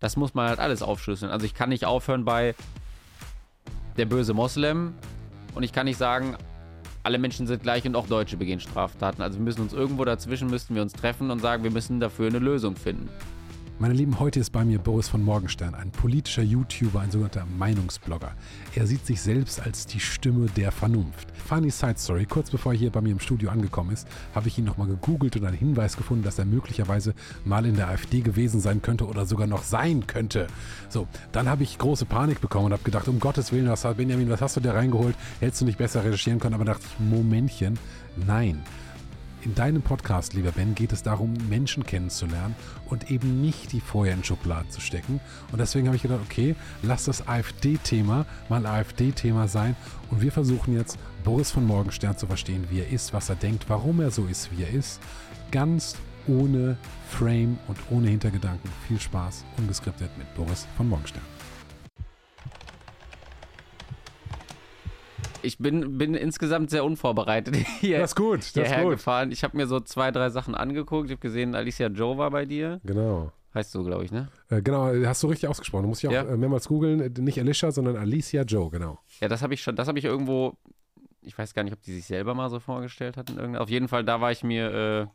das muss man halt alles aufschlüsseln. Also ich kann nicht aufhören bei der böse Moslem und ich kann nicht sagen, alle Menschen sind gleich und auch Deutsche begehen Straftaten. Also wir müssen uns irgendwo dazwischen, müssten wir uns treffen und sagen, wir müssen dafür eine Lösung finden. Meine Lieben, heute ist bei mir Boris von Morgenstern, ein politischer YouTuber, ein sogenannter Meinungsblogger. Er sieht sich selbst als die Stimme der Vernunft. Funny Side Story, kurz bevor er hier bei mir im Studio angekommen ist, habe ich ihn nochmal gegoogelt und einen Hinweis gefunden, dass er möglicherweise mal in der AfD gewesen sein könnte oder sogar noch sein könnte. So, dann habe ich große Panik bekommen und habe gedacht, um Gottes Willen, was, Benjamin, was hast du da reingeholt? Hättest du nicht besser recherchieren können? Aber dachte ich, Momentchen, nein. In deinem Podcast, lieber Ben, geht es darum, Menschen kennenzulernen und eben nicht die vorher in Schubladen zu stecken. Und deswegen habe ich gedacht, okay, lass das AfD-Thema mal AfD-Thema sein. Und wir versuchen jetzt, Boris von Morgenstern zu verstehen, wie er ist, was er denkt, warum er so ist, wie er ist. Ganz ohne Frame und ohne Hintergedanken. Viel Spaß, ungeskriptet mit Boris von Morgenstern. Ich bin, bin insgesamt sehr unvorbereitet hier. Das ist gut, das ist gut. gefahren. Ich habe mir so zwei, drei Sachen angeguckt. Ich habe gesehen, Alicia Joe war bei dir. Genau. Heißt du, glaube ich, ne? Äh, genau, hast du richtig ausgesprochen. Du musst dich auch Ja. äh, mehrmals googeln. Äh, Nicht Alicia, sondern Alicia Joe, genau. Ja, das habe ich schon, das habe ich irgendwo, ich weiß gar nicht, ob die sich selber mal so vorgestellt hat. In irgendeiner, auf jeden Fall, da war ich mir, äh,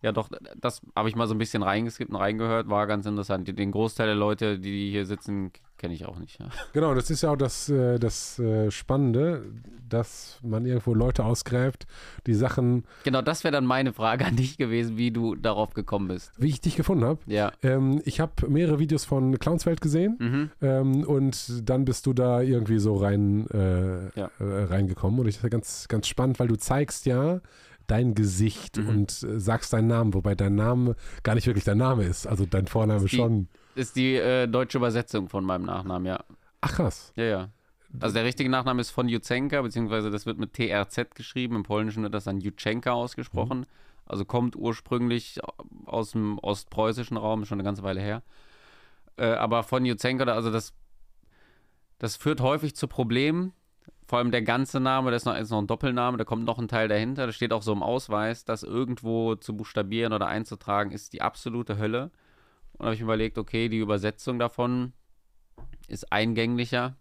ja doch, das habe ich mal so ein bisschen reingeskippt und reingehört, war ganz interessant. Den Großteil der Leute, die hier sitzen, kenne ich auch nicht. Ja. Genau, das ist ja auch das, äh, das äh, Spannende, dass man irgendwo Leute ausgräbt, die Sachen, Genau, das wäre dann meine Frage an dich gewesen, wie du darauf gekommen bist. wie ich dich gefunden habe. Ja. Ähm, ich habe mehrere Videos von Clownswelt gesehen Mhm. ähm, und dann bist du da irgendwie so rein äh, Ja. äh, reingekommen und ich das ganz, ganz spannend, weil du zeigst ja dein Gesicht Mhm. und sagst deinen Namen, wobei dein Name gar nicht wirklich dein Name ist, also dein Vorname schon. Ist die äh, deutsche Übersetzung von meinem Nachnamen, ja. Ach krass. Ja, ja. Also der richtige Nachname ist von Juzenka, beziehungsweise das wird mit TRZ geschrieben. Im Polnischen wird das dann Jutschenka ausgesprochen. Mhm. Also kommt ursprünglich aus dem ostpreußischen Raum, schon eine ganze Weile her. Äh, aber von Juzenka, also das, das führt häufig zu Problemen. Vor allem der ganze Name, das ist noch, ist noch ein Doppelname, da kommt noch ein Teil dahinter. Da steht auch so im Ausweis, das irgendwo zu buchstabieren oder einzutragen, ist die absolute Hölle. Und habe ich mir überlegt, okay, die Übersetzung davon ist eingänglicher.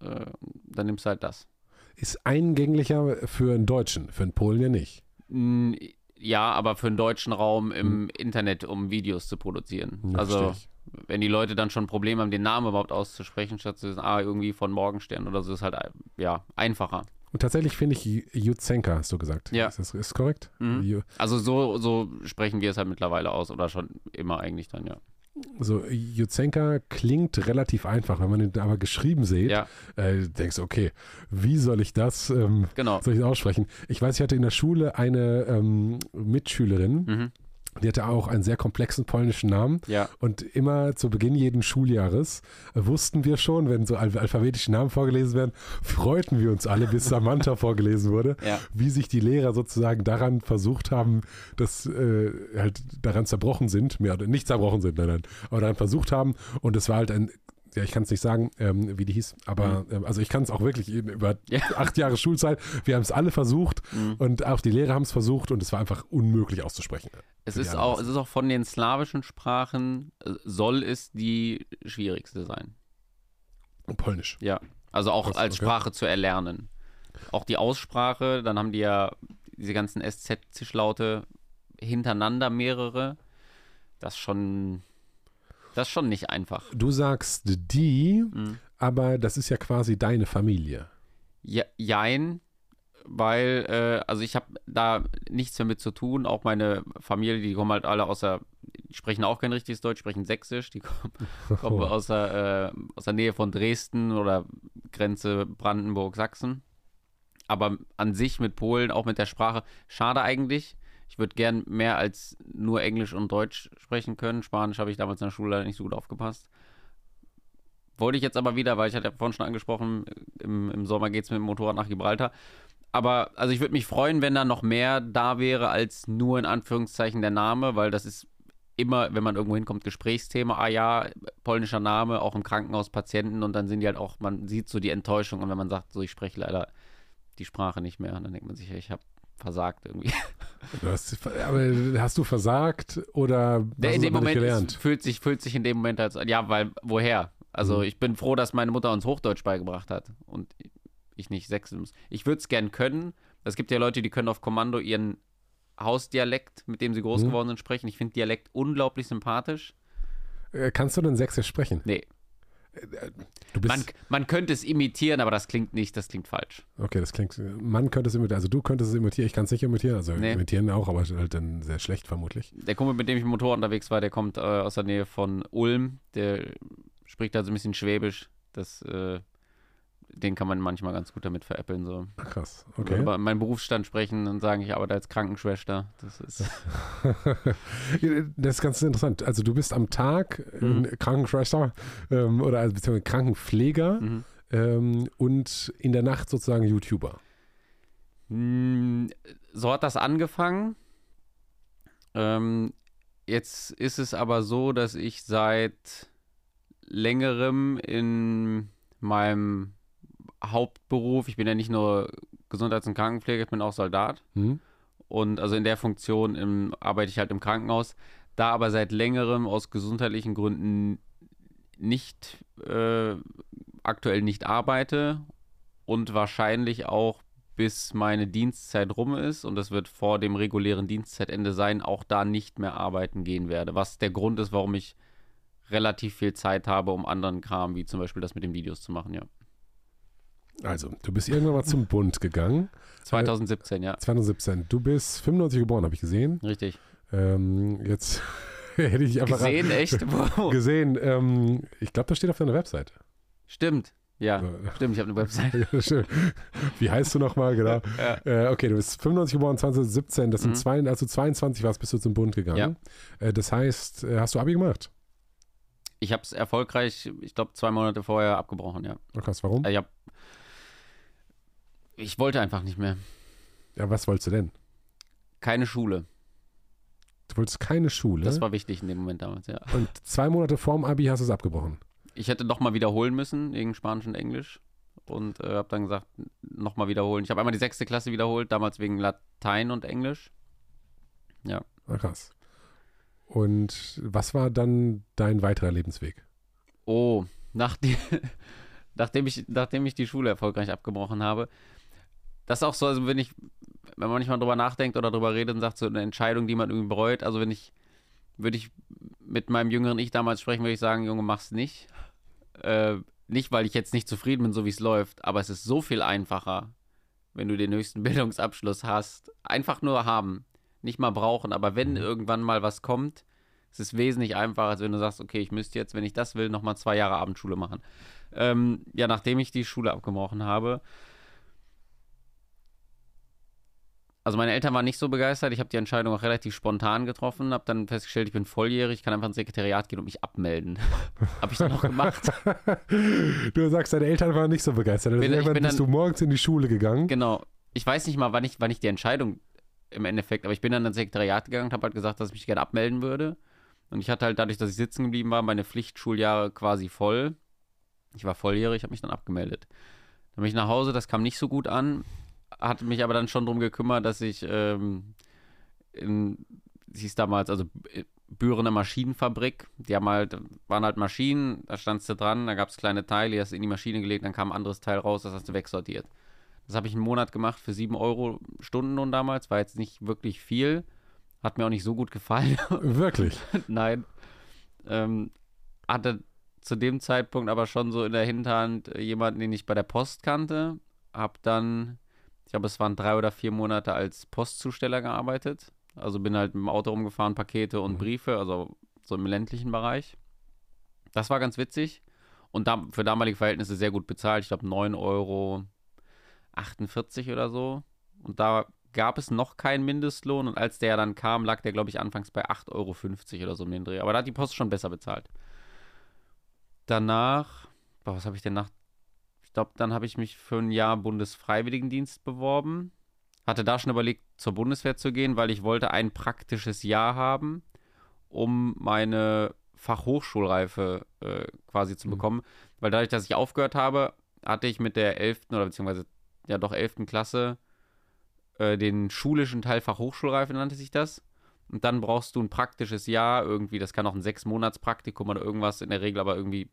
Äh, dann nimmst du halt das. Ist eingänglicher für einen Deutschen, für einen Polen ja nicht. Ja, aber für den deutschen Raum im Internet, um Videos zu produzieren. Ja, also, wenn die Leute dann schon ein Problem haben, den Namen überhaupt auszusprechen, statt zu sagen, ah, irgendwie von Morgenstern oder so, ist halt, ja, einfacher. Und tatsächlich finde ich Ju- Jutsenka, hast du gesagt. Ja. Ist das ist korrekt? Mhm. Also, so, so sprechen wir es halt mittlerweile aus oder schon immer eigentlich dann, ja. So, Jutsenka klingt relativ einfach. Wenn man ihn aber geschrieben sieht, Ja, äh, denkst du, okay, wie soll ich das, ähm, genau. soll ich das aussprechen? Ich weiß, ich hatte in der Schule eine ähm, Mitschülerin, Mhm. Die hatte auch einen sehr komplexen polnischen Namen. Ja, Und immer zu Beginn jeden Schuljahres wussten wir schon, wenn so al alphabetische Namen vorgelesen werden, freuten wir uns alle, bis Samantha vorgelesen wurde, ja. wie sich die Lehrer sozusagen daran versucht haben, dass äh, halt daran zerbrochen sind, mehr oder nicht zerbrochen sind, nein, nein, aber daran versucht haben. Und es war halt ein ja, ich kann es nicht sagen, ähm, wie die hieß, aber ähm, also ich kann es auch wirklich über Ja. acht Jahre Schulzeit. Wir haben es alle versucht Mhm. und auch die Lehrer haben es versucht und es war einfach unmöglich auszusprechen. Es ist, auch, es ist auch von den slawischen Sprachen, äh, soll es die schwierigste sein. Polnisch. Ja, also auch als okay. Sprache zu erlernen. Auch die Aussprache, dann haben die ja diese ganzen SZ-Zischlaute hintereinander mehrere. Das schon, das ist schon nicht einfach. Du sagst die, Mhm. aber das ist ja quasi deine Familie. Ja, jein, weil, äh, also ich habe da nichts mehr mit zu tun. Auch meine Familie, die kommen halt alle aus der, die sprechen auch kein richtiges Deutsch, sprechen Sächsisch. Die kommen, kommen aus, der, äh, aus der Nähe von Dresden oder Grenze Brandenburg-Sachsen. Aber an sich mit Polen, auch mit der Sprache, schade eigentlich. Ich würde gern mehr als nur Englisch und Deutsch sprechen können. Spanisch habe ich damals in der Schule leider nicht so gut aufgepasst. Wollte ich jetzt aber wieder, weil ich hatte ja vorhin schon angesprochen, im, im Sommer geht es mit dem Motorrad nach Gibraltar. Aber also ich würde mich freuen, wenn da noch mehr da wäre als nur in Anführungszeichen der Name, weil das ist immer, wenn man irgendwo hinkommt, Gesprächsthema. Ah ja, polnischer Name, auch im Krankenhaus Patienten und dann sind die halt auch, man sieht so die Enttäuschung und wenn man sagt, so ich spreche leider die Sprache nicht mehr, dann denkt man sich, ich habe versagt irgendwie. Hast, aber hast du versagt oder hast in dem Moment gelernt? fühlt sich fühlt sich in dem Moment als ja, weil woher? Also mhm. ich bin froh, dass meine Mutter uns Hochdeutsch beigebracht hat und ich nicht muss. Ich würde es gern können. Es gibt ja Leute, die können auf Kommando ihren Hausdialekt, mit dem sie groß mhm. geworden sind, sprechen. Ich finde Dialekt unglaublich sympathisch. Äh, kannst du denn Sächsisch sprechen? Nee. Man, man könnte es imitieren, aber das klingt nicht, das klingt falsch. Okay, das klingt. Man könnte es imitieren, also du könntest es imitieren, ich kann es nicht imitieren, also nee. imitieren auch, aber halt dann sehr schlecht vermutlich. Der Kumpel, mit dem ich im Motor unterwegs war, der kommt äh, aus der Nähe von Ulm, der spricht also ein bisschen Schwäbisch. Das äh, den kann man manchmal ganz gut damit veräppeln. So. Ach, krass, okay. Über meinen Berufsstand sprechen und sagen, ich arbeite als Krankenschwester. Das ist, das ist ganz interessant. Also du bist am Tag mhm. Krankenschwester ähm, oder also, beziehungsweise Krankenpfleger mhm. ähm, und in der Nacht sozusagen YouTuber. Hm, so hat das angefangen. Ähm, jetzt ist es aber so, dass ich seit längerem in meinem Hauptberuf. Ich bin ja nicht nur Gesundheits- und Krankenpfleger, ich bin auch Soldat. Mhm. Und also in der Funktion im, arbeite ich halt im Krankenhaus. Da aber seit längerem aus gesundheitlichen Gründen nicht äh, aktuell nicht arbeite und wahrscheinlich auch bis meine Dienstzeit rum ist und das wird vor dem regulären Dienstzeitende sein, auch da nicht mehr arbeiten gehen werde. Was der Grund ist, warum ich relativ viel Zeit habe, um anderen Kram, wie zum Beispiel das mit den Videos zu machen, ja. Also, du bist irgendwann mal zum Bund gegangen. 2017, ja. 2017. Du bist 95 geboren, habe ich gesehen. Richtig. Ähm, jetzt hätte ich einfach. Gesehen, echt? Wow. Gesehen. Ähm, ich glaube, das steht auf deiner Webseite. Stimmt. Ja, so. stimmt, ich habe eine Webseite. Wie heißt du nochmal, genau? Ja. Äh, okay, du bist 95 geboren, 2017. Das sind mhm. zwei, als du 22 warst, bist du zum Bund gegangen. Ja. Äh, das heißt, äh, hast du Abi gemacht? Ich habe es erfolgreich, ich glaube, zwei Monate vorher abgebrochen, ja. Oh, krass, warum? Ich habe ich wollte einfach nicht mehr. Ja, was wolltest du denn? Keine Schule. Du wolltest keine Schule? Das war wichtig in dem Moment damals, ja. Und zwei Monate vorm Abi hast du es abgebrochen? Ich hätte nochmal wiederholen müssen, wegen Spanisch und Englisch. Und äh, habe dann gesagt, nochmal wiederholen. Ich habe einmal die sechste Klasse wiederholt, damals wegen Latein und Englisch. Ja. Ah, krass. Und was war dann dein weiterer Lebensweg? Oh, nach die, nachdem, ich, nachdem ich die Schule erfolgreich abgebrochen habe, das ist auch so, also wenn ich, wenn man nicht mal drüber nachdenkt oder drüber redet und sagt, so eine Entscheidung, die man irgendwie bereut, also wenn ich, würde ich mit meinem jüngeren Ich damals sprechen, würde ich sagen, Junge, mach's nicht. Äh, nicht, weil ich jetzt nicht zufrieden bin, so wie es läuft, aber es ist so viel einfacher, wenn du den höchsten Bildungsabschluss hast. Einfach nur haben, nicht mal brauchen, aber wenn mhm. irgendwann mal was kommt, es ist wesentlich einfacher, als wenn du sagst, okay, ich müsste jetzt, wenn ich das will, nochmal zwei Jahre Abendschule machen. Ähm, ja, nachdem ich die Schule abgebrochen habe, Also meine Eltern waren nicht so begeistert. Ich habe die Entscheidung auch relativ spontan getroffen, habe dann festgestellt, ich bin volljährig, kann einfach ins Sekretariat gehen und mich abmelden. habe ich dann auch gemacht. du sagst, deine Eltern waren nicht so begeistert. Bin, irgendwann bist dann, du morgens in die Schule gegangen. Genau. Ich weiß nicht mal, wann ich, wann ich die Entscheidung im Endeffekt, aber ich bin dann ins Sekretariat gegangen und habe halt gesagt, dass ich mich gerne abmelden würde. Und ich hatte halt dadurch, dass ich sitzen geblieben war, meine Pflichtschuljahre quasi voll. Ich war volljährig, habe mich dann abgemeldet. Dann bin ich nach Hause, das kam nicht so gut an hatte mich aber dann schon darum gekümmert, dass ich ähm, in, hieß damals, also Bürener Maschinenfabrik, die haben halt, waren halt Maschinen, da standst du dran, da gab es kleine Teile, die hast du in die Maschine gelegt, dann kam ein anderes Teil raus, das hast du wegsortiert. Das habe ich einen Monat gemacht für 7 Euro Stundenlohn damals, war jetzt nicht wirklich viel, hat mir auch nicht so gut gefallen. Wirklich? Nein. Ähm, hatte zu dem Zeitpunkt aber schon so in der Hinterhand jemanden, den ich bei der Post kannte, habe dann ich glaube, es waren drei oder vier Monate als Postzusteller gearbeitet. Also bin halt mit dem Auto rumgefahren, Pakete und mhm. Briefe, also so im ländlichen Bereich. Das war ganz witzig und da, für damalige Verhältnisse sehr gut bezahlt. Ich glaube 9,48 Euro oder so. Und da gab es noch keinen Mindestlohn und als der dann kam, lag der, glaube ich, anfangs bei 8,50 Euro oder so um den Dreh. Aber da hat die Post schon besser bezahlt. Danach, boah, was habe ich denn nach glaube, dann habe ich mich für ein Jahr Bundesfreiwilligendienst beworben. Hatte da schon überlegt, zur Bundeswehr zu gehen, weil ich wollte ein praktisches Jahr haben, um meine Fachhochschulreife äh, quasi zu mhm. bekommen. Weil dadurch, dass ich aufgehört habe, hatte ich mit der 11. oder beziehungsweise ja doch 11. Klasse äh, den schulischen Teil Fachhochschulreife nannte sich das. Und dann brauchst du ein praktisches Jahr irgendwie, das kann auch ein sechs Monats Praktikum oder irgendwas, in der Regel aber irgendwie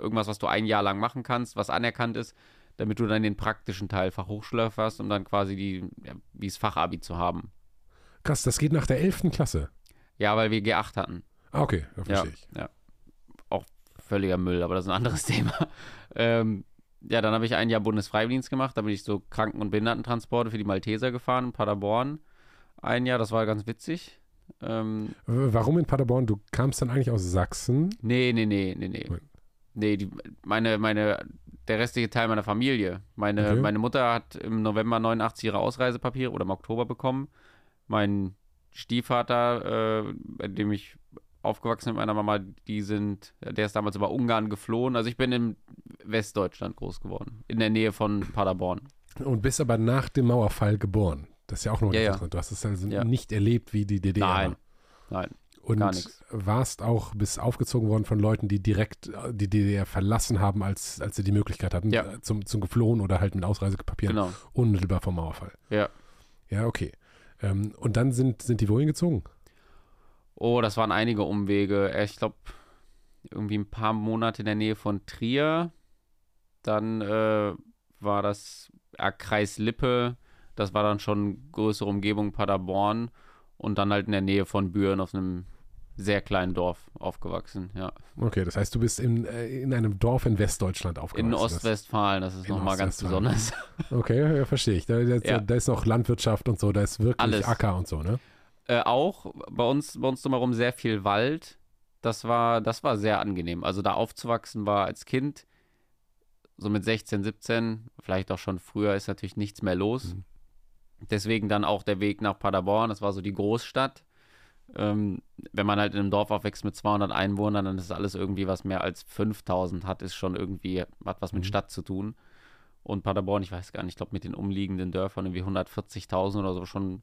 irgendwas, was du ein Jahr lang machen kannst, was anerkannt ist, damit du dann den praktischen Teil Fachhochschulreife hast, um dann quasi die, ja, wie es Fachabi zu haben. Krass, das geht nach der 11. Klasse. Ja, weil wir G8 hatten. Ah, okay, ja, Ja, verstehe ich. ja. Auch völliger Müll, aber das ist ein anderes Thema. Ähm, ja, dann habe ich ein Jahr Bundesfreiwilligendienst gemacht. Da bin ich so Kranken- und Behindertentransporte für die Malteser gefahren in Paderborn. Ein Jahr, das war ganz witzig. Ähm, Warum in Paderborn? Du kamst dann eigentlich aus Sachsen. nee, nee, nee, nee, nee. Nee, die, meine, meine, der restliche Teil meiner Familie. Meine, Okay. meine Mutter hat im November 89 ihre Ausreisepapiere oder im Oktober bekommen. Mein Stiefvater, äh, bei dem ich aufgewachsen bin mit meiner Mama, die sind, der ist damals über Ungarn geflohen. Also ich bin in Westdeutschland groß geworden, in der Nähe von Paderborn. Und bist aber nach dem Mauerfall geboren. Das ist ja auch noch Ja, ja. interessant. Du hast es also Ja. nicht erlebt wie die DDR. Nein, nein. Und warst auch bis aufgezogen worden von Leuten, die direkt äh, die DDR verlassen haben, als, als sie die Möglichkeit hatten, Ja. äh, zum, zum geflohen oder halt mit Ausreisepapieren Genau. unmittelbar vom Mauerfall. Ja. Ja, okay. Ähm, und dann sind, sind die wohin gezogen? Oh, das waren einige Umwege. Äh, Ich glaube, irgendwie ein paar Monate in der Nähe von Trier. Dann äh, war das ja, Kreis Lippe. Das war dann schon größere Umgebung Paderborn. Und dann halt in der Nähe von Büren auf einem sehr kleinen Dorf aufgewachsen. Ja. Okay, das heißt, du bist in, äh, in einem Dorf in Westdeutschland aufgewachsen. In Ostwestfalen, das ist nochmal ganz besonders. Okay, ja, verstehe ich. Da, da, Ja. da ist noch Landwirtschaft und so, da ist wirklich Alles. Acker und so, ne? Äh, auch bei uns, bei uns drumherum sehr viel Wald. Das war, das war sehr angenehm. Also da aufzuwachsen war als Kind, so mit 16, 17, vielleicht auch schon früher, ist natürlich nichts mehr los. Mhm. Deswegen dann auch der Weg nach Paderborn, das war so die Großstadt. Ähm, wenn man halt in einem Dorf aufwächst mit 200 Einwohnern, dann ist alles irgendwie, was mehr als 5000 hat, ist schon irgendwie, hat was mit Mhm. Stadt zu tun. Und Paderborn, ich weiß gar nicht, ich glaube mit den umliegenden Dörfern irgendwie 140.000 oder so schon.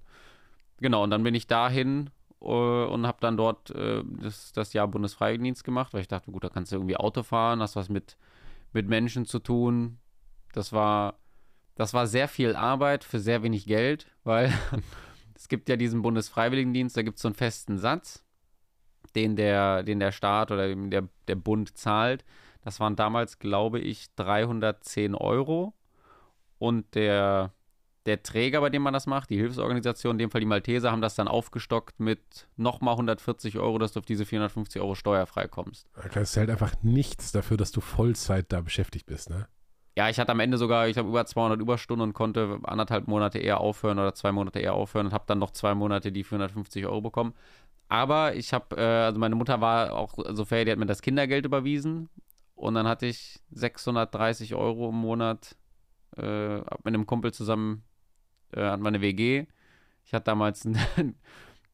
Genau, und dann bin ich dahin äh, und habe dann dort äh, das, das Jahr Bundesfreiwilligendienst gemacht, weil ich dachte, gut, da kannst du irgendwie Auto fahren, hast was mit, mit Menschen zu tun. Das war, das war sehr viel Arbeit für sehr wenig Geld, weil es gibt ja diesen Bundesfreiwilligendienst, da gibt es so einen festen Satz, den der, den der Staat oder eben der, der Bund zahlt. Das waren damals, glaube ich, 310 Euro. Und der, der Träger, bei dem man das macht, die Hilfsorganisation, in dem Fall die Malteser, haben das dann aufgestockt mit nochmal 140 Euro, dass du auf diese 450 Euro steuerfrei kommst. Das ist halt einfach nichts dafür, dass du Vollzeit da beschäftigt bist, ne? Ja, ich hatte am Ende sogar, ich glaube, über 200 Überstunden und konnte anderthalb Monate eher aufhören oder zwei Monate eher aufhören und habe dann noch zwei Monate die 450 Euro bekommen. Aber ich habe, äh, also meine Mutter war auch so fair, die hat mir das Kindergeld überwiesen und dann hatte ich 630 Euro im Monat äh, mit einem Kumpel zusammen, äh, hatten wir eine WG. Ich hatte damals ein,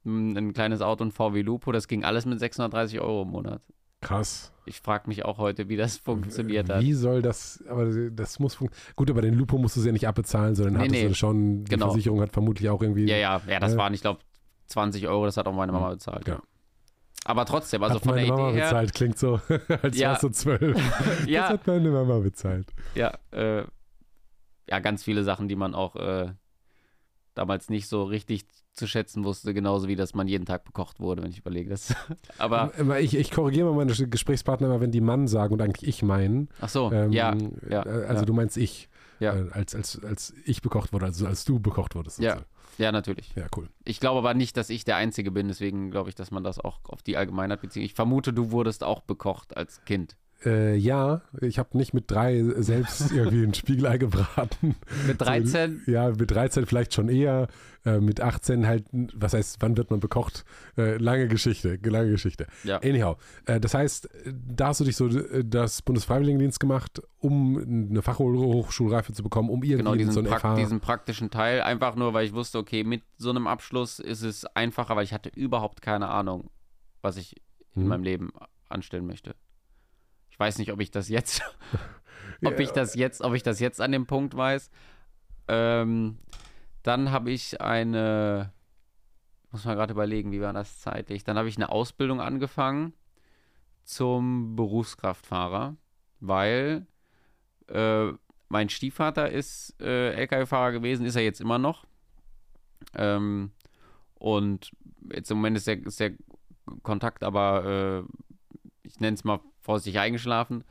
ein kleines Auto, ein VW Lupo, das ging alles mit 630 Euro im Monat. Krass. Ich frage mich auch heute, wie das funktioniert hat. Wie soll das, aber das muss funktionieren. Gut, aber den Lupo musst du ja nicht abbezahlen, sondern Nee, hattest nee. du schon, die Genau. Versicherung hat vermutlich auch irgendwie. Ja, ja, ja, das Äh, waren, ich glaube, 20 Euro, das hat auch meine Mama bezahlt. Ja. Aber trotzdem, also hat von meine der Mama Idee her. bezahlt, klingt so, als Ja. wärst du zwölf. Das Ja, hat meine Mama bezahlt. ja, äh, ja, ganz viele Sachen, die man auch äh, damals nicht so richtig zu schätzen wusste, genauso wie dass man jeden Tag bekocht wurde, wenn ich überlege. Das. Aber, ich, ich korrigiere mal meine Gesprächspartner immer, wenn die Mann sagen und eigentlich ich meinen. ach so, Ähm, ja, ja, äh, Also ja. du meinst ich. Ja. Äh, als, als, als ich bekocht wurde, also als du bekocht wurdest. Ja. ja, natürlich. Ja, cool. Ich glaube aber nicht, dass ich der Einzige bin, deswegen glaube ich, dass man das auch auf die Allgemeinheit bezieht. Ich vermute, du wurdest auch bekocht als Kind. Äh, ja, ich habe nicht mit drei selbst irgendwie ein Spiegelei gebraten. Mit 13? Ja, mit 13 vielleicht schon eher, äh, mit 18 halt, was heißt, wann wird man bekocht? Äh, lange Geschichte, lange Geschichte. Ja. Anyhow, äh, das heißt, da hast du dich so äh, das Bundesfreiwilligendienst gemacht, um eine Fachhochschulreife zu bekommen, um irgendwie Genau, diesen, so ein Prak diesen praktischen Teil. Einfach nur, weil ich wusste, okay, mit so einem Abschluss ist es einfacher, weil ich hatte überhaupt keine Ahnung, was ich in Mhm. meinem Leben anstellen möchte. Weiß nicht, ob ich das jetzt, ob Ja. ich das jetzt, ob ich das jetzt an dem Punkt weiß. Ähm, dann habe ich eine, muss man gerade überlegen, wie war das zeitlich? Dann habe ich eine Ausbildung angefangen zum Berufskraftfahrer, weil äh, mein Stiefvater ist äh, LKW-Fahrer gewesen, ist er jetzt immer noch. Ähm, und jetzt im Moment ist der, ist der Kontakt aber, äh, ich nenne es mal vorsichtig eingeschlafen.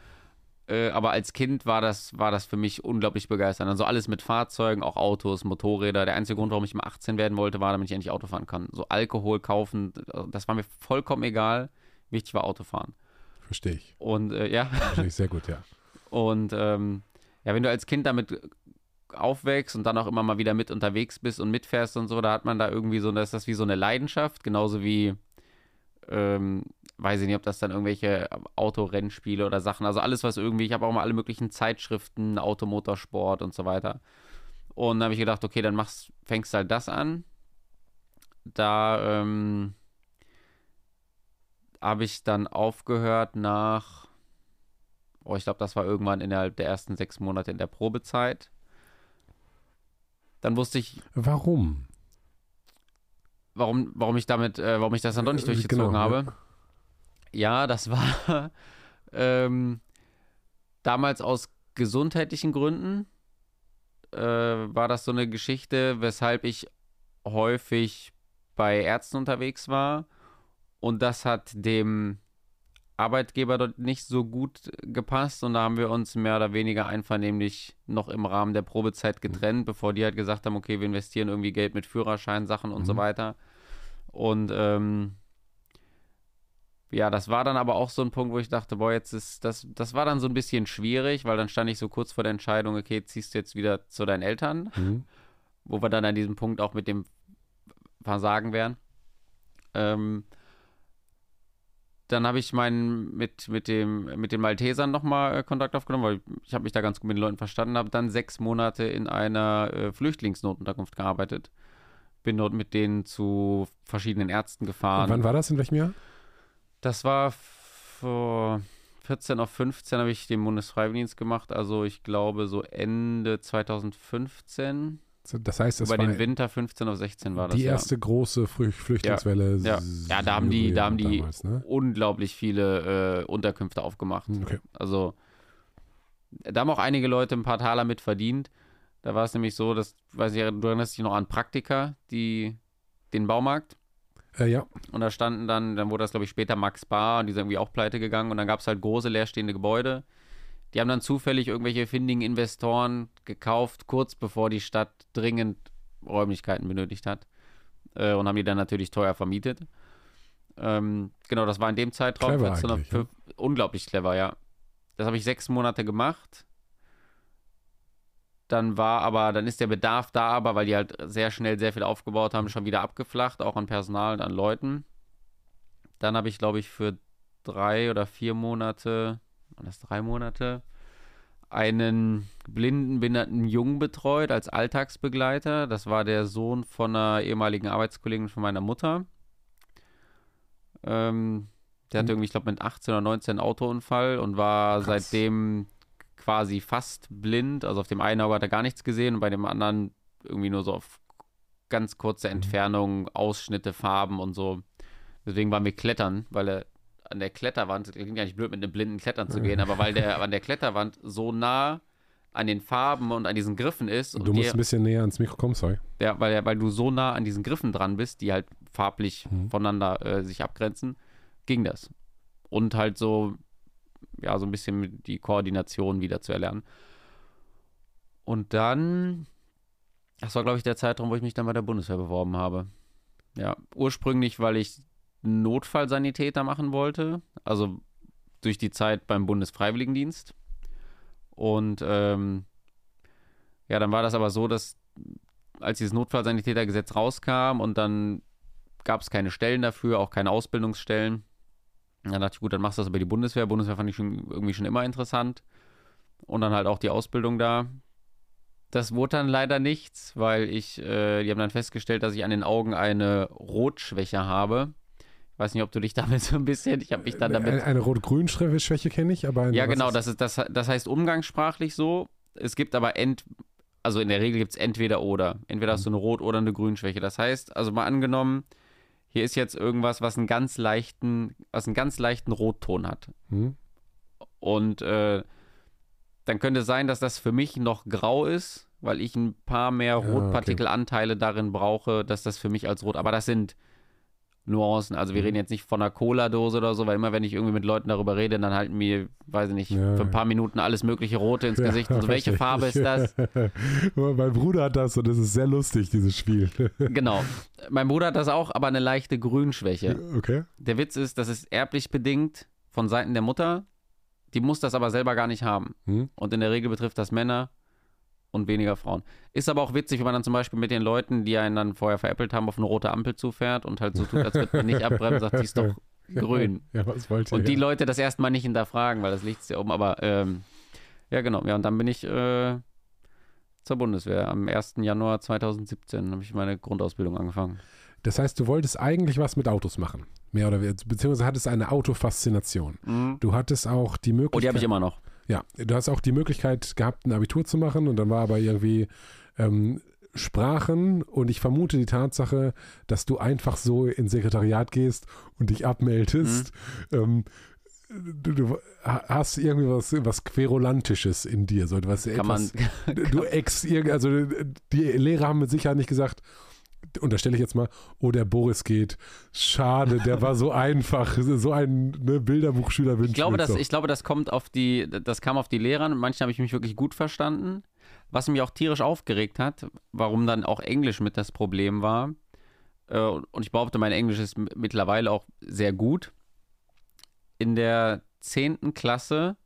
Äh, aber als Kind war das, war das für mich unglaublich begeisternd. Also alles mit Fahrzeugen, auch Autos, Motorräder. Der einzige Grund, warum ich mal 18 werden wollte, war, damit ich endlich Auto fahren kann. So Alkohol kaufen, das war mir vollkommen egal. Wichtig war Autofahren. Verstehe ich. Und äh, ja. Verstehe ich sehr gut, ja. Und ähm, ja, wenn du als Kind damit aufwächst und dann auch immer mal wieder mit unterwegs bist und mitfährst und so, da hat man da irgendwie so, da ist das wie so eine Leidenschaft, genauso wie, ähm, weiß ich nicht, ob das dann irgendwelche Autorennspiele oder Sachen, also alles, was irgendwie, ich habe auch mal alle möglichen Zeitschriften, Automotorsport und so weiter. Und dann habe ich gedacht, okay, dann machst, fängst halt das an. Da ähm, habe ich dann aufgehört nach, oh, ich glaube, das war irgendwann innerhalb der ersten sechs Monate in der Probezeit. Dann wusste ich. Warum? Warum, warum ich damit, äh, warum ich das dann doch nicht äh, durchgezogen genau, habe. Ja. Ja, das war ähm, damals aus gesundheitlichen Gründen. Äh, war das so eine Geschichte, weshalb ich häufig bei Ärzten unterwegs war. Und das hat dem Arbeitgeber dort nicht so gut gepasst und da haben wir uns mehr oder weniger einvernehmlich noch im Rahmen der Probezeit getrennt, bevor die halt gesagt haben, okay, wir investieren irgendwie Geld mit Führerschein, Sachen und mhm. so weiter. Und ähm, ja, das war dann aber auch so ein Punkt, wo ich dachte, boah, jetzt ist das, das war dann so ein bisschen schwierig, weil dann stand ich so kurz vor der Entscheidung, okay, ziehst du jetzt wieder zu deinen Eltern, mhm. wo wir dann an diesem Punkt auch mit dem Versagen wären. Ähm, dann habe ich meinen mit, mit, dem, mit den Maltesern nochmal äh, Kontakt aufgenommen, weil ich habe mich da ganz gut mit den Leuten verstanden, habe dann sechs Monate in einer äh, Flüchtlingsnotunterkunft gearbeitet. Bin dort mit denen zu verschiedenen Ärzten gefahren. Und wann war das? In welchem Jahr? Das war vor 14 auf 15 habe ich den Bundesfreiwilligendienst gemacht, also ich glaube so Ende 2015. Das heißt, das Über den Winter 15 auf 16 war das. Die erste ja. große Flüchtlingswelle. Ja. ja. ja, da haben die, da haben die damals, ne? unglaublich viele äh, Unterkünfte aufgemacht. Hm, okay. Also, da haben auch einige Leute ein paar Taler mit verdient. Da war es nämlich so, dass, weiß ich, du erinnerst dich noch an Praktika, die, den Baumarkt. Äh, ja. Und da standen dann, dann wurde das, glaube ich, später Max Bar und die sind irgendwie auch pleite gegangen. Und dann gab es halt große leerstehende Gebäude. Die haben dann zufällig irgendwelche findigen Investoren gekauft, kurz bevor die Stadt dringend Räumlichkeiten benötigt hat. Äh, und haben die dann natürlich teuer vermietet. Ähm, genau, das war in dem Zeitraum. Clever 14, ja. Unglaublich clever, ja. Das habe ich sechs Monate gemacht. Dann war aber, dann ist der Bedarf da, aber weil die halt sehr schnell sehr viel aufgebaut haben, schon wieder abgeflacht, auch an Personal und an Leuten. Dann habe ich, glaube ich, für drei oder vier Monate waren das drei Monate, einen blinden, behinderten Jungen betreut als Alltagsbegleiter. Das war der Sohn von einer ehemaligen Arbeitskollegin von meiner Mutter. Ähm, der hatte mhm. irgendwie, ich glaube, mit 18 oder 19 einen Autounfall und war Krass. seitdem quasi fast blind. Also auf dem einen Auge hat er gar nichts gesehen und bei dem anderen irgendwie nur so auf ganz kurze mhm. Entfernung, Ausschnitte, Farben und so. Deswegen waren wir klettern, weil er an der Kletterwand, klingt ja nicht blöd, mit einem blinden Klettern zu gehen, aber weil der an der Kletterwand so nah an den Farben und an diesen Griffen ist. du musst der, ein bisschen näher ans Mikro kommen, sorry. Ja, weil, weil du so nah an diesen Griffen dran bist, die halt farblich mhm. voneinander äh, sich abgrenzen, ging das. Und halt so, ja, so ein bisschen die Koordination wieder zu erlernen. Und dann, das war, glaube ich, der Zeitraum, wo ich mich dann bei der Bundeswehr beworben habe. Ja, ursprünglich, weil ich Notfallsanitäter machen wollte, also durch die Zeit beim Bundesfreiwilligendienst. Und ähm, ja, dann war das aber so, dass als dieses Notfallsanitätergesetz rauskam und dann gab es keine Stellen dafür, auch keine Ausbildungsstellen. Dann dachte ich, gut, dann machst du das über die Bundeswehr. Bundeswehr fand ich schon, irgendwie schon immer interessant. Und dann halt auch die Ausbildung da. Das wurde dann leider nichts, weil ich, äh, die haben dann festgestellt, dass ich an den Augen eine Rotschwäche habe weiß nicht, ob du dich damit so ein bisschen, ich habe mich dann damit. Eine, eine Rot-Grün-Schwäche kenne ich, aber. Ja, genau, das, ist, das, das heißt umgangssprachlich so. Es gibt aber ent, also in der Regel gibt es entweder oder. Entweder hast du eine Rot- oder eine Grünschwäche. Das heißt, also mal angenommen, hier ist jetzt irgendwas, was einen ganz leichten, was einen ganz leichten Rotton hat. Mhm. Und äh, dann könnte es sein, dass das für mich noch grau ist, weil ich ein paar mehr okay. Rotpartikelanteile darin brauche, dass das für mich als rot. Aber das sind Nuancen. Also wir Mhm. reden jetzt nicht von einer Cola-Dose oder so, weil immer wenn ich irgendwie mit Leuten darüber rede, dann halten mir, weiß ich nicht, Ja. für ein paar Minuten alles mögliche Rote ins Gesicht. und so, welche Farbe ist das? mein Bruder hat das und das ist sehr lustig, dieses Spiel. Genau. Mein Bruder hat das auch, aber eine leichte Grünschwäche. Okay. Der Witz ist, das ist erblich bedingt von Seiten der Mutter. Die muss das aber selber gar nicht haben. Hm? Und in der Regel betrifft das Männer und weniger Frauen. Ist aber auch witzig, wenn man dann zum Beispiel mit den Leuten, die einen dann vorher veräppelt haben, auf eine rote Ampel zufährt und halt so tut, als würde man nicht abbremsen, sagt, die ist doch grün. Ja, was wollt ihr? Und die ja. Leute das erstmal nicht hinterfragen, weil das Licht ist ja oben. Aber ähm, ja, genau. Ja, und dann bin ich äh, zur Bundeswehr. Am 1. Januar 2017 habe ich meine Grundausbildung angefangen. Das heißt, du wolltest eigentlich was mit Autos machen. Mehr oder weniger. Beziehungsweise hattest eine Autofaszination. Du hattest auch die Möglichkeit. Oh, die habe ich immer noch. Ja, du hast auch die Möglichkeit gehabt, ein Abitur zu machen und dann war aber irgendwie ähm, Sprachen und ich vermute die Tatsache, dass du einfach so ins Sekretariat gehst und dich abmeldest. Ähm, du, du hast irgendwie was, was Querulantisches in dir, so etwas Kann man, etwas, du ex, also die Lehrer haben mit Sicherheit nicht gesagt, unterstelle ich jetzt mal, oh, der Boris geht. Schade, der war so einfach, so ein ne, Bilderbuchschüler ich glaube, das, ich glaube, das kommt auf die, das kam auf die Lehrer und manchen habe ich mich wirklich gut verstanden. Was mich auch tierisch aufgeregt hat, warum dann auch Englisch mit das Problem war. Äh, Und ich behaupte, mein Englisch ist mittlerweile auch sehr gut. In der 10. Klasse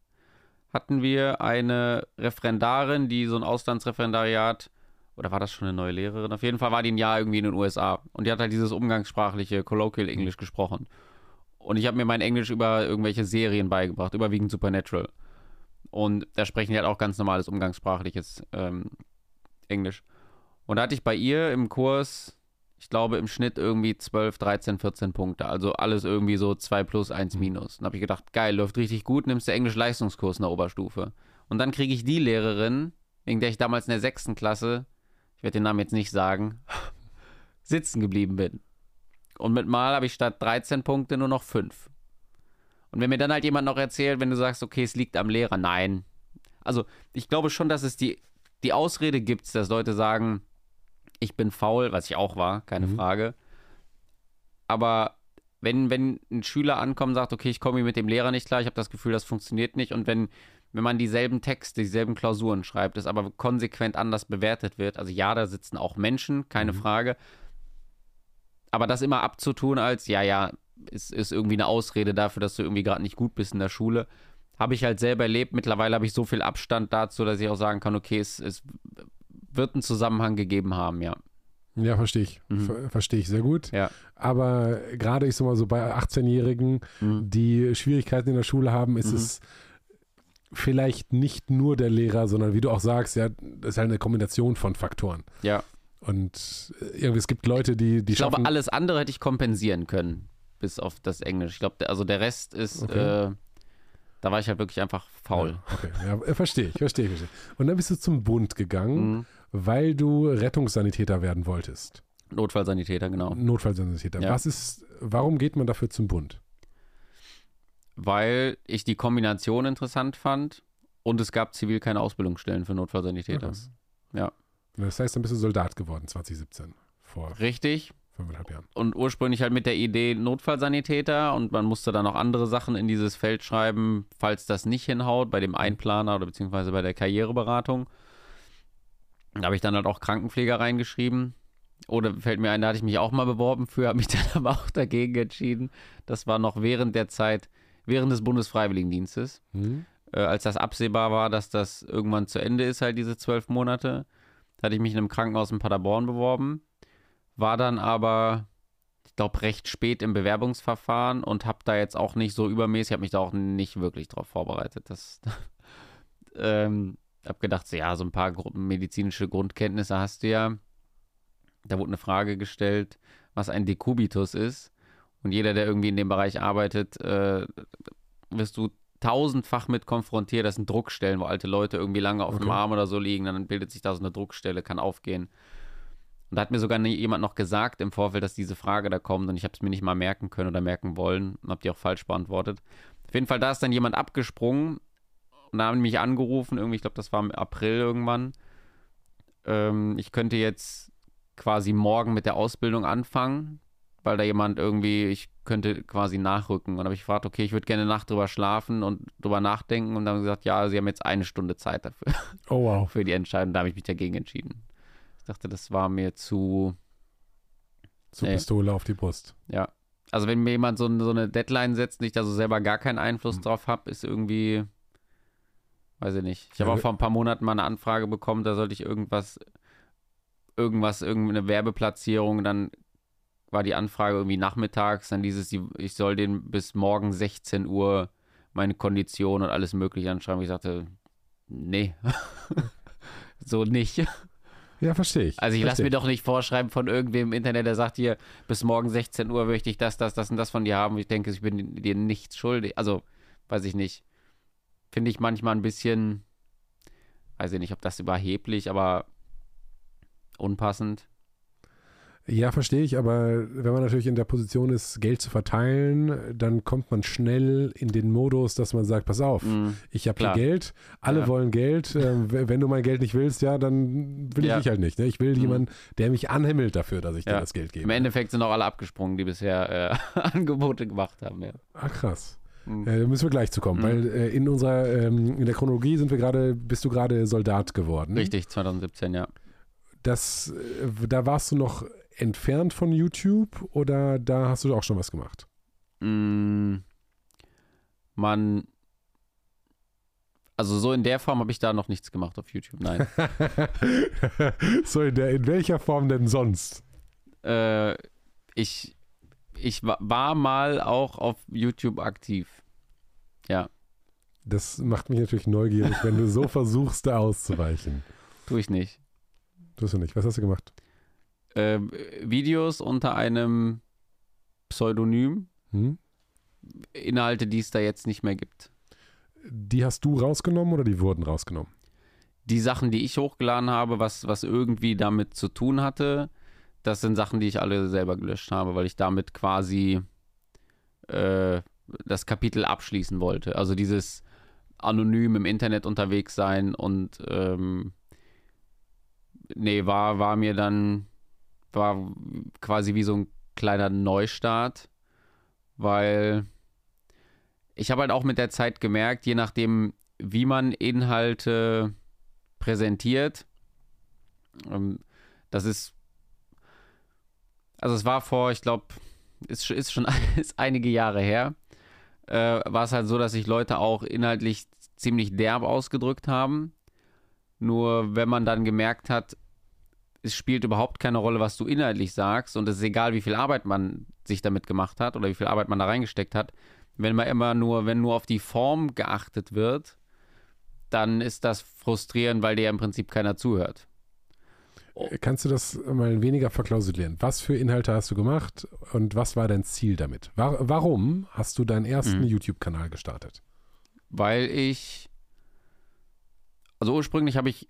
hatten wir eine Referendarin, die so ein Auslandsreferendariat, oder war das schon eine neue Lehrerin? Auf jeden Fall war die ein Jahr irgendwie in den USA. Und die hat halt dieses umgangssprachliche Colloquial English gesprochen. Und ich habe mir mein Englisch über irgendwelche Serien beigebracht, überwiegend Supernatural. Und da sprechen die halt auch ganz normales umgangssprachliches ähm, Englisch. Und da hatte ich bei ihr im Kurs, ich glaube im Schnitt irgendwie 12, 13, 14 Punkte. Also alles irgendwie so 2 plus, 1 minus. Und habe ich gedacht, geil, läuft richtig gut, nimmst du Englisch-Leistungskurs in der Oberstufe. Und dann kriege ich die Lehrerin, wegen der ich damals in der sechsten Klasse, werde den Namen jetzt nicht sagen, sitzen geblieben bin. Und mit Mal habe ich statt 13 Punkte nur noch 5. Und wenn mir dann halt jemand noch erzählt, wenn du sagst, okay, es liegt am Lehrer, nein. Also ich glaube schon, dass es die, die Ausrede gibt, dass Leute sagen, ich bin faul, was ich auch war, keine Mhm. Frage. Aber wenn, wenn ein Schüler ankommt und sagt, okay, ich komme mit dem Lehrer nicht klar, ich habe das Gefühl, das funktioniert nicht. Und wenn, wenn man dieselben Texte, dieselben Klausuren schreibt, es aber konsequent anders bewertet wird, also ja, da sitzen auch Menschen, keine Mhm. Frage. Aber das immer abzutun als, ja, ja, ist, ist irgendwie eine Ausrede dafür, dass du irgendwie gerade nicht gut bist in der Schule, habe ich halt selber erlebt. Mittlerweile habe ich so viel Abstand dazu, dass ich auch sagen kann, okay, es, es wird einen Zusammenhang gegeben haben, ja. Ja, verstehe ich. Mhm. Ver verstehe ich sehr gut. Ja. Aber gerade ich sag mal so bei 18-Jährigen, Mhm. die Schwierigkeiten in der Schule haben, ist Mhm. es vielleicht nicht nur der Lehrer, sondern wie du auch sagst, ja, das ist halt eine Kombination von Faktoren. Ja. Und äh, irgendwie, es gibt Leute, die, die Ich glaube, schaffen. alles andere hätte ich kompensieren können, bis auf das Englisch. Ich glaube, also der Rest ist, Okay. äh, da war ich halt wirklich einfach faul. Ja, okay, ja, äh, verstehe ich, verstehe ich, verstehe. ich. Und dann bist du zum Bund gegangen, Mhm. weil du Rettungssanitäter werden wolltest. Notfallsanitäter, genau. Notfallsanitäter. Ja. Was ist, warum geht man dafür zum Bund? Weil ich die Kombination interessant fand und es gab zivil keine Ausbildungsstellen für Notfallsanitäter. Krass. Ja. Das heißt, dann bist du Soldat geworden 2017, vor Richtig. fünfeinhalb Jahren. Und ursprünglich halt mit der Idee Notfallsanitäter und man musste dann auch andere Sachen in dieses Feld schreiben, falls das nicht hinhaut, bei dem Einplaner oder beziehungsweise bei der Karriereberatung. Da habe ich dann halt auch Krankenpfleger reingeschrieben. Oder fällt mir ein, da hatte ich mich auch mal beworben für, habe mich dann aber auch dagegen entschieden. Das war noch während der Zeit, während des Bundesfreiwilligendienstes, Hm? äh, als das absehbar war, dass das irgendwann zu Ende ist, halt diese zwölf Monate. Hatte ich mich in einem Krankenhaus in Paderborn beworben, war dann aber, ich glaube, recht spät im Bewerbungsverfahren und habe da jetzt auch nicht so übermäßig, habe mich da auch nicht wirklich drauf vorbereitet. Das, ähm, habe gedacht, so, ja, so ein paar medizinische Grundkenntnisse hast du ja. Da wurde eine Frage gestellt, was ein Dekubitus ist. Und jeder, der irgendwie in dem Bereich arbeitet, äh, wirst du tausendfach mit konfrontiert. Das sind Druckstellen, wo alte Leute irgendwie lange auf dem Okay. Arm oder so liegen. Dann bildet sich da so eine Druckstelle, kann aufgehen. Und da hat mir sogar jemand noch gesagt im Vorfeld, dass diese Frage da kommt. Und ich habe es mir nicht mal merken können oder merken wollen. Und habe die auch falsch beantwortet. Auf jeden Fall, da ist dann jemand abgesprungen. Und da haben mich angerufen. Irgendwie, ich glaube, das war im April irgendwann. ähm, ich könnte jetzt quasi morgen mit der Ausbildung anfangen, weil da jemand irgendwie, ich könnte quasi nachrücken. Und dann habe ich gefragt, okay, ich würde gerne eine Nacht drüber schlafen und drüber nachdenken. Und dann haben sie gesagt, ja, sie haben jetzt eine Stunde Zeit dafür, Oh wow. für die Entscheidung. Da habe ich mich dagegen entschieden. Ich dachte, das war mir zu, Zur Nee. Pistole auf die Brust. ja. Also wenn mir jemand so, so eine Deadline setzt und ich da so selber gar keinen Einfluss Hm. drauf habe, ist irgendwie, weiß ich nicht. Ich habe Ja, auch vor ein paar Monaten mal eine Anfrage bekommen, da sollte ich irgendwas, irgendwas, irgendeine Werbeplatzierung, dann war die Anfrage irgendwie nachmittags, dann dieses, die- ich soll den bis morgen 16 Uhr meine Kondition und alles mögliche anschreiben. Ich sagte, nee, so nicht. Ja, verstehe ich. Also ich lasse mir doch nicht vorschreiben von irgendwem im Internet, der sagt hier, bis morgen 16 Uhr möchte ich das, das, das und das von dir haben. Ich denke, ich bin dir nichts schuldig. Also, weiß ich nicht. Finde ich manchmal ein bisschen, weiß ich nicht, ob das überheblich, aber unpassend. Ja, verstehe ich, aber wenn man natürlich in der Position ist, Geld zu verteilen, dann kommt man schnell in den Modus, dass man sagt, pass auf, Mm, ich habe hier. Geld, alle Ja. wollen Geld, äh, wenn du mein Geld nicht willst, ja, dann will ich Ja. dich halt nicht. Ne? Ich will Mhm. jemanden, der mich anhimmelt dafür, dass ich dir Ja. das Geld gebe. Im Endeffekt sind auch alle abgesprungen, die bisher äh, Angebote gemacht haben. Ja. Ah, krass. Mm. Äh, da müssen wir gleich zu kommen, Mhm. weil äh, in unserer, ähm, in der Chronologie sind wir gerade, bist du gerade Soldat geworden. Richtig, 2017, ja. Das, äh, da warst du noch entfernt von YouTube oder da hast du auch schon was gemacht? Mm, man, also so in der Form habe ich da noch nichts gemacht auf YouTube, nein. so, in, der, in welcher Form denn sonst? äh, ich, ich wa- war mal auch auf YouTube aktiv. Ja, Das macht mich natürlich neugierig, wenn du so versuchst, da auszuweichen. tue ich nicht. Tust du nicht. Was hast du gemacht? Äh, Videos unter einem Pseudonym, Hm? Inhalte, die es da jetzt nicht mehr gibt. Die hast du rausgenommen oder die wurden rausgenommen? Die Sachen, die ich hochgeladen habe, was, was irgendwie damit zu tun hatte, das sind Sachen, die ich alle selber gelöscht habe, weil ich damit quasi äh, das Kapitel abschließen wollte. Also dieses anonym im Internet unterwegs sein und ähm, nee, war, war mir dann, war quasi wie so ein kleiner Neustart, weil ich habe halt auch mit der Zeit gemerkt, je nachdem, wie man Inhalte präsentiert, ähm, das ist, also es war vor, ich glaube, ist, ist schon ist einige Jahre her, äh, war es halt so, dass sich Leute auch inhaltlich ziemlich derb ausgedrückt haben. Nur wenn man dann gemerkt hat, es spielt überhaupt keine Rolle, was du inhaltlich sagst und es ist egal, wie viel Arbeit man sich damit gemacht hat oder wie viel Arbeit man da reingesteckt hat, wenn man immer nur, wenn nur auf die Form geachtet wird, dann ist das frustrierend, weil dir ja im Prinzip keiner zuhört. Oh. Kannst du das mal weniger verklausulieren? Was für Inhalte hast du gemacht und was war dein Ziel damit? Wa- warum hast du deinen ersten Mhm. YouTube-Kanal gestartet? Weil ich, also ursprünglich habe ich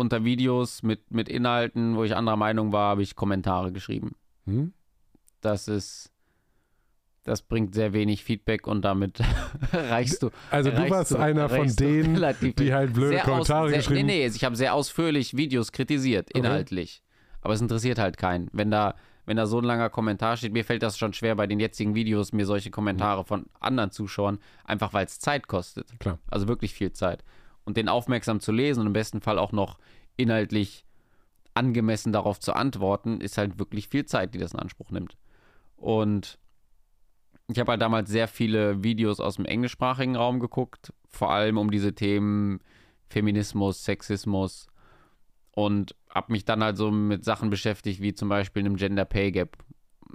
unter Videos mit, mit Inhalten, wo ich anderer Meinung war, habe ich Kommentare geschrieben. Hm? Das ist, das bringt sehr wenig Feedback und damit reichst du. Also du warst einer von du denen, relativ die halt blöde sehr Kommentare aus, sehr, geschrieben Nee, nee, ich habe sehr ausführlich Videos kritisiert, Okay. inhaltlich. Aber es interessiert halt keinen. Wenn da, wenn da so ein langer Kommentar steht, mir fällt das schon schwer bei den jetzigen Videos, mir solche Kommentare von anderen Zuschauern, einfach weil es Zeit kostet. Klar. Also wirklich viel Zeit. Und den aufmerksam zu lesen und im besten Fall auch noch inhaltlich angemessen darauf zu antworten, ist halt wirklich viel Zeit, die das in Anspruch nimmt. Und ich habe halt damals sehr viele Videos aus dem englischsprachigen Raum geguckt, vor allem um diese Themen Feminismus, Sexismus und habe mich dann halt so mit Sachen beschäftigt, wie zum Beispiel einem Gender Pay Gap.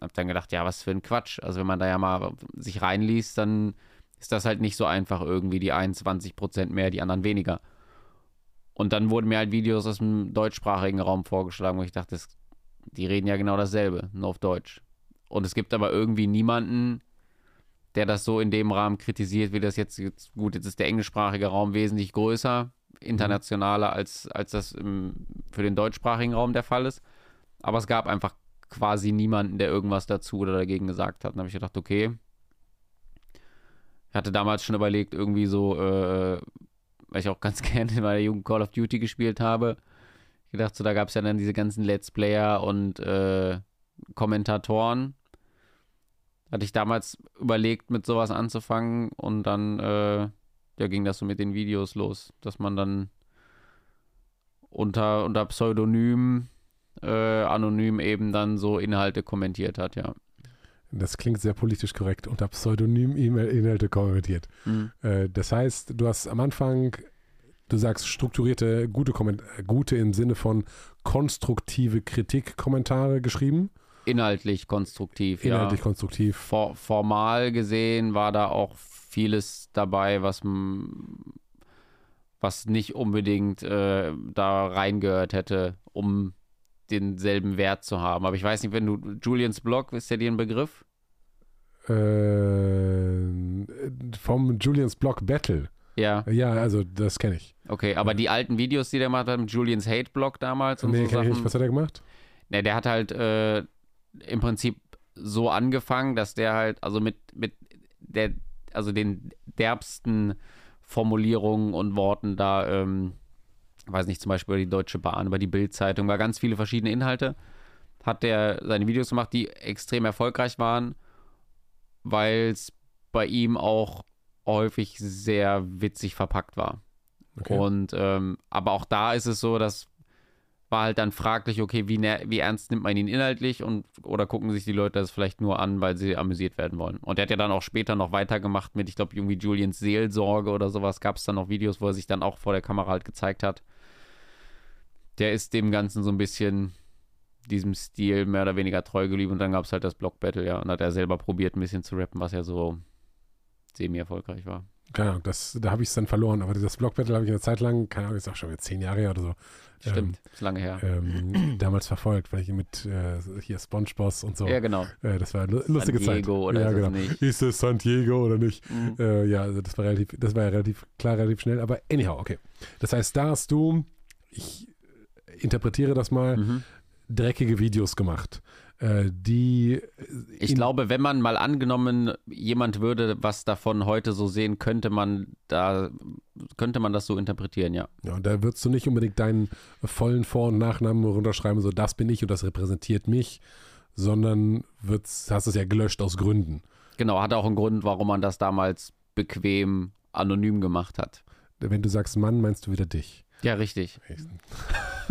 Hab dann gedacht, ja, was für ein Quatsch. Also wenn man da ja mal sich reinliest, dann ist das halt nicht so einfach irgendwie die 21 Prozent mehr, die anderen weniger. Und dann wurden mir halt Videos aus dem deutschsprachigen Raum vorgeschlagen, wo ich dachte, das, die reden ja genau dasselbe, nur auf Deutsch. Und es gibt aber irgendwie niemanden, der das so in dem Rahmen kritisiert, wie das jetzt, jetzt gut, jetzt ist der englischsprachige Raum wesentlich größer, internationaler, als, als das im, für den deutschsprachigen Raum der Fall ist. Aber es gab einfach quasi niemanden, der irgendwas dazu oder dagegen gesagt hat. Dann habe ich gedacht, okay. Ich hatte damals schon überlegt, irgendwie so, äh, weil ich auch ganz gerne in meiner Jugend Call of Duty gespielt habe, gedacht, so da gab es ja dann diese ganzen Let's Player und äh, Kommentatoren. Hatte ich damals überlegt, mit sowas anzufangen und dann äh, ja, ging das so mit den Videos los, dass man dann unter, unter Pseudonym, äh, anonym eben dann so Inhalte kommentiert hat, ja. Das klingt sehr politisch korrekt, unter Pseudonym E-Mail-Inhalte kommentiert. Mhm. Äh, das heißt, du hast am Anfang, du sagst strukturierte, gute, Komment gute im Sinne von konstruktive Kritikkommentare geschrieben. Inhaltlich konstruktiv, Inhaltlich ja. konstruktiv. For formal gesehen war da auch vieles dabei, was, was nicht unbedingt äh, da reingehört hätte, um denselben Wert zu haben. Aber ich weiß nicht, wenn du Julians Blog, ist der dir ein Begriff? Äh, vom Julians Blog Battle. Ja. Ja, also das kenne ich. Okay, aber die alten Videos, die der gemacht hat, mit Julians Hate Blog damals und nee, so kenn ich Sachen. nicht. Was hat er gemacht? Ne, der hat halt äh, im Prinzip so angefangen, dass der halt, also mit, mit der, also den derbsten Formulierungen und Worten da, ähm, weiß nicht, zum Beispiel über die Deutsche Bahn, über die Bildzeitung, war ganz viele verschiedene Inhalte, hat der seine Videos gemacht, die extrem erfolgreich waren, weil es bei ihm auch häufig sehr witzig verpackt war. Okay. Und ähm, aber auch da ist es so, dass war halt dann fraglich, okay, wie, wie ernst nimmt man ihn inhaltlich und oder gucken sich die Leute das vielleicht nur an, weil sie amüsiert werden wollen. Und er hat ja dann auch später noch weitergemacht mit, ich glaube, irgendwie Julians Seelsorge oder sowas, gab es dann noch Videos, wo er sich dann auch vor der Kamera halt gezeigt hat. Der ist dem Ganzen so ein bisschen diesem Stil mehr oder weniger treu geblieben und dann gab es halt das Block Battle, ja, und hat er selber probiert, ein bisschen zu rappen, was ja so semi-erfolgreich war. Keine Ahnung, das, da habe ich es dann verloren. Aber das Blog Battle habe ich eine Zeit lang, keine Ahnung, ist auch schon wieder zehn Jahre her oder so. Stimmt, ist lange her. Ähm, damals verfolgt, weil ich mit äh, hier Spongeboss und so. ja, genau. Äh, das war eine lustige San Zeit. Diego oder ja, ist es genau. nicht? Ist es San Diego oder nicht? Mhm. Äh, ja, also das war relativ, das war ja relativ klar, relativ schnell. Aber anyhow, okay. Das heißt, da hast du, ich interpretiere das mal, Mhm. dreckige Videos gemacht, äh, die Ich in- glaube, wenn man mal angenommen, jemand würde was davon heute so sehen, könnte man da, könnte man das so interpretieren, ja. Ja, und da würdest du nicht unbedingt deinen vollen Vor- und Nachnamen runterschreiben, so das bin ich und das repräsentiert mich, sondern wird's, hast es ja gelöscht aus Gründen. Genau, hat auch einen Grund, warum man das damals bequem anonym gemacht hat. Wenn du sagst Mann, meinst du wieder dich. Ja, richtig.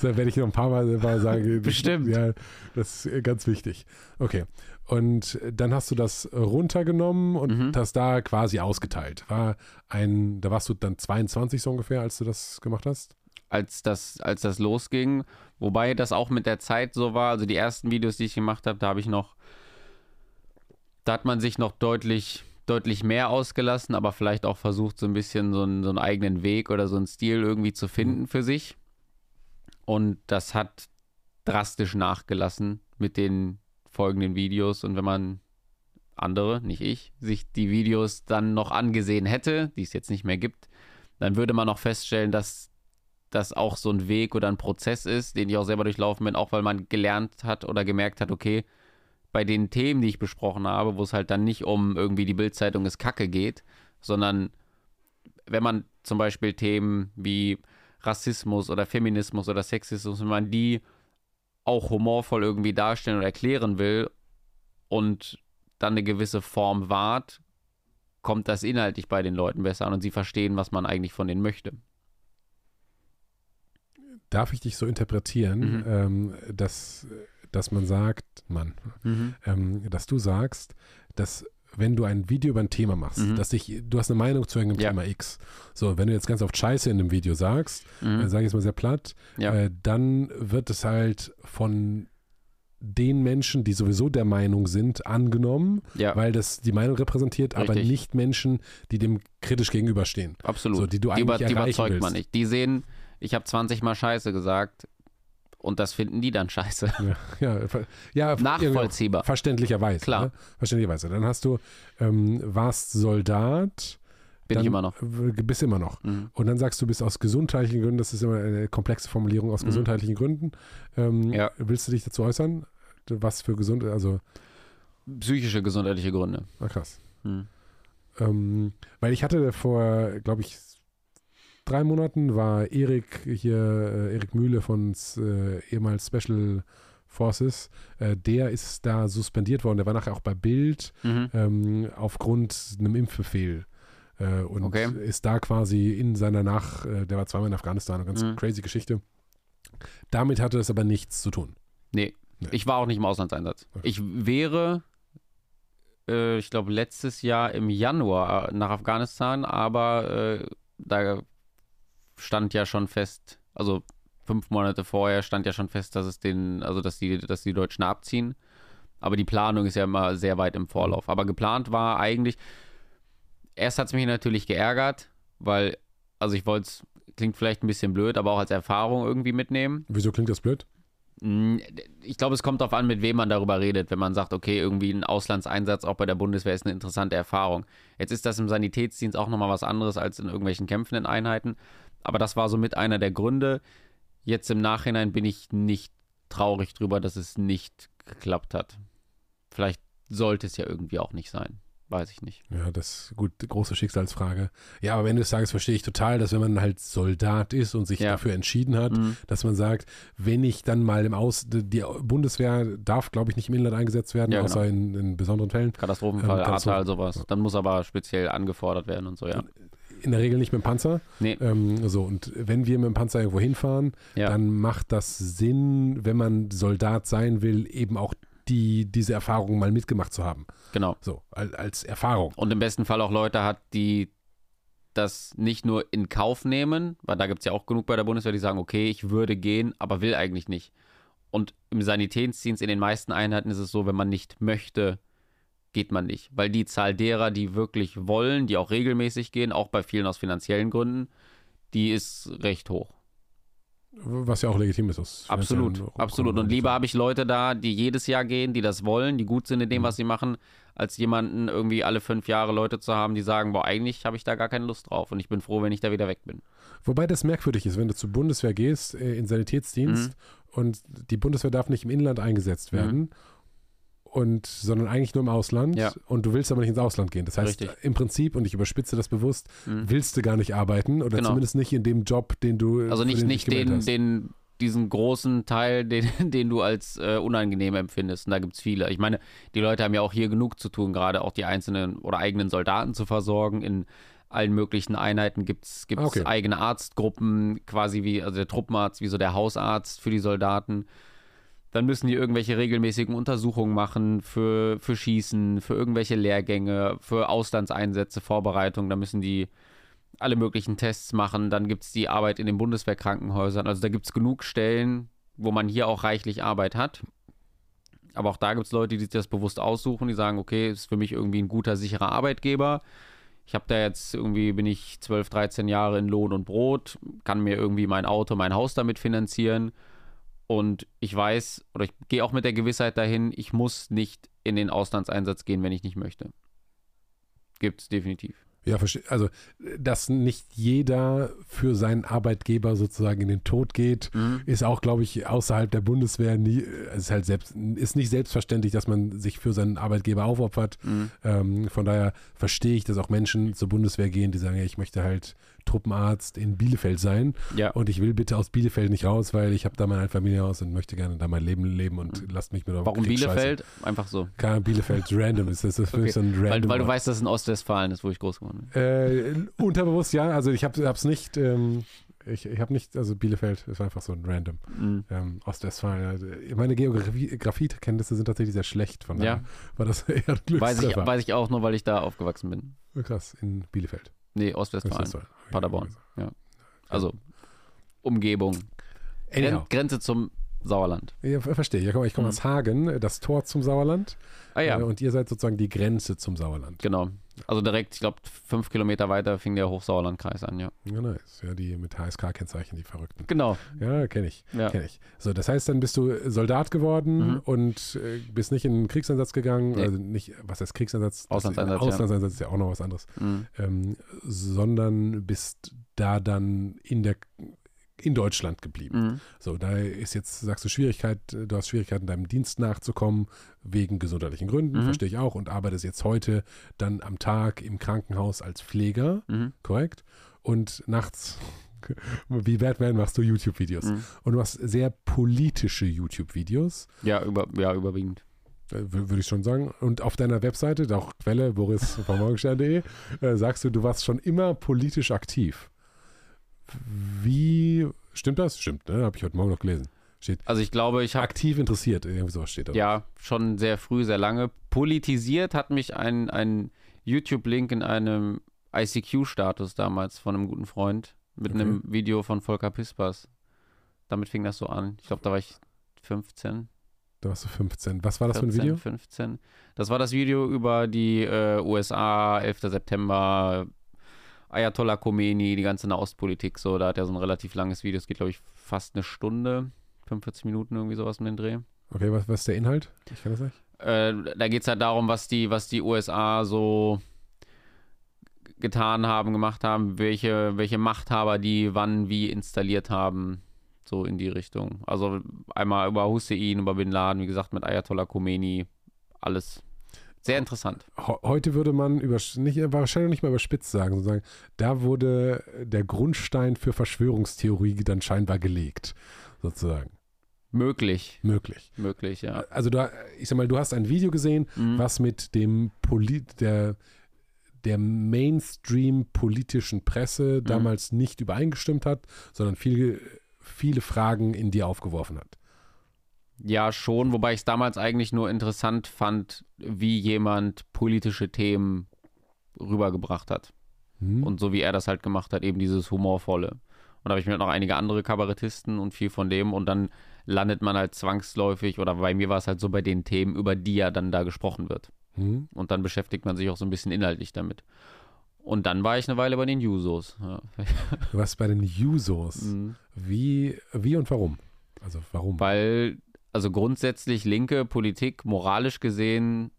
so werde ich noch ein paar Mal, mal sagen. Bestimmt. Ja, das ist ganz wichtig. Okay. Und dann hast du das runtergenommen und Mhm. das da quasi ausgeteilt. War ein, da warst du dann 22 so ungefähr, als du das gemacht hast? Als das, als das losging, wobei das auch mit der Zeit so war, also die ersten Videos, die ich gemacht habe, da habe ich noch, da hat man sich noch deutlich, deutlich mehr ausgelassen, aber vielleicht auch versucht, so ein bisschen so einen, so einen eigenen Weg oder so einen Stil irgendwie zu finden für sich. Und das hat drastisch nachgelassen mit den folgenden Videos. Und wenn man andere, nicht ich, sich die Videos dann noch angesehen hätte, die es jetzt nicht mehr gibt, dann würde man auch feststellen, dass das auch so ein Weg oder ein Prozess ist, den ich auch selber durchlaufen bin, auch weil man gelernt hat oder gemerkt hat, okay, bei den Themen, die ich besprochen habe, wo es halt dann nicht um irgendwie die Bildzeitung ist Kacke geht, sondern wenn man zum Beispiel Themen wie Rassismus oder Feminismus oder Sexismus, wenn man die auch humorvoll irgendwie darstellen oder erklären will und dann eine gewisse Form wahrt, kommt das inhaltlich bei den Leuten besser an und sie verstehen, was man eigentlich von denen möchte. Darf ich dich so interpretieren, Mhm. ähm, dass, dass man sagt, Mann, ähm, dass du sagst, dass wenn du ein Video über ein Thema machst, Mhm. dass dich, du hast eine Meinung zu irgendeinem Ja. Thema X. So, wenn du jetzt ganz oft Scheiße in einem Video sagst, Mhm. äh, sage ich es mal sehr platt, Ja. äh, dann wird es halt von den Menschen, die sowieso der Meinung sind, angenommen, ja, weil das die Meinung repräsentiert, aber Richtig. nicht Menschen, die dem kritisch gegenüberstehen. absolut. So, die du die, eigentlich über, die erreichen überzeugt willst. man nicht. Die sehen, ich habe 20 Mal Scheiße gesagt und das finden die dann scheiße. Ja, ja, ja auch Nachvollziehbar. Verständlicherweise. Klar. Ne? Verständlicherweise. Dann hast du, ähm, warst Soldat. Bin ich immer noch. Bist immer noch. Mhm. Und dann sagst du, bist aus gesundheitlichen Gründen, das ist immer eine komplexe Formulierung, aus Mhm. gesundheitlichen Gründen. Ähm, Ja. Willst du dich dazu äußern? Was für gesund, also, Psychische, gesundheitliche Gründe. na krass. Mhm. Ähm, weil ich hatte vor, glaube ich, drei Monaten war Erik hier, äh, Erik Mühle von äh, ehemals Special Forces, äh, der ist da suspendiert worden. Der war nachher auch bei Bild Mhm. ähm, aufgrund einem Impfbefehl. Äh, und Okay. ist da quasi in seiner Nach, äh, der war zweimal in Afghanistan, eine ganz Mhm. crazy Geschichte. Damit hatte es aber nichts zu tun. Nee. Nee. Ich war auch nicht im Auslandseinsatz. Okay. Ich wäre, äh, ich glaube, letztes Jahr im Januar nach Afghanistan, aber äh, da stand ja schon fest, also fünf Monate vorher stand ja schon fest, dass es den, also dass die, dass die Deutschen abziehen. Aber die Planung ist ja immer sehr weit im Vorlauf. Aber geplant war eigentlich, erst hat es mich natürlich geärgert, weil, also ich wollte es, klingt vielleicht ein bisschen blöd, aber auch als Erfahrung irgendwie mitnehmen. Wieso klingt das blöd? Mm, Ich glaube, es kommt darauf an, mit wem man darüber redet. Wenn man sagt, okay, irgendwie ein Auslandseinsatz auch bei der Bundeswehr ist eine interessante Erfahrung. Jetzt ist das im Sanitätsdienst auch nochmal was anderes als in irgendwelchen kämpfenden Einheiten. Aber das war somit einer der Gründe. Jetzt im Nachhinein bin ich nicht traurig drüber, dass es nicht geklappt hat. Vielleicht sollte es ja irgendwie auch nicht sein. Weiß ich nicht. Ja, das gut, große Schicksalsfrage. Ja, aber am Ende des Tages verstehe ich total, dass wenn man halt Soldat ist und sich Ja. dafür entschieden hat, Mhm. dass man sagt, wenn ich dann mal im Aus, die Bundeswehr darf, glaube ich, nicht im Inland eingesetzt werden, Ja, außer in, in besonderen Fällen. Katastrophenfall, Ähm, Katastrophen- Ahrtal, sowas. Dann muss aber speziell angefordert werden und so, ja. In der Regel nicht mit dem Panzer. Nee, Ähm, so, und wenn wir mit dem Panzer irgendwo hinfahren, ja. dann macht das Sinn, wenn man Soldat sein will, eben auch die, diese Erfahrung mal mitgemacht zu haben. genau. So, als, als Erfahrung. und im besten Fall auch Leute hat, die das nicht nur in Kauf nehmen, weil da gibt es ja auch genug bei der Bundeswehr, die sagen, okay, ich würde gehen, aber will eigentlich nicht. Und im Sanitätsdienst in den meisten Einheiten ist es so, wenn man nicht möchte, geht man nicht. Weil die Zahl derer, die wirklich wollen, die auch regelmäßig gehen, auch bei vielen aus finanziellen Gründen, die ist recht hoch. Was ja auch legitim ist. aus Absolut, absolut. Und lieber habe ich Leute da, die jedes Jahr gehen, die das wollen, die gut sind in dem, was sie machen, als jemanden irgendwie alle fünf Jahre Leute zu haben, die sagen, boah, eigentlich habe ich da gar keine Lust drauf und ich bin froh, wenn ich da wieder weg bin. Wobei das merkwürdig ist, wenn du zur Bundeswehr gehst, äh, in Sanitätsdienst Mhm. und die Bundeswehr darf nicht im Inland eingesetzt werden. Und, sondern eigentlich nur im Ausland Ja. und du willst aber nicht ins Ausland gehen. Das heißt, Richtig. im Prinzip, und ich überspitze das bewusst, Mhm. willst du gar nicht arbeiten oder Genau. zumindest nicht in dem Job, den du Also nicht, den nicht den, den, diesen großen Teil, den, den du als äh, unangenehm empfindest. Und da gibt es viele. Ich meine, die Leute haben ja auch hier genug zu tun, gerade auch die einzelnen oder eigenen Soldaten zu versorgen. In allen möglichen Einheiten gibt es Ah, okay. eigene Arztgruppen, quasi wie, also der Truppenarzt, wie so der Hausarzt für die Soldaten. Dann müssen die irgendwelche regelmäßigen Untersuchungen machen für, für Schießen, für irgendwelche Lehrgänge, für Auslandseinsätze, Vorbereitung. Da müssen die alle möglichen Tests machen. Dann gibt es die Arbeit in den Bundeswehrkrankenhäusern. Also da gibt es genug Stellen, wo man hier auch reichlich Arbeit hat. Aber auch da gibt es Leute, die sich das bewusst aussuchen, die sagen, okay, ist für mich irgendwie ein guter, sicherer Arbeitgeber. Ich habe da jetzt irgendwie, bin ich 12, 13 Jahre in Lohn und Brot, kann mir irgendwie mein Auto, mein Haus damit finanzieren. Und ich weiß, oder ich gehe auch mit der Gewissheit dahin, ich muss nicht in den Auslandseinsatz gehen, wenn ich nicht möchte. Gibt es definitiv. Ja, verste- also, dass nicht jeder für seinen Arbeitgeber sozusagen in den Tod geht, Mhm. ist auch, glaube ich, außerhalb der Bundeswehr nie, es ist halt selbst, ist nicht selbstverständlich, dass man sich für seinen Arbeitgeber aufopfert. Mhm. Ähm, von daher verstehe ich, dass auch Menschen zur Bundeswehr gehen, die sagen, ja, ich möchte halt Truppenarzt in Bielefeld sein Ja. und ich will bitte aus Bielefeld nicht raus, weil ich habe da mein Familienhaus und möchte gerne da mein Leben leben und lasst mich mit eurem. Warum. Bielefeld? Einfach so. Keine Bielefeld random ist das, das Okay. so ein Weil, random weil du Ort. weißt, dass es in Ostwestfalen ist, wo ich groß geworden bin. Äh, unterbewusst ja, also ich habe es nicht, ähm, ich, ich habe nicht, also Bielefeld ist einfach so ein random. Mhm. Ähm, Ostwestfalen. äh, Meine Geografie- Geografiekenntnisse sind tatsächlich sehr schlecht, von Ja. daher war das eher ein Weiß ich, weiß ich auch nur, weil ich da aufgewachsen bin. Krass, in Bielefeld. Nee, Ostwestfalen. Paderborn. Ja. Also Umgebung. Anyhow. Grenze zum Sauerland. Ja, ver- verstehe. Ich komme Mhm. aus Hagen, das Tor zum Sauerland. Ah ja, Äh, und ihr seid sozusagen die Grenze zum Sauerland. genau. Also direkt, ich glaube, fünf Kilometer weiter fing der Hochsauerlandkreis an, ja. Ja, nice. Ja, die mit HSK-Kennzeichen, die Verrückten. Genau. Ja, kenne ich. Ja. Kenn ich. So, das heißt, dann bist du Soldat geworden Mhm. und äh, bist nicht in den Kriegseinsatz gegangen, Nee. also nicht, was heißt Kriegseinsatz? Das- Auslandseinsatz, ja. Auslandseinsatz ist ja auch noch was anderes. Mhm. Ähm, sondern bist da dann in der in Deutschland geblieben. Mhm. So, da ist jetzt, sagst du, Schwierigkeit, du hast Schwierigkeiten, deinem Dienst nachzukommen, wegen gesundheitlichen Gründen, Mhm. verstehe ich auch, und arbeitest jetzt heute dann am Tag im Krankenhaus als Pfleger, Mhm. korrekt? und nachts, wie Batman, machst du YouTube-Videos. Mhm. Und du hast sehr politische YouTube-Videos, Ja, über, ja, überwiegend. äh, wür- würde ich schon sagen. Und auf deiner Webseite, auch Quelle boris von morgenstern.de, äh, sagst du, du warst schon immer politisch aktiv. Wie, stimmt das? Stimmt, ne? Habe ich heute Morgen noch gelesen. Steht Also ich glaube, ich habe aktiv interessiert, irgendwie sowas steht da. ja schon sehr früh, sehr lange. Politisiert hat mich ein, ein YouTube-Link in einem ICQ-Status damals von einem guten Freund mit Okay. einem Video von Volker Pispers. Damit fing das so an. Ich glaube, da war ich 15. Da warst du 15. Was war das 14, für ein Video? 15. Das war das Video über die äh, USA, 11. September, Ayatollah Khomeini, die ganze Nahostpolitik. So, da hat er so ein relativ langes Video. Es geht, glaube ich, fast eine Stunde, 45 Minuten, irgendwie sowas um den Dreh. Okay, was, was ist der Inhalt? Ich kann das nicht. Äh, da geht es halt darum, was die, was die USA so getan haben, gemacht haben, welche, welche Machthaber die wann wie installiert haben, so in die Richtung. Also einmal über Hussein, über Bin Laden, wie gesagt, mit Ayatollah Khomeini, alles sehr interessant. Heute würde man über, nicht, wahrscheinlich nicht mal überspitzt sagen, sondern da wurde der Grundstein für Verschwörungstheorie dann scheinbar gelegt, sozusagen. Möglich, Möglich. möglich, ja. Also da, ich sag mal, du hast ein Video gesehen, Mhm. was mit dem Polit der, der Mainstream politischen Presse damals nicht übereingestimmt hat, sondern viel, viele Fragen in dir aufgeworfen hat. Ja, schon, wobei ich es damals eigentlich nur interessant fand, wie jemand politische Themen rübergebracht hat. Hm? Und so wie er das halt gemacht hat, eben dieses Humorvolle. Und da habe ich mir halt noch einige andere Kabarettisten und viel von dem. Und dann landet man halt zwangsläufig, oder bei mir war es halt so bei den Themen, über die ja dann da gesprochen wird. Hm? Und dann beschäftigt man sich auch so ein bisschen inhaltlich damit. Und dann war ich eine Weile bei den Jusos. Ja. Du warst bei den Jusos. Mhm. Wie, wie und warum? Also warum? Weil, also grundsätzlich linke Politik moralisch gesehen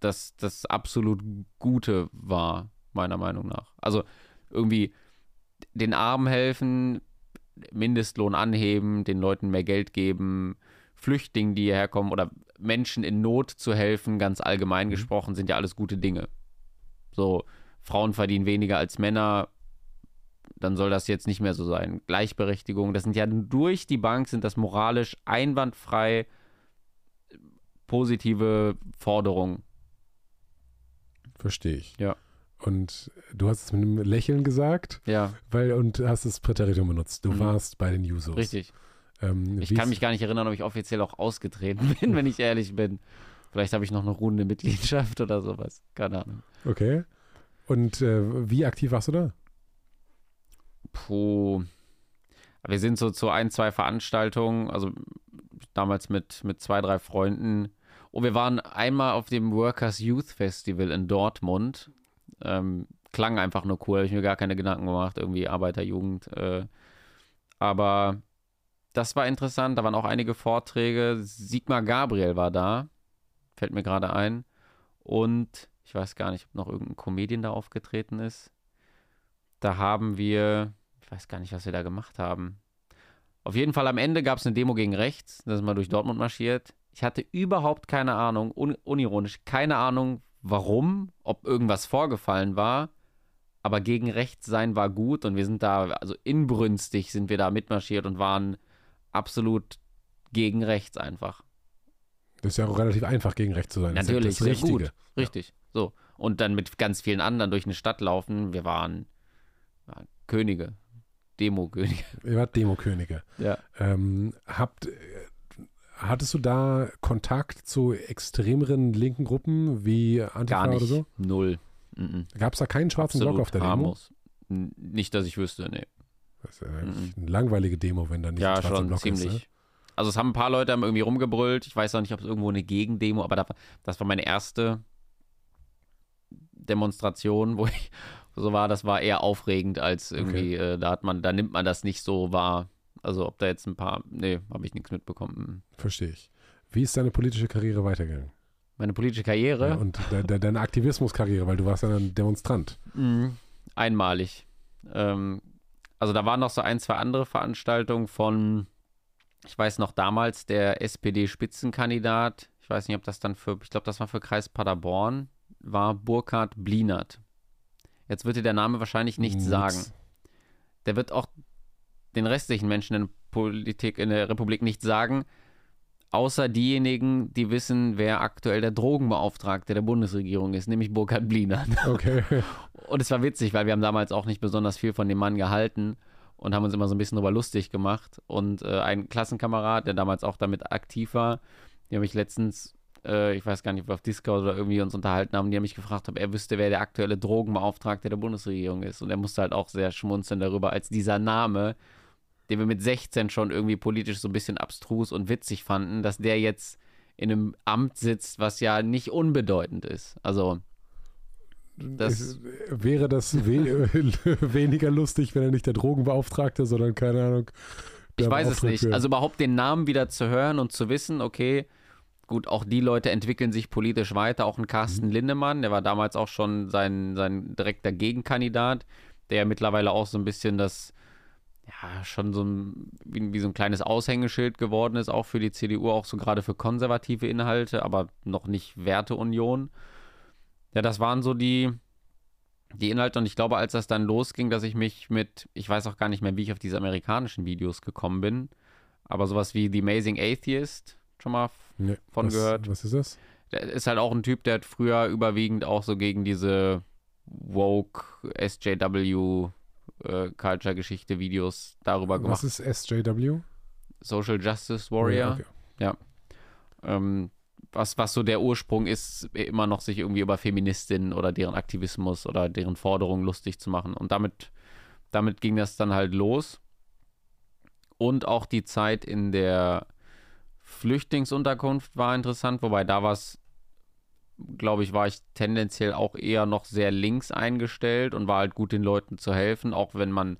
das, das absolut Gute war, meiner Meinung nach. Also irgendwie den Armen helfen, Mindestlohn anheben, den Leuten mehr Geld geben, Flüchtlingen, die hierher kommen oder Menschen in Not zu helfen, ganz allgemein Mhm. gesprochen, sind ja alles gute Dinge. So, Frauen verdienen weniger als Männer, dann soll das jetzt nicht mehr so sein. Gleichberechtigung, das sind ja durch die Bank, sind das moralisch einwandfrei positive Forderungen. Verstehe ich. Ja. Und du hast es mit einem Lächeln gesagt, Ja, weil und hast das Präteritum benutzt. Du Mhm. warst bei den Jusos. richtig. Ähm, Ich kann mich gar nicht erinnern, ob ich offiziell auch ausgetreten bin, wenn ich ehrlich bin. Vielleicht habe ich noch eine runde Mitgliedschaft oder sowas. Keine Ahnung. Okay. Und äh, wie aktiv warst du da? Puh. Wir sind so zu ein, zwei Veranstaltungen, also damals mit, mit zwei, drei Freunden. Und wir waren einmal auf dem Workers Youth Festival in Dortmund. Ähm, klang einfach nur cool, habe ich mir gar keine Gedanken gemacht, irgendwie Arbeiterjugend. Äh, aber das war interessant, da waren auch einige Vorträge. Sigmar Gabriel war da, fällt mir gerade ein. Und ich weiß gar nicht, ob noch irgendein Comedian da aufgetreten ist. Da haben wir, ich weiß gar nicht, was wir da gemacht haben. Auf jeden Fall am Ende gab es eine Demo gegen rechts, da sind wir durch Dortmund marschiert. Ich hatte überhaupt keine Ahnung, un unironisch, keine Ahnung, warum, ob irgendwas vorgefallen war. Aber gegen rechts sein war gut und wir sind da, also inbrünstig sind wir da mitmarschiert und waren absolut gegen rechts einfach. Das ist ja auch relativ einfach, gegen rechts zu sein. Das ja Natürlich, das sehr Richtige. gut. Richtig. So. Und dann mit ganz vielen anderen durch eine Stadt laufen. Wir waren, waren Könige. Demo-Könige. Ihr wart Demokönige. Ja. Ähm, habt, hattest du da Kontakt zu extremeren linken Gruppen wie Antifa Gar nicht. oder so? Null. Gab es da keinen schwarzen Absolut Block auf der Demo? harmlos. N- Nicht, dass ich wüsste, nee. Das ist ja eigentlich eine langweilige Demo, wenn da nicht ein ja, schwarzer schon Block ziemlich. ist. Ne? Also es haben ein paar Leute haben irgendwie rumgebrüllt. Ich weiß auch nicht, ob es irgendwo eine Gegendemo, aber da, das war meine erste Demonstration, wo ich so war. Das war eher aufregend als irgendwie. Äh, da hat man, da nimmt man das nicht so wahr. Also ob da jetzt ein paar, nee, habe ich nichts mitbekommen. Verstehe ich. Wie ist deine politische Karriere weitergegangen? Meine politische Karriere. Ja, und de de deine Aktivismuskarriere, weil du warst ja ein Demonstrant. Mhm. Einmalig. Ähm, also da waren noch so ein, zwei andere Veranstaltungen von, ich weiß noch damals, der SPD-Spitzenkandidat, ich weiß nicht, ob das dann für, ich glaube, das war für Kreis Paderborn, war Burkhard Blinert. Jetzt wird dir der Name wahrscheinlich nichts Nix. sagen. Der wird auch den restlichen Menschen in der Politik, in der Republik nichts sagen, außer diejenigen, die wissen, wer aktuell der Drogenbeauftragte der Bundesregierung ist, nämlich Burkhard Blinern. Okay. Und es war witzig, weil wir haben damals auch nicht besonders viel von dem Mann gehalten und haben uns immer so ein bisschen drüber lustig gemacht. Und äh, ein Klassenkamerad, der damals auch damit aktiv war, den habe ich letztens, äh, ich weiß gar nicht, ob wir auf Discord oder irgendwie uns unterhalten haben, die haben mich gefragt, ob er wüsste, wer der aktuelle Drogenbeauftragte der Bundesregierung ist. Und er musste halt auch sehr schmunzeln darüber, als dieser Name, den wir mit 16 schon irgendwie politisch so ein bisschen abstrus und witzig fanden, dass der jetzt in einem Amt sitzt, was ja nicht unbedeutend ist. Also, das, wäre das we weniger lustig, wenn er nicht der Drogenbeauftragte, sondern keine Ahnung. Ich weiß es nicht. Also überhaupt den Namen wieder zu hören und zu wissen, okay, gut, auch die Leute entwickeln sich politisch weiter. Auch ein Mhm. Carsten Lindemann, der war damals auch schon sein, sein direkter Gegenkandidat, der ja mittlerweile auch so ein bisschen das, ja, schon so ein, wie, wie so ein kleines Aushängeschild geworden ist, auch für die CDU, auch so gerade für konservative Inhalte, aber noch nicht Werteunion. Ja, das waren so die, die Inhalte und ich glaube, als das dann losging, dass ich mich mit, ich weiß auch gar nicht mehr, wie ich auf diese amerikanischen Videos gekommen bin, aber sowas wie The Amazing Atheist, schon mal Nee, von was, gehört. Was ist das? der ist halt auch ein Typ, der hat früher überwiegend auch so gegen diese woke SJW äh, Culture Geschichte Videos darüber gemacht. Was ist SJW? Social Justice Warrior. Okay. Ähm, was, was so der Ursprung ist, immer noch sich irgendwie über Feministinnen oder deren Aktivismus oder deren Forderungen lustig zu machen. Und damit, damit ging das dann halt los. Und auch die Zeit in der Flüchtlingsunterkunft war interessant, wobei da war es, glaube ich, war ich tendenziell auch eher noch sehr links eingestellt und war halt gut den Leuten zu helfen, auch wenn man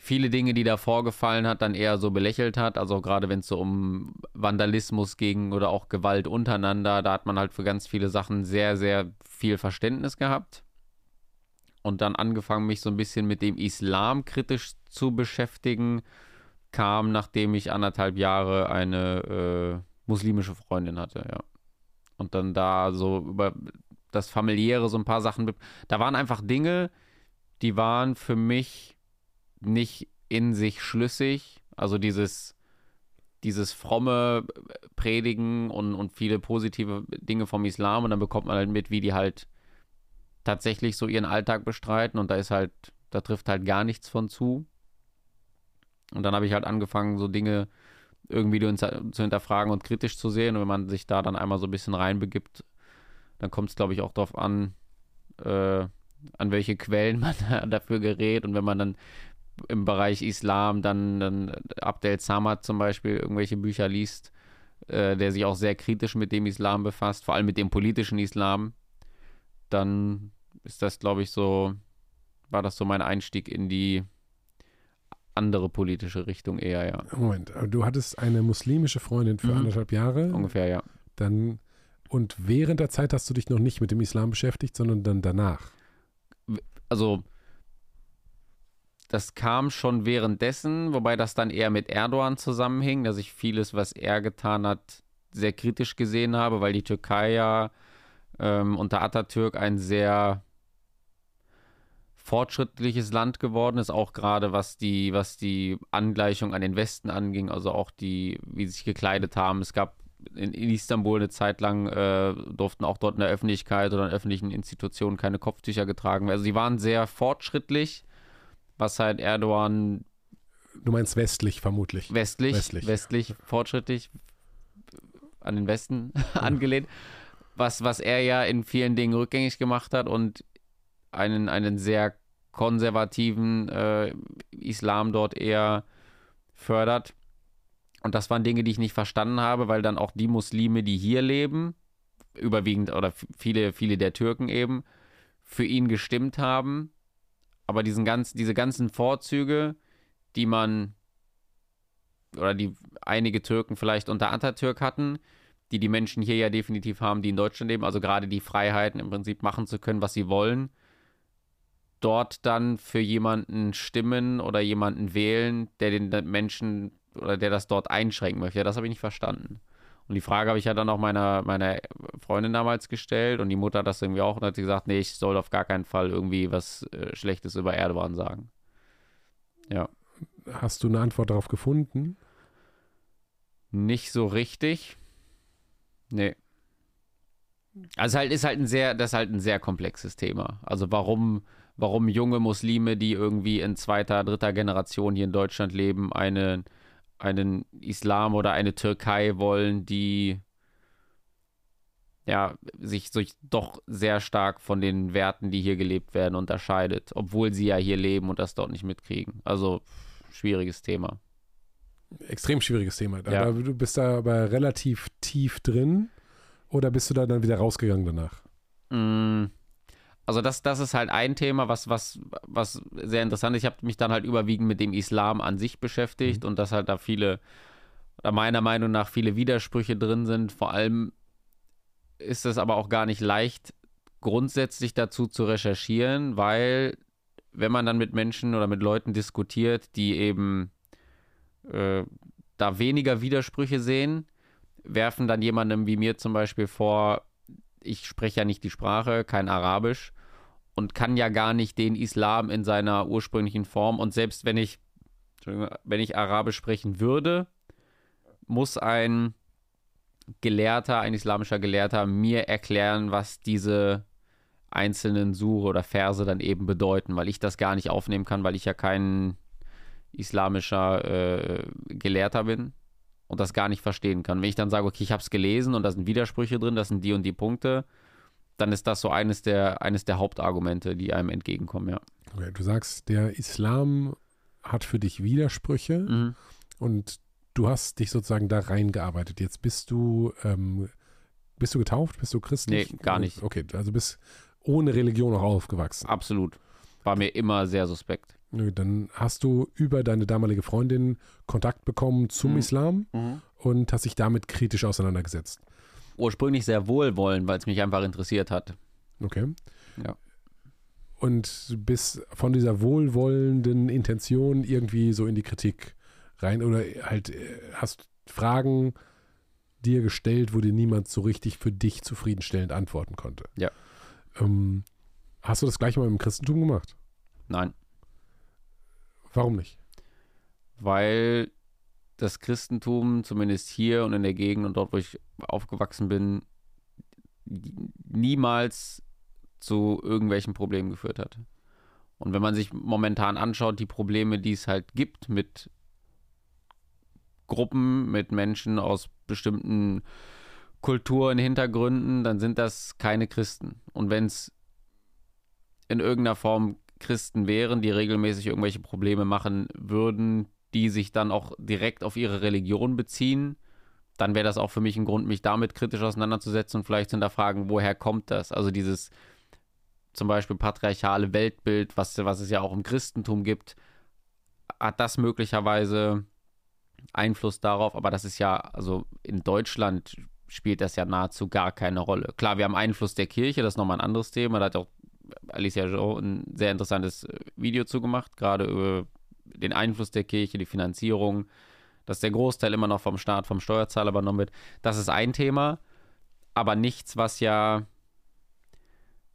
viele Dinge, die da vorgefallen hat, dann eher so belächelt hat. Also gerade wenn es so um Vandalismus ging oder auch Gewalt untereinander, da hat man halt für ganz viele Sachen sehr, sehr viel Verständnis gehabt. Und dann angefangen, mich so ein bisschen mit dem Islam kritisch zu beschäftigen, kam, nachdem ich anderthalb Jahre eine äh, muslimische Freundin hatte, ja. Und dann da so über das familiäre so ein paar Sachen, da waren einfach Dinge, die waren für mich nicht in sich schlüssig. Also dieses, dieses fromme Predigen und, und viele positive Dinge vom Islam und dann bekommt man halt mit, wie die halt tatsächlich so ihren Alltag bestreiten und da ist halt, da trifft halt gar nichts von zu. Und dann habe ich halt angefangen, so Dinge irgendwie zu hinterfragen und kritisch zu sehen. Und wenn man sich da dann einmal so ein bisschen reinbegibt, dann kommt es, glaube ich, auch darauf an, äh, an welche Quellen man dafür gerät. Und wenn man dann im Bereich Islam dann, dann Abdel Samad zum Beispiel irgendwelche Bücher liest, äh, der sich auch sehr kritisch mit dem Islam befasst, vor allem mit dem politischen Islam, dann ist das, glaube ich, so, war das so mein Einstieg in die andere politische Richtung eher, ja. Moment, du hattest eine muslimische Freundin für Mhm. anderthalb Jahre. Ungefähr, ja. Dann und während der Zeit hast du dich noch nicht mit dem Islam beschäftigt, sondern dann danach. Also, das kam schon währenddessen, wobei das dann eher mit Erdogan zusammenhing, dass ich vieles, was er getan hat, sehr kritisch gesehen habe, weil die Türkei ja ähm, unter Atatürk ein sehr fortschrittliches Land geworden ist, auch gerade was die, was die Angleichung an den Westen anging, also auch die, wie sie sich gekleidet haben. Es gab in, in Istanbul eine Zeit lang, äh, durften auch dort in der Öffentlichkeit oder in öffentlichen Institutionen keine Kopftücher getragen werden. Also sie waren sehr fortschrittlich, was halt Erdogan Du meinst westlich vermutlich. westlich, Westlich. westlich, fortschrittlich an den Westen angelehnt, was, was er ja in vielen Dingen rückgängig gemacht hat und einen, einen sehr konservativen äh, Islam dort eher fördert. Und das waren Dinge, die ich nicht verstanden habe, weil dann auch die Muslime, die hier leben, überwiegend oder viele, viele der Türken eben, für ihn gestimmt haben. Aber diesen ganz, diese ganzen Vorzüge, die man oder die einige Türken vielleicht unter Atatürk hatten, die die Menschen hier ja definitiv haben, die in Deutschland leben, also gerade die Freiheiten im Prinzip machen zu können, was sie wollen, dort dann für jemanden stimmen oder jemanden wählen, der den Menschen oder der das dort einschränken möchte. Das habe ich nicht verstanden. Und die Frage habe ich ja dann auch meiner, meiner Freundin damals gestellt und die Mutter hat das irgendwie auch und hat gesagt, nee, ich soll auf gar keinen Fall irgendwie was äh, Schlechtes über Erdogan sagen. Ja. Hast du eine Antwort darauf gefunden? Nicht so richtig. Nee. Also halt ist halt ein sehr, das ist halt ein sehr komplexes Thema. Also warum, warum junge Muslime, die irgendwie in zweiter, dritter Generation hier in Deutschland leben, einen, einen Islam oder eine Türkei wollen, die ja, sich, sich doch sehr stark von den Werten, die hier gelebt werden, unterscheidet, obwohl sie ja hier leben und das dort nicht mitkriegen. Also schwieriges Thema. Extrem schwieriges Thema. Ja. Aber du bist da aber relativ tief drin oder bist du da dann wieder rausgegangen danach? Mm, Also das, das ist halt ein Thema, was, was, was sehr interessant ist. Ich habe mich dann halt überwiegend mit dem Islam an sich beschäftigt und dass halt da viele, meiner Meinung nach viele Widersprüche drin sind. Vor allem ist es aber auch gar nicht leicht, grundsätzlich dazu zu recherchieren, weil wenn man dann mit Menschen oder mit Leuten diskutiert, die eben äh, da weniger Widersprüche sehen, werfen dann jemandem wie mir zum Beispiel vor, ich spreche ja nicht die Sprache, kein Arabisch und kann ja gar nicht den Islam in seiner ursprünglichen Form und selbst wenn ich, wenn ich Arabisch sprechen würde, muss ein Gelehrter, ein islamischer Gelehrter mir erklären, was diese einzelnen Sure oder Verse dann eben bedeuten, weil ich das gar nicht aufnehmen kann, weil ich ja kein islamischer äh, Gelehrter bin und das gar nicht verstehen kann. Wenn ich dann sage, okay, ich habe es gelesen und da sind Widersprüche drin, das sind die und die Punkte, dann ist das so eines der, eines der Hauptargumente, die einem entgegenkommen, ja. Okay, du sagst, der Islam hat für dich Widersprüche Mhm. und du hast dich sozusagen da reingearbeitet. Jetzt bist du, ähm, bist du getauft? Bist du christlich? Nee, gar nicht. Okay, also bist ohne Religion auch aufgewachsen. Absolut. War mir immer sehr suspekt. Dann hast du über deine damalige Freundin Kontakt bekommen zum Mhm. Islam und hast dich damit kritisch auseinandergesetzt. Ursprünglich sehr wohlwollend, weil es mich einfach interessiert hat. Okay. Ja. Und bist von dieser wohlwollenden Intention irgendwie so in die Kritik rein oder halt äh, hast Fragen dir gestellt, wo dir niemand so richtig für dich zufriedenstellend antworten konnte. Ja. Ähm, hast du das gleich mal im Christentum gemacht? Nein, Warum nicht? weil das Christentum, zumindest hier und in der Gegend und dort, wo ich aufgewachsen bin, niemals zu irgendwelchen Problemen geführt hat. Und wenn man sich momentan anschaut, die Probleme, die es halt gibt mit Gruppen, mit Menschen aus bestimmten Kulturen, Hintergründen, dann sind das keine Christen. Und wenn es in irgendeiner Form Christen wären, die regelmäßig irgendwelche Probleme machen würden, die sich dann auch direkt auf ihre Religion beziehen, dann wäre das auch für mich ein Grund, mich damit kritisch auseinanderzusetzen und vielleicht zu hinterfragen, woher kommt das? Also dieses zum Beispiel patriarchale Weltbild, was, was es ja auch im Christentum gibt, hat das möglicherweise Einfluss darauf, aber das ist ja, also in Deutschland spielt das ja nahezu gar keine Rolle. Klar, wir haben Einfluss der Kirche, das ist nochmal ein anderes Thema, da hat auch Alicia Joe ein sehr interessantes äh, Video zugemacht, gerade über den Einfluss der Kirche, die Finanzierung, dass der Großteil immer noch vom Staat, vom Steuerzahler übernommen wird. Das ist ein Thema, aber nichts, was ja,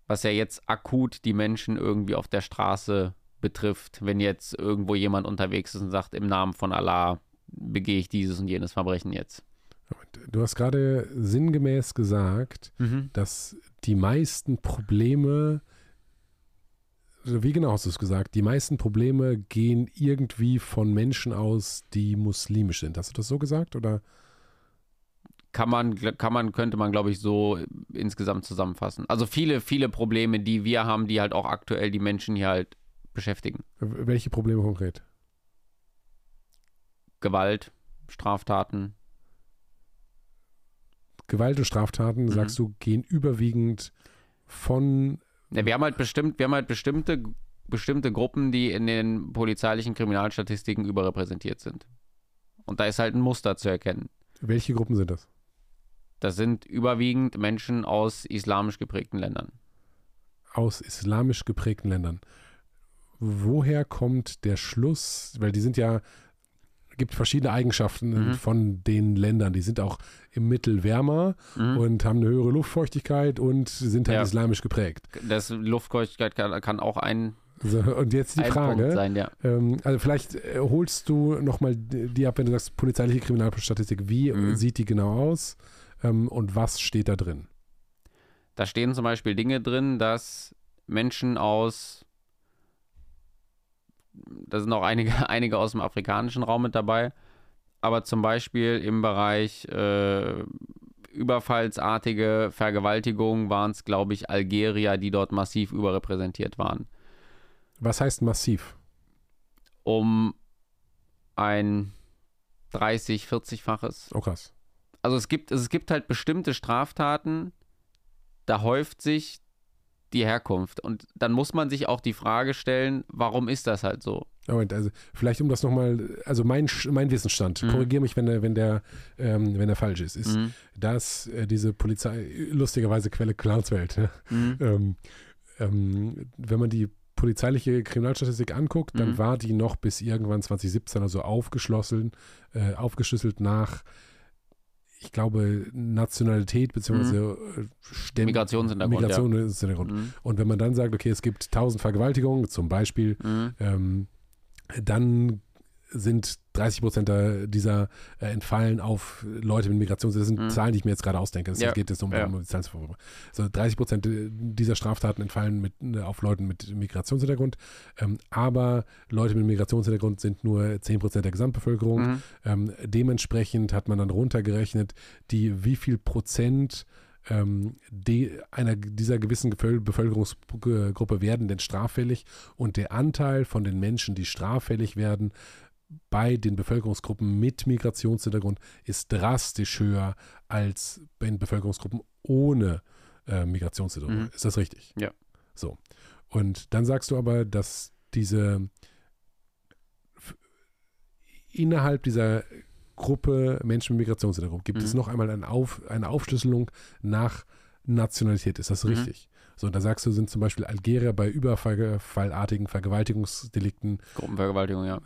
was ja jetzt akut die Menschen irgendwie auf der Straße betrifft, wenn jetzt irgendwo jemand unterwegs ist und sagt, im Namen von Allah begehe ich dieses und jenes Verbrechen jetzt. Du hast gerade sinngemäß gesagt, dass die meisten Probleme, wie genau hast du es gesagt, die meisten Probleme gehen irgendwie von Menschen aus, die muslimisch sind. Hast du das so gesagt oder? kann man, kann man, könnte man, glaube ich, so insgesamt zusammenfassen. Also viele, viele Probleme, die wir haben, die halt auch aktuell die Menschen hier halt beschäftigen. Welche Probleme konkret? Gewalt, Straftaten. Gewalt und Straftaten, sagst du, gehen überwiegend von Ja, wir haben halt bestimmt, wir haben halt bestimmte, bestimmte Gruppen, die in den polizeilichen Kriminalstatistiken überrepräsentiert sind. Und da ist halt ein Muster zu erkennen. welche Gruppen sind das? Das sind überwiegend Menschen aus islamisch geprägten Ländern. Aus islamisch geprägten Ländern. Woher kommt der Schluss? Weil die sind ja gibt verschiedene Eigenschaften Mhm. von den Ländern. Die sind auch im Mittel wärmer Mhm. und haben eine höhere Luftfeuchtigkeit und sind halt Ja. islamisch geprägt. Das Luftfeuchtigkeit kann, kann auch ein, So, und jetzt die ein Frage. Sein, ja. Ähm, also vielleicht äh, holst du nochmal die ab, wenn du sagst polizeiliche Kriminalstatistik. Wie Mhm. sieht die genau aus ähm, und was steht da drin? Da stehen zum Beispiel Dinge drin, dass Menschen aus, da sind auch einige, einige aus dem afrikanischen Raum mit dabei, aber zum Beispiel im Bereich äh, überfallsartige Vergewaltigungen waren es, glaube ich, Algerier, die dort massiv überrepräsentiert waren. Was heißt massiv? Um ein 30, 40-faches Oh krass. also es gibt, es gibt halt bestimmte Straftaten, da häuft sich die Herkunft. Und dann muss man sich auch die Frage stellen, warum ist das halt so? Moment, also vielleicht um das nochmal, also mein, mein Wissensstand, Mhm. korrigiere mich, wenn der, wenn der, ähm, wenn der falsch ist, ist, Mhm. dass äh, diese Polizei, lustigerweise Quelle Clownswelt, ja, Mhm. ähm, ähm, wenn man die polizeiliche Kriminalstatistik anguckt, dann Mhm. war die noch bis irgendwann 2017 also aufgeschlossen, äh, aufgeschlüsselt nach, ich glaube, Nationalität bzw. äh, Stämm- Migrationshintergrund, ja. Migrationshintergrund. Mhm. Und wenn man dann sagt, okay, es gibt 1000 Vergewaltigungen zum Beispiel, Mhm. ähm, dann sind 30 Prozent dieser äh, entfallen auf Leute mit Migrations... Das sind Mhm. Zahlen, die ich mir jetzt gerade ausdenke. Es Ja. geht jetzt um, Ja. um die Zahlen zu verfolgen. So 30 Prozent dieser Straftaten entfallen mit, äh, auf Leuten mit Migrationshintergrund. Ähm, aber Leute mit Migrationshintergrund sind nur 10 Prozent der Gesamtbevölkerung. Mhm. Ähm, dementsprechend hat man dann runtergerechnet, die wie viel Prozent ähm, die, einer dieser gewissen Bevöl- Bevölkerungsgruppe werden denn straffällig und der Anteil von den Menschen, die straffällig werden, bei den Bevölkerungsgruppen mit Migrationshintergrund ist drastisch höher als bei den Bevölkerungsgruppen ohne äh, Migrationshintergrund. Mhm. Ist das richtig? Ja. So. Und dann sagst du aber, dass diese innerhalb dieser Gruppe Menschen mit Migrationshintergrund gibt es Mhm. noch einmal eine, Auf, eine Aufschlüsselung nach Nationalität. Ist das Mhm. richtig? So, und da sagst du, sind zum Beispiel Algerier bei überfallartigen Vergewaltigungsdelikten, Gruppenvergewaltigung, ja.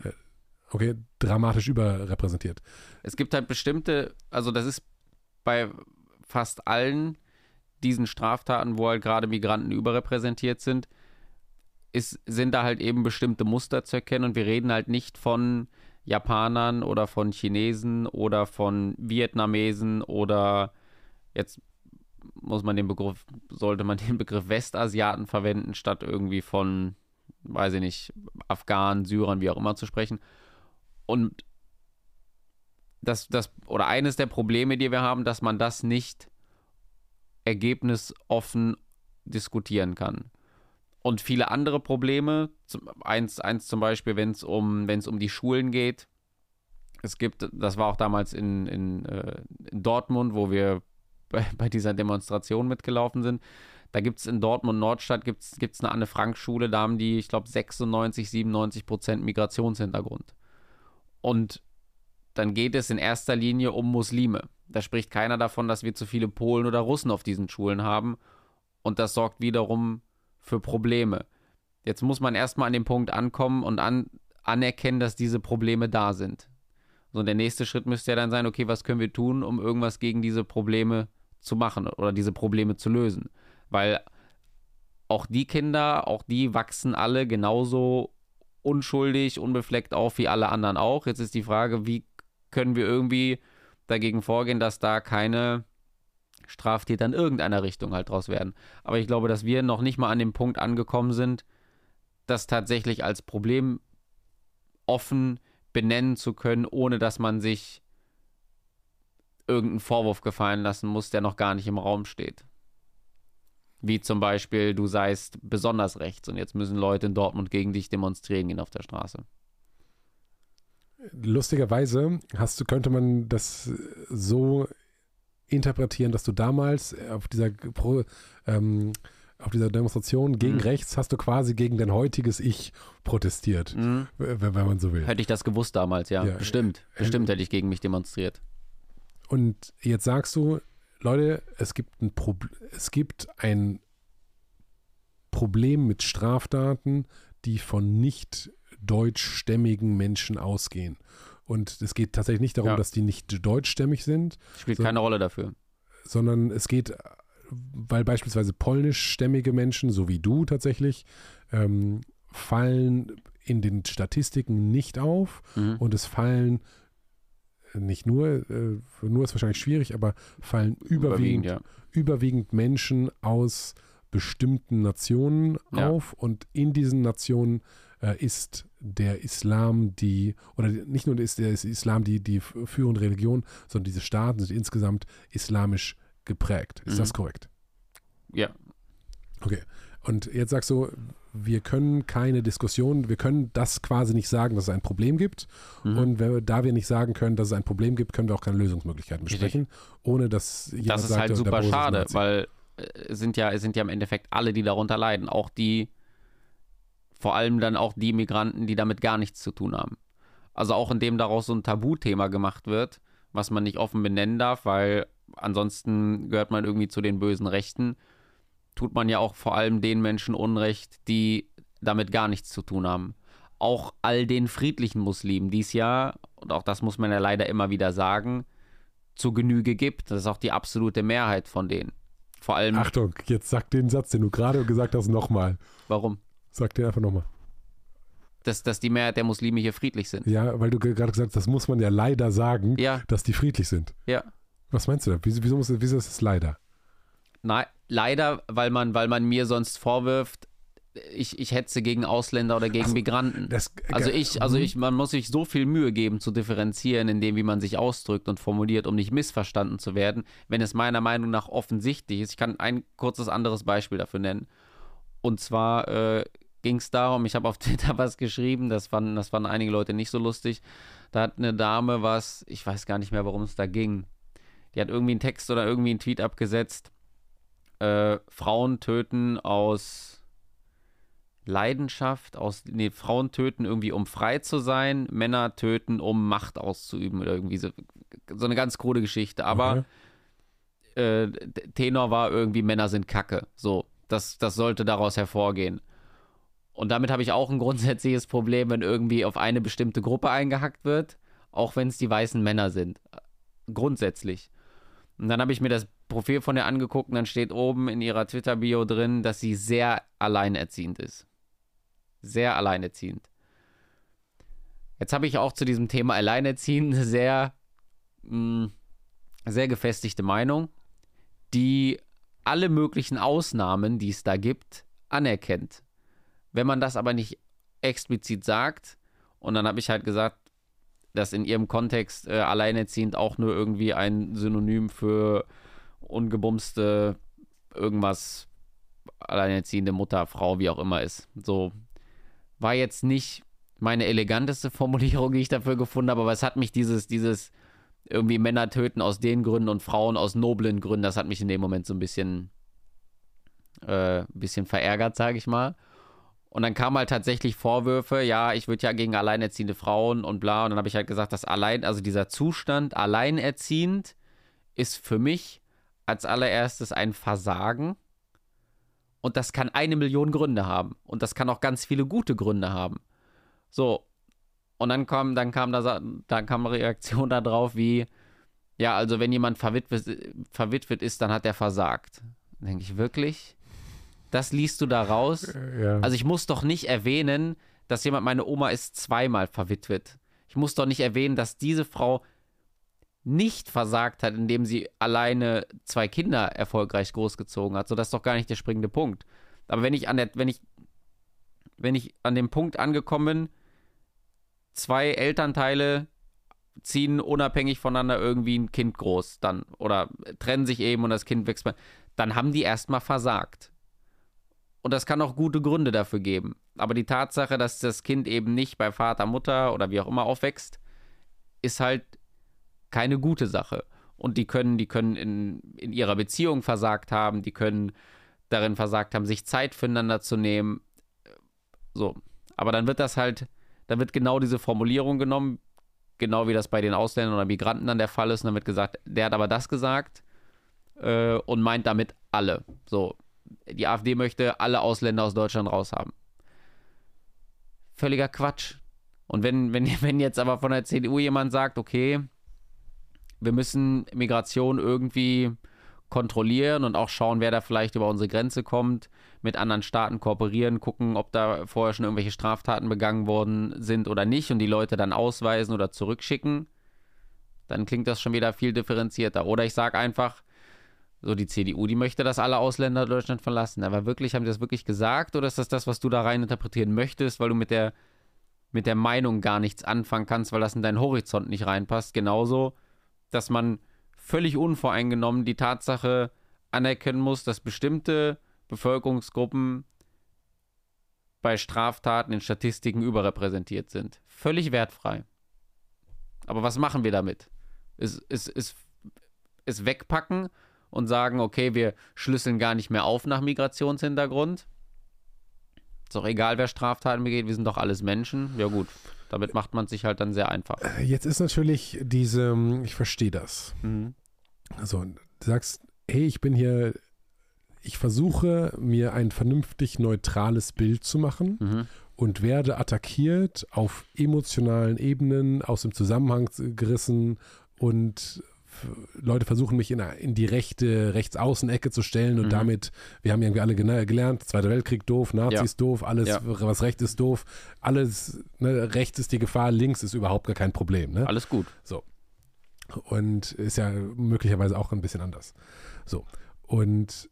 Okay, dramatisch überrepräsentiert. Es gibt halt bestimmte, also das ist bei fast allen diesen Straftaten, wo halt gerade Migranten überrepräsentiert sind, ist, sind da halt eben bestimmte Muster zu erkennen und wir reden halt nicht von Japanern oder von Chinesen oder von Vietnamesen oder jetzt muss man den Begriff, sollte man den Begriff Westasiaten verwenden, statt irgendwie von, weiß ich nicht, Afghanen, Syrern, wie auch immer zu sprechen. Und das, das, oder eines der Probleme, die wir haben, dass man das nicht ergebnisoffen diskutieren kann. Und viele andere Probleme, eins, eins zum Beispiel, wenn es um, um die Schulen geht. Es gibt, das war auch damals in, in, äh, in Dortmund, wo wir bei, bei dieser Demonstration mitgelaufen sind. Da gibt es in Dortmund Nordstadt gibt's, gibt's eine Anne-Frank-Schule, da haben die, ich glaube, 96, 97 Prozent Migrationshintergrund. Und dann geht es in erster Linie um Muslime. Da spricht keiner davon, dass wir zu viele Polen oder Russen auf diesen Schulen haben. Und das sorgt wiederum für Probleme. Jetzt muss man erstmal an den Punkt ankommen und an, anerkennen, dass diese Probleme da sind. So, und der nächste Schritt müsste ja dann sein, okay, was können wir tun, um irgendwas gegen diese Probleme zu machen oder diese Probleme zu lösen? Weil auch die Kinder, auch die wachsen alle genauso unschuldig, unbefleckt auf wie alle anderen auch. Jetzt ist die Frage, wie können wir irgendwie dagegen vorgehen, dass da keine Straftäter in irgendeiner Richtung halt draus werden. Aber ich glaube, dass wir noch nicht mal an dem Punkt angekommen sind, das tatsächlich als Problem offen benennen zu können, ohne dass man sich irgendeinen Vorwurf gefallen lassen muss, der noch gar nicht im Raum steht. Wie zum Beispiel, du seist besonders rechts und jetzt müssen Leute in Dortmund gegen dich demonstrieren gehen auf der Straße. Lustigerweise hast du, könnte man das so interpretieren, dass du damals auf dieser, Pro, ähm, auf dieser Demonstration gegen Mhm. rechts hast du quasi gegen dein heutiges Ich protestiert, Mhm. wenn, wenn man so will. Hätte ich das gewusst damals, ja. Ja, bestimmt. äh, bestimmt hätte ich gegen mich demonstriert. Und jetzt sagst du, Leute, es gibt ein, Prob es gibt ein Problem mit Straftaten, die von nicht deutschstämmigen Menschen ausgehen. Und es geht tatsächlich nicht darum, Ja. dass die nicht deutschstämmig sind, Spielt So- keine Rolle dafür. sondern es geht, weil beispielsweise polnischstämmige Menschen, so wie du tatsächlich, ähm, fallen in den Statistiken nicht auf Mhm. und es fallen nicht nur, äh, nur ist wahrscheinlich schwierig, aber fallen überwiegend, ja. überwiegend Menschen aus bestimmten Nationen Ja. auf und in diesen Nationen äh, ist der Islam die, oder nicht nur ist der Islam die, die führende Religion, sondern diese Staaten sind insgesamt islamisch geprägt. Ist Mhm. das korrekt? Ja, Okay. Und jetzt sagst du, wir können keine Diskussion, wir können das quasi nicht sagen, dass es ein Problem gibt. Mhm. Und wenn, wir- da wir nicht sagen können, dass es ein Problem gibt, können wir auch keine Lösungsmöglichkeiten besprechen, ohne dass jemand das ist sagt, halt super schade, weil äh, es sind ja, es sind ja im Endeffekt alle, die darunter leiden. Auch die, vor allem dann auch die Migranten, die damit gar nichts zu tun haben. Also auch indem daraus so ein Tabuthema gemacht wird, was man nicht offen benennen darf, weil ansonsten gehört man irgendwie zu den bösen Rechten, tut man ja auch vor allem den Menschen Unrecht, die damit gar nichts zu tun haben. Auch all den friedlichen Muslimen, die es ja, und auch das muss man ja leider immer wieder sagen, zu Genüge gibt. Das ist auch die absolute Mehrheit von denen. Vor allem, Achtung, jetzt sag den Satz, den du gerade gesagt hast, nochmal. warum? Sag den einfach nochmal. Dass, dass die Mehrheit der Muslime hier friedlich sind. Ja, weil du ge- gerade gesagt hast, das muss man ja leider sagen, Ja, dass die friedlich sind. ja. Was meinst du da? Wieso, wieso, muss, wieso ist es leider? Nein, leider, weil man, weil man mir sonst vorwirft, ich, ich hetze gegen Ausländer oder gegen Ach so, Migranten. Das, Also ich, also Mhm. ich, man muss sich so viel Mühe geben zu differenzieren, in dem, wie man sich ausdrückt und formuliert, um nicht missverstanden zu werden, wenn es meiner Meinung nach offensichtlich ist. Ich kann ein kurzes anderes Beispiel dafür nennen. Und zwar äh, ging es darum, ich habe auf Twitter was geschrieben, das fanden, das fanden einige Leute nicht so lustig. Da hat eine Dame was, ich weiß gar nicht mehr, worum es da ging. Die hat irgendwie einen Text oder irgendwie einen Tweet abgesetzt. Äh, Frauen töten aus Leidenschaft, aus, nee, Frauen töten irgendwie, um frei zu sein, Männer töten, um Macht auszuüben oder irgendwie so, so eine ganz krude Geschichte. Aber Okay. äh, Tenor war irgendwie, Männer sind Kacke. So, das, das sollte daraus hervorgehen. Und damit habe ich auch ein grundsätzliches Problem, wenn irgendwie auf eine bestimmte Gruppe eingehackt wird, auch wenn es die weißen Männer sind. Grundsätzlich. Und dann habe ich mir das Profil von ihr angeguckt und dann steht oben in ihrer Twitter-Bio drin, dass sie sehr alleinerziehend ist. Sehr alleinerziehend. Jetzt habe ich auch zu diesem Thema Alleinerziehend eine sehr, mh, sehr gefestigte Meinung, die alle möglichen Ausnahmen, die es da gibt, anerkennt. Wenn man das aber nicht explizit sagt, und dann habe ich halt gesagt, dass in ihrem Kontext äh, alleinerziehend auch nur irgendwie ein Synonym für ungebumste irgendwas alleinerziehende Mutter, Frau, wie auch immer ist. So war jetzt nicht meine eleganteste Formulierung, die ich dafür gefunden habe, aber es hat mich dieses, dieses irgendwie Männer töten aus den Gründen und Frauen aus noblen Gründen, das hat mich in dem Moment so ein bisschen, äh, bisschen verärgert, sage ich mal. Und dann kamen halt tatsächlich Vorwürfe, ja, ich würde ja gegen alleinerziehende Frauen und bla. Und dann habe ich halt gesagt, dass allein, also dieser Zustand alleinerziehend ist für mich als allererstes ein Versagen. Und das kann eine Million Gründe haben. Und das kann auch ganz viele gute Gründe haben. So. Und dann kam, dann kam da, dann kam eine Reaktion darauf wie, ja, also wenn jemand verwitwet, verwitwet ist, dann hat er versagt. Denke ich, wirklich? Das liest du da raus? Ja. Also ich muss doch nicht erwähnen, dass jemand, meine Oma ist zweimal verwitwet. Ich muss doch nicht erwähnen, dass diese Frau nicht versagt hat, indem sie alleine zwei Kinder erfolgreich großgezogen hat. So, das ist doch gar nicht der springende Punkt. Aber wenn ich an der, wenn ich, wenn ich an dem Punkt angekommen bin, zwei Elternteile ziehen unabhängig voneinander irgendwie ein Kind groß, dann, oder trennen sich eben und das Kind wächst, dann haben die erstmal versagt. Und das kann auch gute Gründe dafür geben. Aber die Tatsache, dass das Kind eben nicht bei Vater, Mutter oder wie auch immer aufwächst, ist halt keine gute Sache. Und die können, die können in, in ihrer Beziehung versagt haben, die können darin versagt haben, sich Zeit füreinander zu nehmen. So. Aber dann wird das halt, dann wird genau diese Formulierung genommen, genau wie das bei den Ausländern oder Migranten dann der Fall ist. Und dann wird gesagt, der hat aber das gesagt äh, und meint damit alle. So. Die AfD möchte alle Ausländer aus Deutschland raushaben. Völliger Quatsch. Und wenn, wenn, wenn jetzt aber von der CDU jemand sagt, okay, wir müssen Migration irgendwie kontrollieren und auch schauen, wer da vielleicht über unsere Grenze kommt, mit anderen Staaten kooperieren, gucken, ob da vorher schon irgendwelche Straftaten begangen worden sind oder nicht und die Leute dann ausweisen oder zurückschicken, dann klingt das schon wieder viel differenzierter. Oder ich sage einfach, so die CDU, die möchte, dass alle Ausländer Deutschland verlassen. Aber wirklich, haben die das wirklich gesagt oder ist das das, was du da rein interpretieren möchtest, weil du mit der, mit der Meinung gar nichts anfangen kannst, weil das in deinen Horizont nicht reinpasst? Genauso, dass man völlig unvoreingenommen die Tatsache anerkennen muss, dass bestimmte Bevölkerungsgruppen bei Straftaten in Statistiken überrepräsentiert sind. Völlig wertfrei. Aber was machen wir damit? Es, es, es, es wegpacken und sagen, okay, wir schlüsseln gar nicht mehr auf nach Migrationshintergrund. Ist doch egal, wer Straftaten begeht, wir sind doch alles Menschen. Ja gut, damit macht man sich halt dann sehr einfach. Äh, jetzt ist natürlich diese, ich verstehe das. Mhm. Also, du sagst, hey, ich bin hier, ich versuche mir ein vernünftig neutrales Bild zu machen mhm. und werde attackiert auf emotionalen Ebenen, aus dem Zusammenhang gerissen und Leute versuchen mich in, in die rechte Rechtsaußenecke zu stellen und mhm. damit, wir haben irgendwie alle gelernt, Zweiter Weltkrieg doof, Nazis ja. doof, alles, ja. was recht ist doof, alles, ne, rechts ist die Gefahr, links ist überhaupt gar kein Problem. Ne? Alles gut. So. Und ist ja möglicherweise auch ein bisschen anders. So. Und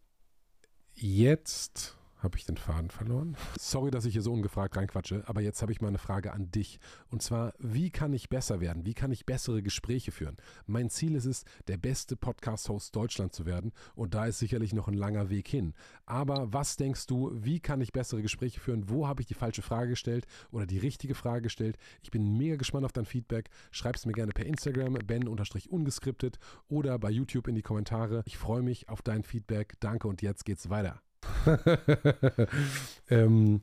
jetzt habe ich den Faden verloren? Sorry, dass ich hier so ungefragt reinquatsche, aber jetzt habe ich mal eine Frage an dich. Und zwar, wie kann ich besser werden? Wie kann ich bessere Gespräche führen? Mein Ziel ist es, der beste Podcast-Host Deutschland zu werden. Und da ist sicherlich noch ein langer Weg hin. Aber was denkst du, wie kann ich bessere Gespräche führen? Wo habe ich die falsche Frage gestellt oder die richtige Frage gestellt? Ich bin mega gespannt auf dein Feedback. Schreib es mir gerne per Instagram, ben-ungeskriptet oder bei YouTube in die Kommentare. Ich freue mich auf dein Feedback. Danke und jetzt geht's weiter. ähm,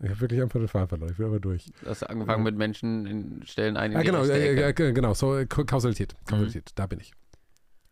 ich habe wirklich einfach den Faden verloren. Ich bin aber durch. Du hast angefangen mit Menschen in Stellen ein. Ah, genau, äh, genau. So, Kausalität. Kausalität, mhm. da bin ich.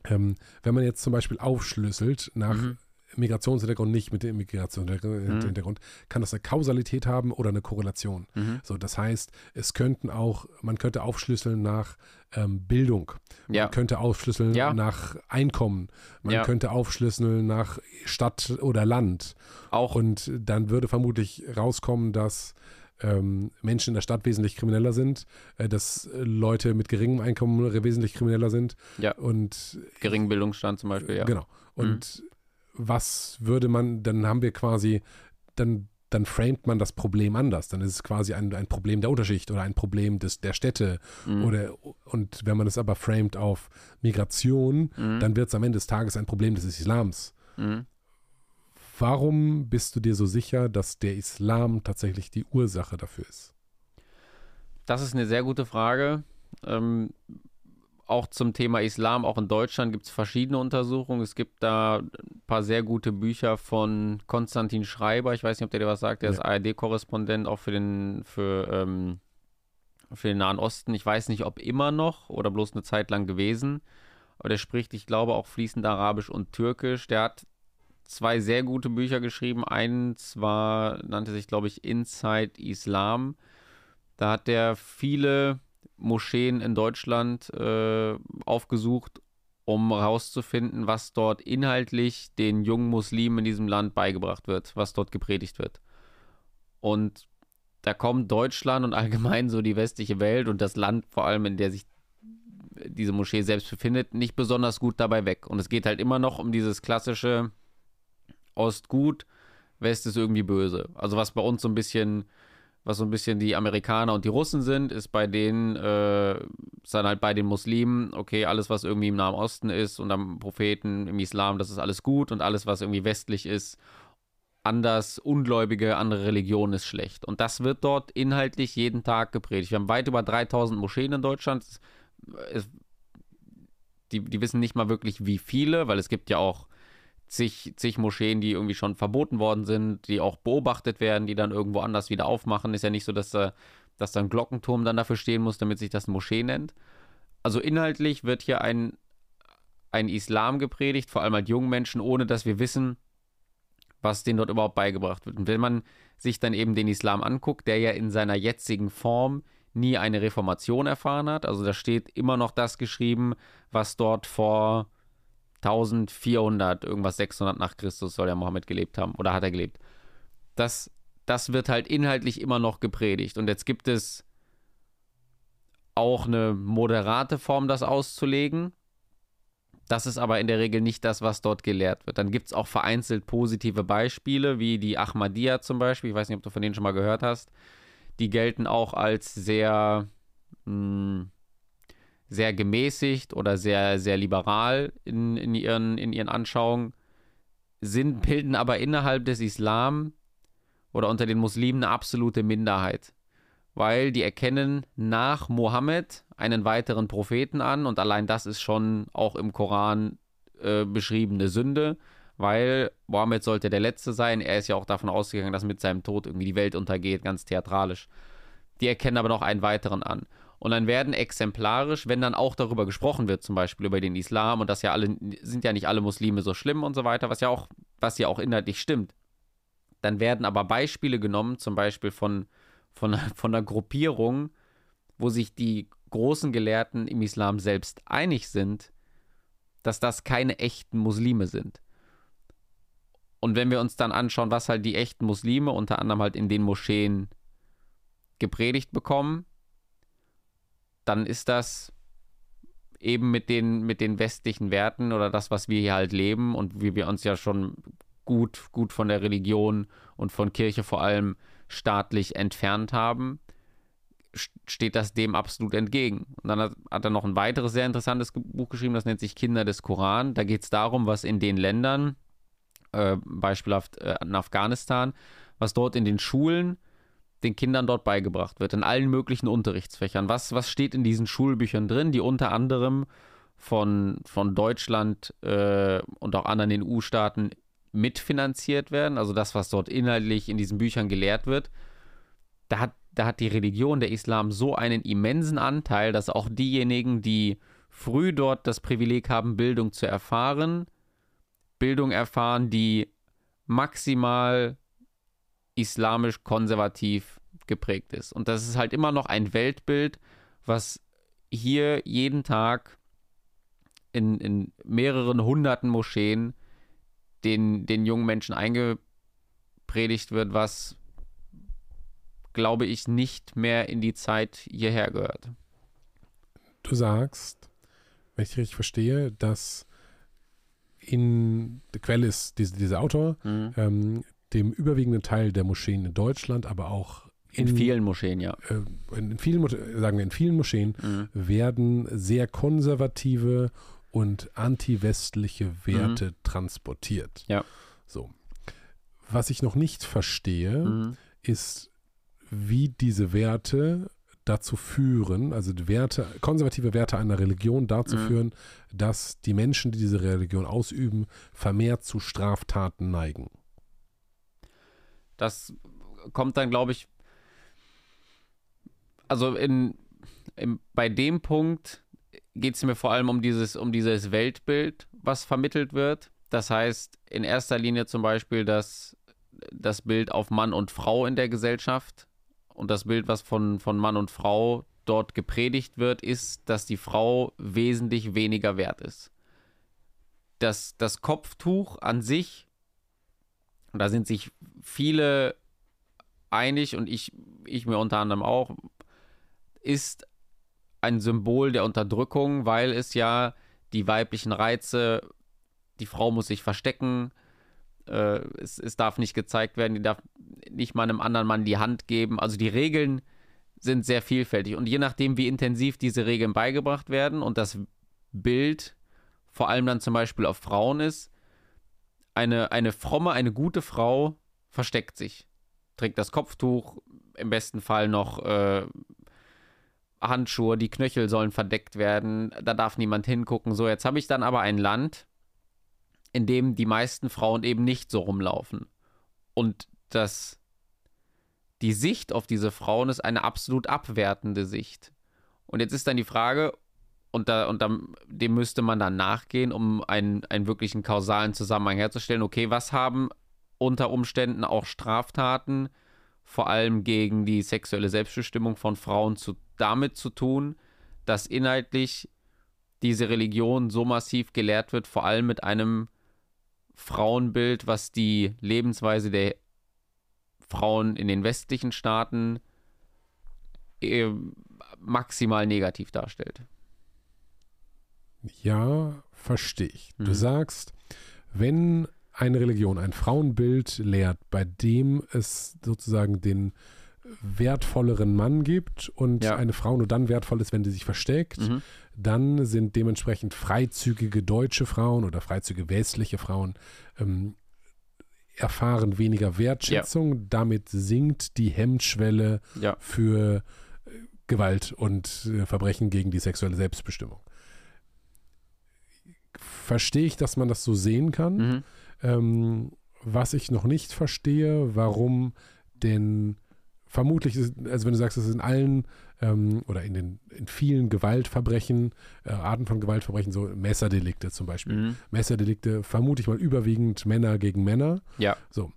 Ähm, wenn man jetzt zum Beispiel aufschlüsselt nach mhm. Migrationshintergrund nicht mit dem Migrationshintergrund, mhm. kann das eine Kausalität haben oder eine Korrelation. Mhm. So, das heißt, es könnten auch, man könnte aufschlüsseln nach ähm, Bildung, ja. man könnte aufschlüsseln ja. nach Einkommen, man ja. könnte aufschlüsseln nach Stadt oder Land. Auch. Und dann würde vermutlich rauskommen, dass ähm, Menschen in der Stadt wesentlich krimineller sind, äh, dass Leute mit geringem Einkommen wesentlich krimineller sind. Ja. Und geringen Bildungsstand zum Beispiel, ja. Genau. Und mhm was würde man, dann haben wir quasi, dann, dann framet man das Problem anders. Dann ist es quasi ein, ein Problem der Unterschicht oder ein Problem des, der Städte. Mhm. Oder, und wenn man es aber framet auf Migration, mhm. dann wird es am Ende des Tages ein Problem des Islams. Mhm. Warum bist du dir so sicher, dass der Islam tatsächlich die Ursache dafür ist? Das ist eine sehr gute Frage. Ähm, auch zum Thema Islam, auch in Deutschland gibt es verschiedene Untersuchungen. Es gibt da ein paar sehr gute Bücher von Konstantin Schreiber. Ich weiß nicht, ob der dir was sagt. Der ja. ist ARD-Korrespondent auch für den, für, ähm, für den Nahen Osten. Ich weiß nicht, ob immer noch oder bloß eine Zeit lang gewesen. Aber der spricht, ich glaube, auch fließend Arabisch und Türkisch. Der hat zwei sehr gute Bücher geschrieben. Eins war, nannte sich, glaube ich, Inside Islam. Da hat der viele Moscheen in Deutschland äh, aufgesucht, um herauszufinden, was dort inhaltlich den jungen Muslimen in diesem Land beigebracht wird, was dort gepredigt wird. Und da kommt Deutschland und allgemein so die westliche Welt und das Land vor allem, in der sich diese Moschee selbst befindet, nicht besonders gut dabei weg. Und es geht halt immer noch um dieses klassische Ost gut, West ist irgendwie böse. Also was bei uns so ein bisschen was so ein bisschen die Amerikaner und die Russen sind, ist bei denen, äh, ist dann halt bei den Muslimen, okay, alles, was irgendwie im Nahen Osten ist und am Propheten, im Islam, das ist alles gut und alles, was irgendwie westlich ist, anders, Ungläubige, andere Religionen ist schlecht. Und das wird dort inhaltlich jeden Tag gepredigt. Wir haben weit über 3000 Moscheen in Deutschland. Es, die, die wissen nicht mal wirklich, wie viele, weil es gibt ja auch zig, zig Moscheen, die irgendwie schon verboten worden sind, die auch beobachtet werden, die dann irgendwo anders wieder aufmachen. Ist ja nicht so, dass, äh, dass da ein Glockenturm dann dafür stehen muss, damit sich das Moschee nennt. Also inhaltlich wird hier ein, ein Islam gepredigt, vor allem halt jungen Menschen, ohne dass wir wissen, was denen dort überhaupt beigebracht wird. Und wenn man sich dann eben den Islam anguckt, der ja in seiner jetzigen Form nie eine Reformation erfahren hat. Also da steht immer noch das geschrieben, was dort vor 1400, irgendwas 600 nach Christus soll ja Mohammed gelebt haben oder hat er gelebt. Das, das wird halt inhaltlich immer noch gepredigt. Und jetzt gibt es auch eine moderate Form, das auszulegen. Das ist aber in der Regel nicht das, was dort gelehrt wird. Dann gibt es auch vereinzelt positive Beispiele, wie die Ahmadiyya zum Beispiel. Ich weiß nicht, ob du von denen schon mal gehört hast. Die gelten auch als sehr, mh, hm, sehr gemäßigt oder sehr, sehr liberal in, in, ihren, in ihren Anschauungen, sind, bilden aber innerhalb des Islam oder unter den Muslimen eine absolute Minderheit weil die erkennen nach Mohammed einen weiteren Propheten an und allein das ist schon auch im Koran äh, beschriebene Sünde, weil Mohammed sollte der Letzte sein. Er ist ja auch davon ausgegangen, dass mit seinem Tod irgendwie die Welt untergeht, ganz theatralisch. Die erkennen aber noch einen weiteren an. Und dann werden exemplarisch, wenn dann auch darüber gesprochen wird, zum Beispiel über den Islam und dass ja alle, sind ja nicht alle Muslime so schlimm und so weiter, was ja auch, was ja auch inhaltlich stimmt, dann werden aber Beispiele genommen, zum Beispiel von von, von einer Gruppierung, wo sich die großen Gelehrten im Islam selbst einig sind, dass das keine echten Muslime sind. Und wenn wir uns dann anschauen, was halt die echten Muslime unter anderem halt in den Moscheen gepredigt bekommen, dann ist das eben mit den, mit den westlichen Werten oder das, was wir hier halt leben und wie wir uns ja schon gut, gut von der Religion und von Kirche vor allem staatlich entfernt haben, steht das dem absolut entgegen. Und dann hat, hat, er noch ein weiteres sehr interessantes Buch geschrieben, das nennt sich Kinder des Koran. Da geht es darum, was in den Ländern, äh, beispielhaft äh, in Afghanistan, was dort in den Schulen den Kindern dort beigebracht wird, in allen möglichen Unterrichtsfächern. Was, was steht in diesen Schulbüchern drin, die unter anderem von, von Deutschland äh, und auch anderen EU-Staaten mitfinanziert werden, also das, was dort inhaltlich in diesen Büchern gelehrt wird, da hat, da hat die Religion, der Islam, so einen immensen Anteil, dass auch diejenigen, die früh dort das Privileg haben, Bildung zu erfahren, Bildung erfahren, die maximal islamisch konservativ geprägt ist. Und das ist halt immer noch ein Weltbild, was hier jeden Tag in, in mehreren hunderten Moscheen den, den jungen Menschen eingepredigt wird, was, glaube ich, nicht mehr in die Zeit hierher gehört. Du sagst, wenn ich richtig verstehe, dass in der Quelle ist diese, dieser Autor, mhm. ähm, dem überwiegenden Teil der Moscheen in Deutschland, aber auch in, in vielen Moscheen, ja. Äh, in, vielen, sagen wir, in vielen Moscheen mhm. werden sehr konservative und anti-westliche Werte mhm. transportiert. Ja. So. Was ich noch nicht verstehe, mhm. ist, wie diese Werte dazu führen, also die Werte, konservative Werte einer Religion dazu mhm. führen, dass die Menschen, die diese Religion ausüben, vermehrt zu Straftaten neigen. Das kommt dann, glaube ich, also in, in, bei dem Punkt geht es mir vor allem um dieses, um dieses Weltbild, was vermittelt wird. Das heißt, in erster Linie zum Beispiel das, das Bild auf Mann und Frau in der Gesellschaft. Und das Bild, was von, von Mann und Frau dort gepredigt wird, ist, dass die Frau wesentlich weniger wert ist. Das, das Kopftuch an sich, da sind sich viele einig und ich, ich mir unter anderem auch, ist ein Symbol der Unterdrückung, weil es ja die weiblichen Reize, die Frau muss sich verstecken, äh, es, es darf nicht gezeigt werden, die darf nicht mal einem anderen Mann die Hand geben. Also die Regeln sind sehr vielfältig und je nachdem, wie intensiv diese Regeln beigebracht werden und das Bild vor allem dann zum Beispiel auf Frauen ist, eine, eine fromme, eine gute Frau versteckt sich, trägt das Kopftuch, im besten Fall noch äh, Handschuhe, die Knöchel sollen verdeckt werden, da darf niemand hingucken. So, jetzt habe ich dann aber ein Land, in dem die meisten Frauen eben nicht so rumlaufen. Und das, die Sicht auf diese Frauen ist eine absolut abwertende Sicht. Und jetzt ist dann die Frage, und, da, und dann, dem müsste man dann nachgehen, um einen, einen wirklichen kausalen Zusammenhang herzustellen. Okay, was haben unter Umständen auch Straftaten vor allem gegen die sexuelle Selbstbestimmung von Frauen zu, damit zu tun, dass inhaltlich diese Religion so massiv gelehrt wird, vor allem mit einem Frauenbild, was die Lebensweise der Frauen in den westlichen Staaten äh, maximal negativ darstellt. Ja, verstehe ich. Du Mhm. sagst, wenn eine Religion ein Frauenbild lehrt, bei dem es sozusagen den wertvolleren Mann gibt und Ja. eine Frau nur dann wertvoll ist, wenn sie sich versteckt, Mhm. dann sind dementsprechend freizügige deutsche Frauen oder freizügige westliche Frauen ähm, erfahren weniger Wertschätzung. Damit sinkt die Hemmschwelle Ja. für äh, Gewalt und äh, Verbrechen gegen die sexuelle Selbstbestimmung. Verstehe ich, dass man das so sehen kann. Mhm. Ähm, was ich noch nicht verstehe, warum denn vermutlich, ist, also wenn du sagst, es ist in allen ähm, oder in den in vielen Gewaltverbrechen, äh, Arten von Gewaltverbrechen, so Messerdelikte zum Beispiel. Mhm. Messerdelikte vermute ich mal überwiegend Männer gegen Männer. Ja. So.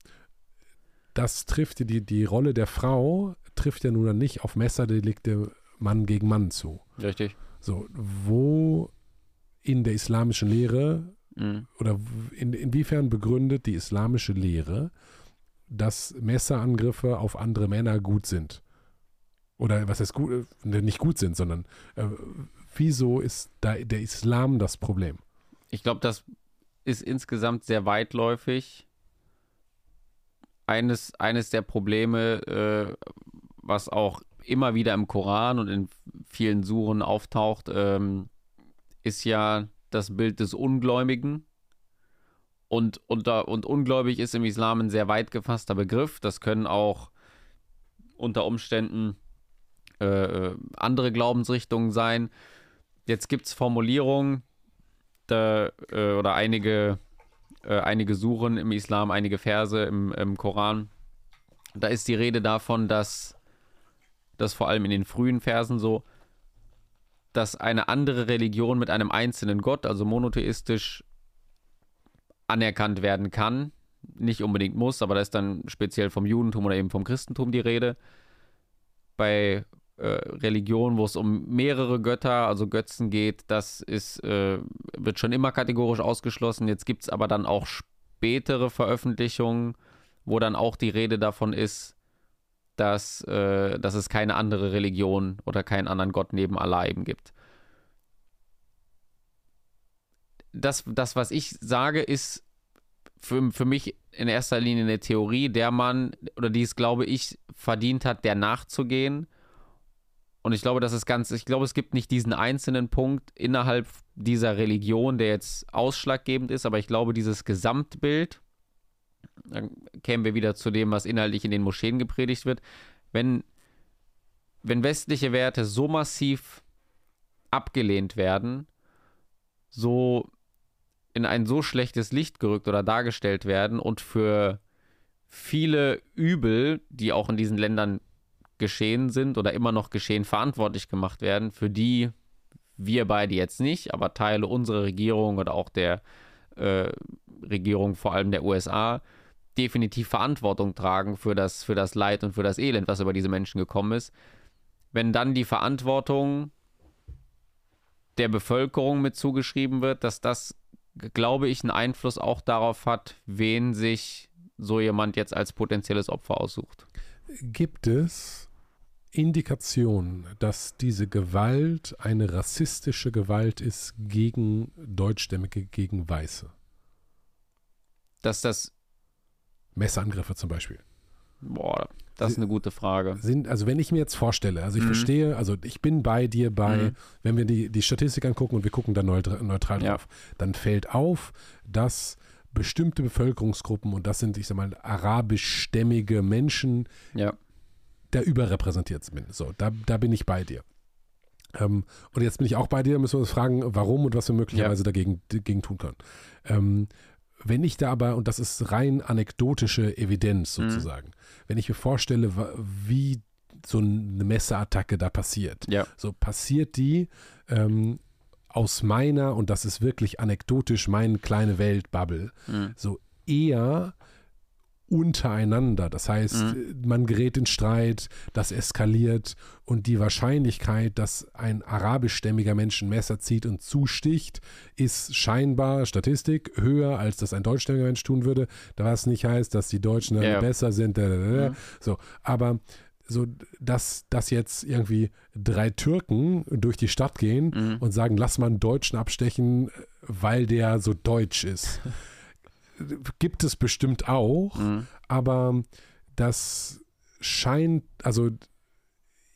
Das trifft die, die Rolle der Frau, trifft ja nun dann nicht auf Messerdelikte Mann gegen Mann zu. Richtig. So, wo in der islamischen Lehre Mhm. oder in, inwiefern begründet die islamische Lehre, dass Messerangriffe auf andere Männer gut sind? Oder was heißt gut, äh, nicht gut sind, sondern äh, wieso ist da der Islam das Problem? Ich glaube, das ist insgesamt sehr weitläufig. Eines, eines der Probleme, äh, was auch immer wieder im Koran und in vielen Suren auftaucht, ähm, ist ja das Bild des Ungläubigen. Und, unter, und ungläubig ist im Islam ein sehr weit gefasster Begriff. Das können auch unter Umständen äh, äh, andere Glaubensrichtungen sein. Jetzt gibt es Formulierungen, da, äh, oder einige, äh, einige Suren im Islam, einige Verse im, im Koran. Da ist die Rede davon, dass das vor allem in den frühen Versen so, dass eine andere Religion mit einem einzelnen Gott, also monotheistisch, anerkannt werden kann. Nicht unbedingt muss, aber da ist dann speziell vom Judentum oder eben vom Christentum die Rede. Bei äh, Religionen, wo es um mehrere Götter, also Götzen geht, das ist, äh, wird schon immer kategorisch ausgeschlossen. Jetzt gibt es aber dann auch spätere Veröffentlichungen, wo dann auch die Rede davon ist, dass, äh, dass es keine andere Religion oder keinen anderen Gott neben Allah eben gibt. Das, das was ich sage, ist für, für mich in erster Linie eine Theorie, der Mann, oder die es, glaube ich, verdient hat, der nachzugehen. Und ich glaube, das ist ganz, ich glaube, es gibt nicht diesen einzelnen Punkt innerhalb dieser Religion, der jetzt ausschlaggebend ist, aber ich glaube, dieses Gesamtbild, dann kämen wir wieder zu dem, was inhaltlich in den Moscheen gepredigt wird, wenn, wenn westliche Werte so massiv abgelehnt werden, so in ein so schlechtes Licht gerückt oder dargestellt werden und für viele Übel, die auch in diesen Ländern geschehen sind oder immer noch geschehen, verantwortlich gemacht werden, für die wir beide jetzt nicht, aber Teile unserer Regierung oder auch der äh, Regierung vor allem der USA definitiv Verantwortung tragen für das, für das Leid und für das Elend, was über diese Menschen gekommen ist. Wenn dann die Verantwortung der Bevölkerung mit zugeschrieben wird, dass das, glaube ich, einen Einfluss auch darauf hat, wen sich so jemand jetzt als potenzielles Opfer aussucht. Gibt es Indikationen, dass diese Gewalt eine rassistische Gewalt ist gegen Deutschstämmige, gegen Weiße? Dass das, Messerangriffe zum Beispiel. boah, das ist eine gute Frage. Sind, also wenn ich mir jetzt vorstelle, also ich Mhm. verstehe, also ich bin bei dir bei, Mhm. wenn wir die, die Statistik angucken und wir gucken da neutral, neutral Ja. drauf, dann fällt auf, dass bestimmte Bevölkerungsgruppen, und das sind, ich sag mal, arabischstämmige Menschen, Ja. da überrepräsentiert sind. So, da, da bin ich bei dir. Ähm, und jetzt bin ich auch bei dir, müssen wir uns fragen, warum und was wir möglicherweise dagegen, dagegen tun können. Ähm, wenn ich da aber, und das ist rein anekdotische Evidenz Mhm. sozusagen, wenn ich mir vorstelle, wie so eine Messerattacke da passiert, Ja. so passiert die ähm, aus meiner, und das ist wirklich anekdotisch, meine kleine Welt-Bubble, Mhm. so eher untereinander. Das heißt, Mhm. man gerät in Streit, das eskaliert und die Wahrscheinlichkeit, dass ein arabischstämmiger Mensch ein Messer zieht und zusticht, ist scheinbar Statistik höher, als das ein deutschstämmiger Mensch tun würde. Was nicht heißt, dass die Deutschen Ja. besser sind. Da, da, da, da. Mhm. So, aber so, dass, dass jetzt irgendwie drei Türken durch die Stadt gehen Mhm. und sagen, lass mal einen Deutschen abstechen, weil der so deutsch ist. Gibt es bestimmt auch, Mhm. aber das scheint, also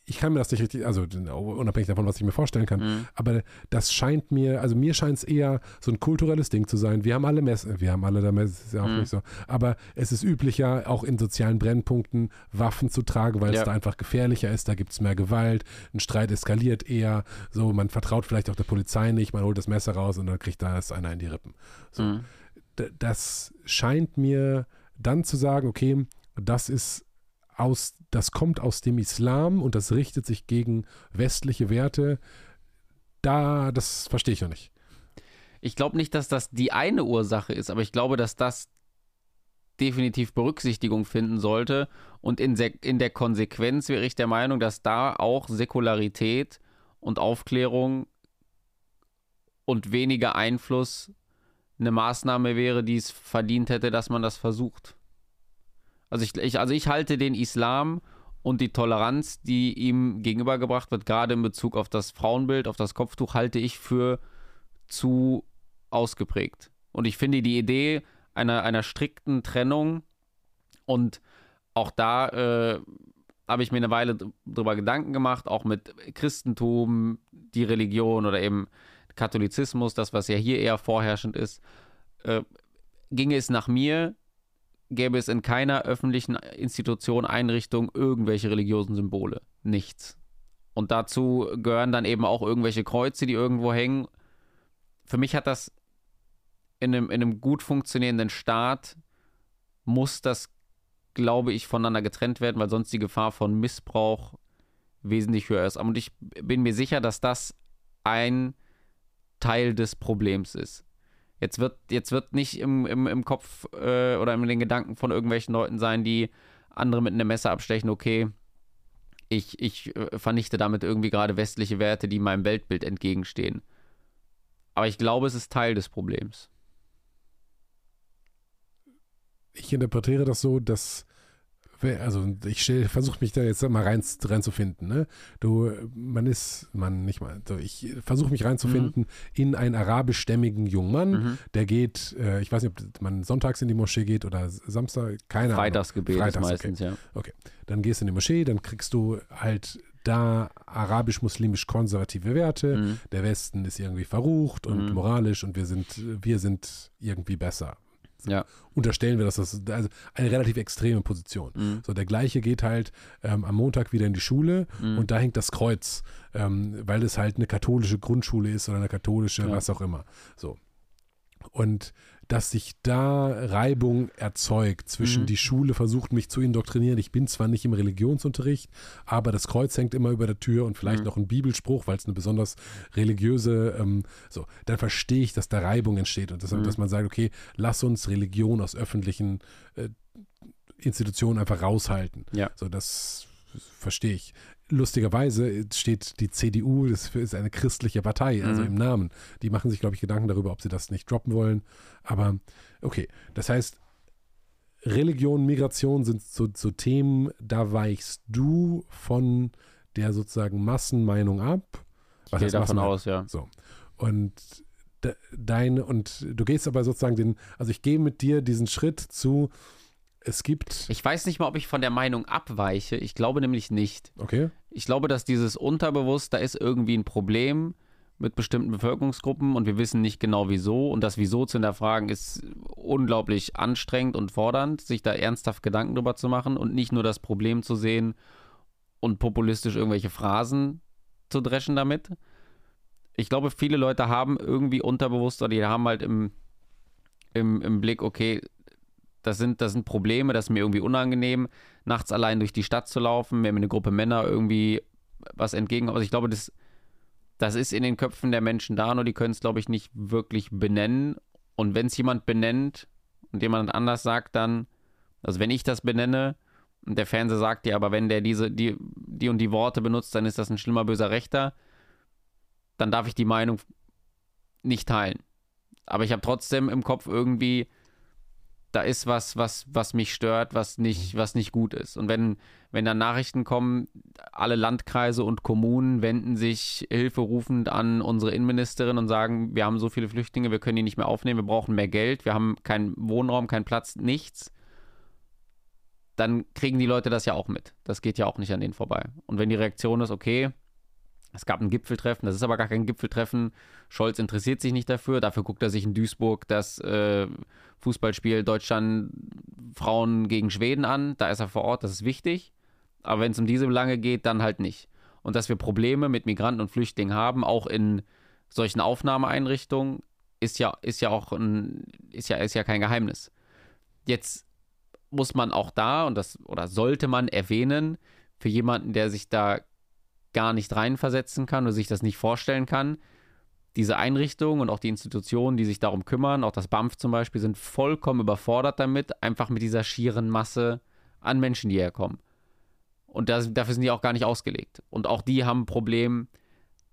ich kann mir das nicht richtig, also unabhängig davon, was ich mir vorstellen kann, Mhm. aber das scheint mir, also mir scheint es eher so ein kulturelles Ding zu sein. Wir haben alle Messer, wir haben alle da Messer, ist ja auch Mhm. nicht so, aber es ist üblicher, auch in sozialen Brennpunkten Waffen zu tragen, weil Ja. es da einfach gefährlicher ist, da gibt es mehr Gewalt, ein Streit eskaliert eher, so man vertraut vielleicht auch der Polizei nicht, man holt das Messer raus und dann kriegt da es einer in die Rippen. So Mhm. Das scheint mir dann zu sagen, okay, das ist aus, das kommt aus dem Islam und das richtet sich gegen westliche Werte. Da, das verstehe ich noch nicht. Ich glaube nicht, dass das die eine Ursache ist, aber ich glaube, dass das definitiv Berücksichtigung finden sollte. Und in, in der Konsequenz wäre ich der Meinung, dass da auch Säkularität und Aufklärung und weniger Einfluss eine Maßnahme wäre, die es verdient hätte, dass man das versucht. Also ich, ich, also ich halte den Islam und die Toleranz, die ihm gegenübergebracht wird, gerade in Bezug auf das Frauenbild, auf das Kopftuch, halte ich für zu ausgeprägt. Und ich finde die Idee einer, einer strikten Trennung und auch da äh, habe ich mir eine Weile dr- drüber Gedanken gemacht, auch mit Christentum, die Religion oder eben Katholizismus, das, was ja hier eher vorherrschend ist. Äh, ginge es nach mir, gäbe es in keiner öffentlichen Institution, Einrichtung irgendwelche religiösen Symbole. Nichts. Und dazu gehören dann eben auch irgendwelche Kreuze, die irgendwo hängen. Für mich hat das in einem, in einem gut funktionierenden Staat, muss das, glaube ich, voneinander getrennt werden, weil sonst die Gefahr von Missbrauch wesentlich höher ist. Und ich bin mir sicher, dass das ein Teil des Problems ist. Jetzt wird, jetzt wird nicht im, im, im Kopf äh, oder in den Gedanken von irgendwelchen Leuten sein, die andere mit einem Messer abstechen, okay, ich, ich äh, vernichte damit irgendwie gerade westliche Werte, die meinem Weltbild entgegenstehen. Aber ich glaube, es ist Teil des Problems. Ich interpretiere das so, dass, also ich versuche mich da jetzt mal rein, reinzufinden. Ne? Du, man ist, man nicht mal, so ich versuche mich reinzufinden in einen arabischstämmigen jungen Mann, Mhm. der geht, äh, ich weiß nicht, ob man sonntags in die Moschee geht oder Samstag, keine Ahnung. Freitagsgebet ist Freitags, okay. meistens, ja. Dann gehst du in die Moschee, dann kriegst du halt da arabisch-muslimisch-konservative Werte. Mhm. Der Westen ist irgendwie verrucht und Mhm. moralisch und wir sind, wir sind irgendwie besser. Ja. Unterstellen wir, dass das also eine relativ extreme Position. Mhm. So, der gleiche geht halt ähm, am Montag wieder in die Schule Mhm. und da hängt das Kreuz, ähm, weil es halt eine katholische Grundschule ist oder eine katholische, Ja. was auch immer. So. Und dass sich da Reibung erzeugt zwischen Mhm. die Schule versucht mich zu indoktrinieren. Ich bin zwar nicht im Religionsunterricht, aber das Kreuz hängt immer über der Tür und vielleicht Mhm. noch ein Bibelspruch, weil es eine besonders religiöse, ähm, so, dann verstehe ich, dass da Reibung entsteht und dass, Mhm. dass man sagt, okay, lass uns Religion aus öffentlichen äh, Institutionen einfach raushalten. Ja. So, das verstehe ich. Lustigerweise steht die CDU, das ist eine christliche Partei, also Mhm. im Namen. Die machen sich, glaube ich, Gedanken darüber, ob sie das nicht droppen wollen. Aber okay, das heißt, Religion, Migration sind so, so Themen, da weichst du von der sozusagen Massenmeinung ab. Ich gehe davon aus, ja. So. Und de, deine, und du gehst aber sozusagen den, also ich gehe mit dir diesen Schritt zu, es gibt, Ich weiß nicht mal, ob ich von der Meinung abweiche. Ich glaube nämlich nicht. okay, Ich glaube, dass dieses Unterbewusst, da ist irgendwie ein Problem mit bestimmten Bevölkerungsgruppen und wir wissen nicht genau wieso. Und das Wieso zu hinterfragen ist unglaublich anstrengend und fordernd, sich da ernsthaft Gedanken drüber zu machen und nicht nur das Problem zu sehen und populistisch irgendwelche Phrasen zu dreschen damit. Ich glaube, viele Leute haben irgendwie unterbewusst oder die haben halt im, im, im Blick, okay, das sind, das sind Probleme, das ist mir irgendwie unangenehm, nachts allein durch die Stadt zu laufen, wenn mir eine Gruppe Männer irgendwie was entgegenkommt. Also ich glaube, das, das ist in den Köpfen der Menschen da, nur die können es, glaube ich, nicht wirklich benennen. Und wenn es jemand benennt und jemand anders sagt dann, Also wenn ich das benenne und der Fernseher sagt dir, aber wenn der diese, die, die und die Worte benutzt, dann ist das ein schlimmer, böser Rechter, dann darf ich die Meinung nicht teilen. Aber ich habe trotzdem im Kopf irgendwie, da ist was, was, was mich stört, was nicht, was nicht gut ist. Und wenn, wenn dann Nachrichten kommen, alle Landkreise und Kommunen wenden sich hilferufend an unsere Innenministerin und sagen, wir haben so viele Flüchtlinge, wir können die nicht mehr aufnehmen, wir brauchen mehr Geld, wir haben keinen Wohnraum, keinen Platz, nichts, dann kriegen die Leute das ja auch mit. Das geht ja auch nicht an denen vorbei. Und wenn die Reaktion ist, okay, es gab ein Gipfeltreffen, das ist aber gar kein Gipfeltreffen. Scholz interessiert sich nicht dafür. Dafür guckt er sich in Duisburg das äh, Fußballspiel Deutschland Frauen gegen Schweden an. Da ist er vor Ort, das ist wichtig. Aber wenn es um diese Belange geht, dann halt nicht. Und dass wir Probleme mit Migranten und Flüchtlingen haben, auch in solchen Aufnahmeeinrichtungen, ist ja, ist ja auch ein, ist ja, ist ja kein Geheimnis. Jetzt muss man auch da, und das, oder sollte man erwähnen, für jemanden, der sich da gar nicht reinversetzen kann oder sich das nicht vorstellen kann. Diese Einrichtungen und auch die Institutionen, die sich darum kümmern, auch das BAMF zum Beispiel, sind vollkommen überfordert damit, einfach mit dieser schieren Masse an Menschen, die herkommen. Und das, dafür sind die auch gar nicht ausgelegt. Und auch die haben ein Problem,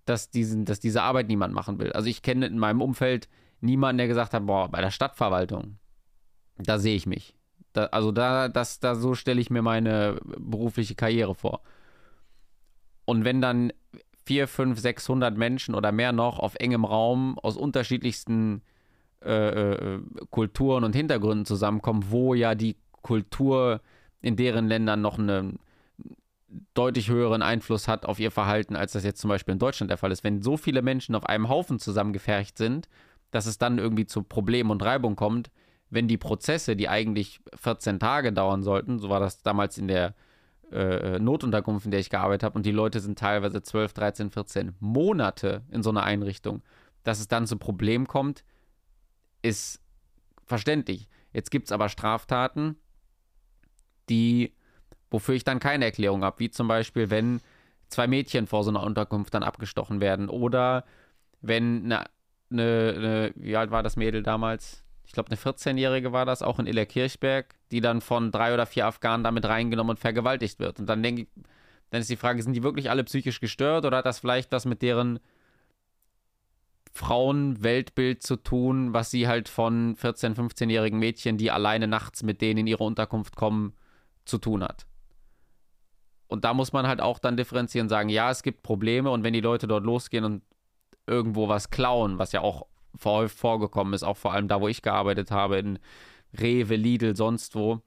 dass, diesen, dass diese Arbeit niemand machen will. Also ich kenne in meinem Umfeld niemanden, der gesagt hat, boah, bei der Stadtverwaltung, da sehe ich mich. Da, also da, das, da so stelle ich mir meine berufliche Karriere vor. Und wenn dann 4, 5, 600 Menschen oder mehr noch auf engem Raum aus unterschiedlichsten äh, äh, Kulturen und Hintergründen zusammenkommen, wo ja die Kultur in deren Ländern noch einen deutlich höheren Einfluss hat auf ihr Verhalten, als das jetzt zum Beispiel in Deutschland der Fall ist. Wenn so viele Menschen auf einem Haufen zusammengefercht sind, dass es dann irgendwie zu Problemen und Reibung kommt, wenn die Prozesse, die eigentlich 14 Tage dauern sollten, so war das damals in der äh, Notunterkunft, in der ich gearbeitet habe, und die Leute sind teilweise 12, 13, 14 Monate in so einer Einrichtung, dass es dann zu Problemen kommt, ist verständlich. Jetzt gibt es aber Straftaten, die, wofür ich dann keine Erklärung habe, wie zum Beispiel, wenn zwei Mädchen vor so einer Unterkunft dann abgestochen werden oder wenn eine, eine, eine wie alt war das Mädel damals? Ich glaube, eine 14-Jährige war das, auch in Illerkirchberg, die dann von drei oder vier Afghanen damit reingenommen und vergewaltigt wird. Und dann denke ich, dann ist die Frage, sind die wirklich alle psychisch gestört oder hat das vielleicht was mit deren Frauenweltbild zu tun, was sie halt von 14-, 15-jährigen Mädchen, die alleine nachts mit denen in ihre Unterkunft kommen, zu tun hat? Und da muss man halt auch dann differenzieren, sagen, ja, es gibt Probleme und wenn die Leute dort losgehen und irgendwo was klauen, was ja auch häufig vorgekommen ist, auch vor allem da, wo ich gearbeitet habe, in Rewe, Lidl, sonst wo,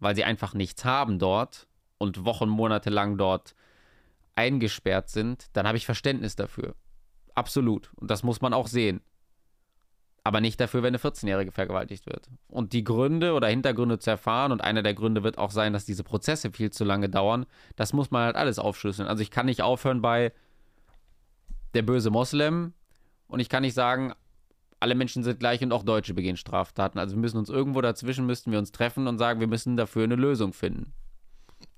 weil sie einfach nichts haben dort und Wochen, Monate lang dort eingesperrt sind, dann habe ich Verständnis dafür. Absolut. Und das muss man auch sehen. Aber nicht dafür, wenn eine 14-Jährige vergewaltigt wird. Und die Gründe oder Hintergründe zu erfahren, und einer der Gründe wird auch sein, dass diese Prozesse viel zu lange dauern, das muss man halt alles aufschlüsseln. Also ich kann nicht aufhören bei der böse Moslem, und ich kann nicht sagen, alle Menschen sind gleich und auch Deutsche begehen Straftaten. Also wir müssen uns irgendwo dazwischen, müssten wir uns treffen und sagen, wir müssen dafür eine Lösung finden.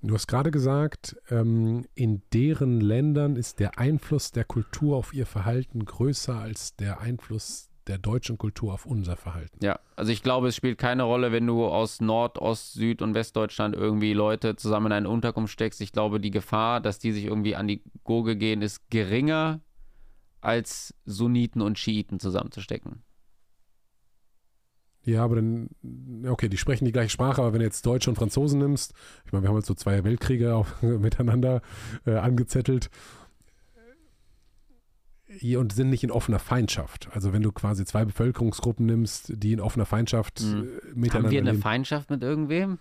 Du hast gerade gesagt, ähm, in deren Ländern ist der Einfluss der Kultur auf ihr Verhalten größer als der Einfluss der deutschen Kultur auf unser Verhalten. Ja, also ich glaube, es spielt keine Rolle, wenn du aus Nord-, Ost-, Süd- und Westdeutschland irgendwie Leute zusammen in eine Unterkunft steckst. Ich glaube, die Gefahr, dass die sich irgendwie an die Gurgel gehen, ist geringer, als Sunniten und Schiiten zusammenzustecken. Ja, aber dann, okay, die sprechen die gleiche Sprache, aber wenn du jetzt Deutsche und Franzosen nimmst, ich meine, wir haben jetzt so zwei Weltkriege auch miteinander äh, angezettelt und sind nicht in offener Feindschaft. Also wenn du quasi zwei Bevölkerungsgruppen nimmst, die in offener Feindschaft mhm. miteinander Haben wir eine leben. Feindschaft mit irgendwem?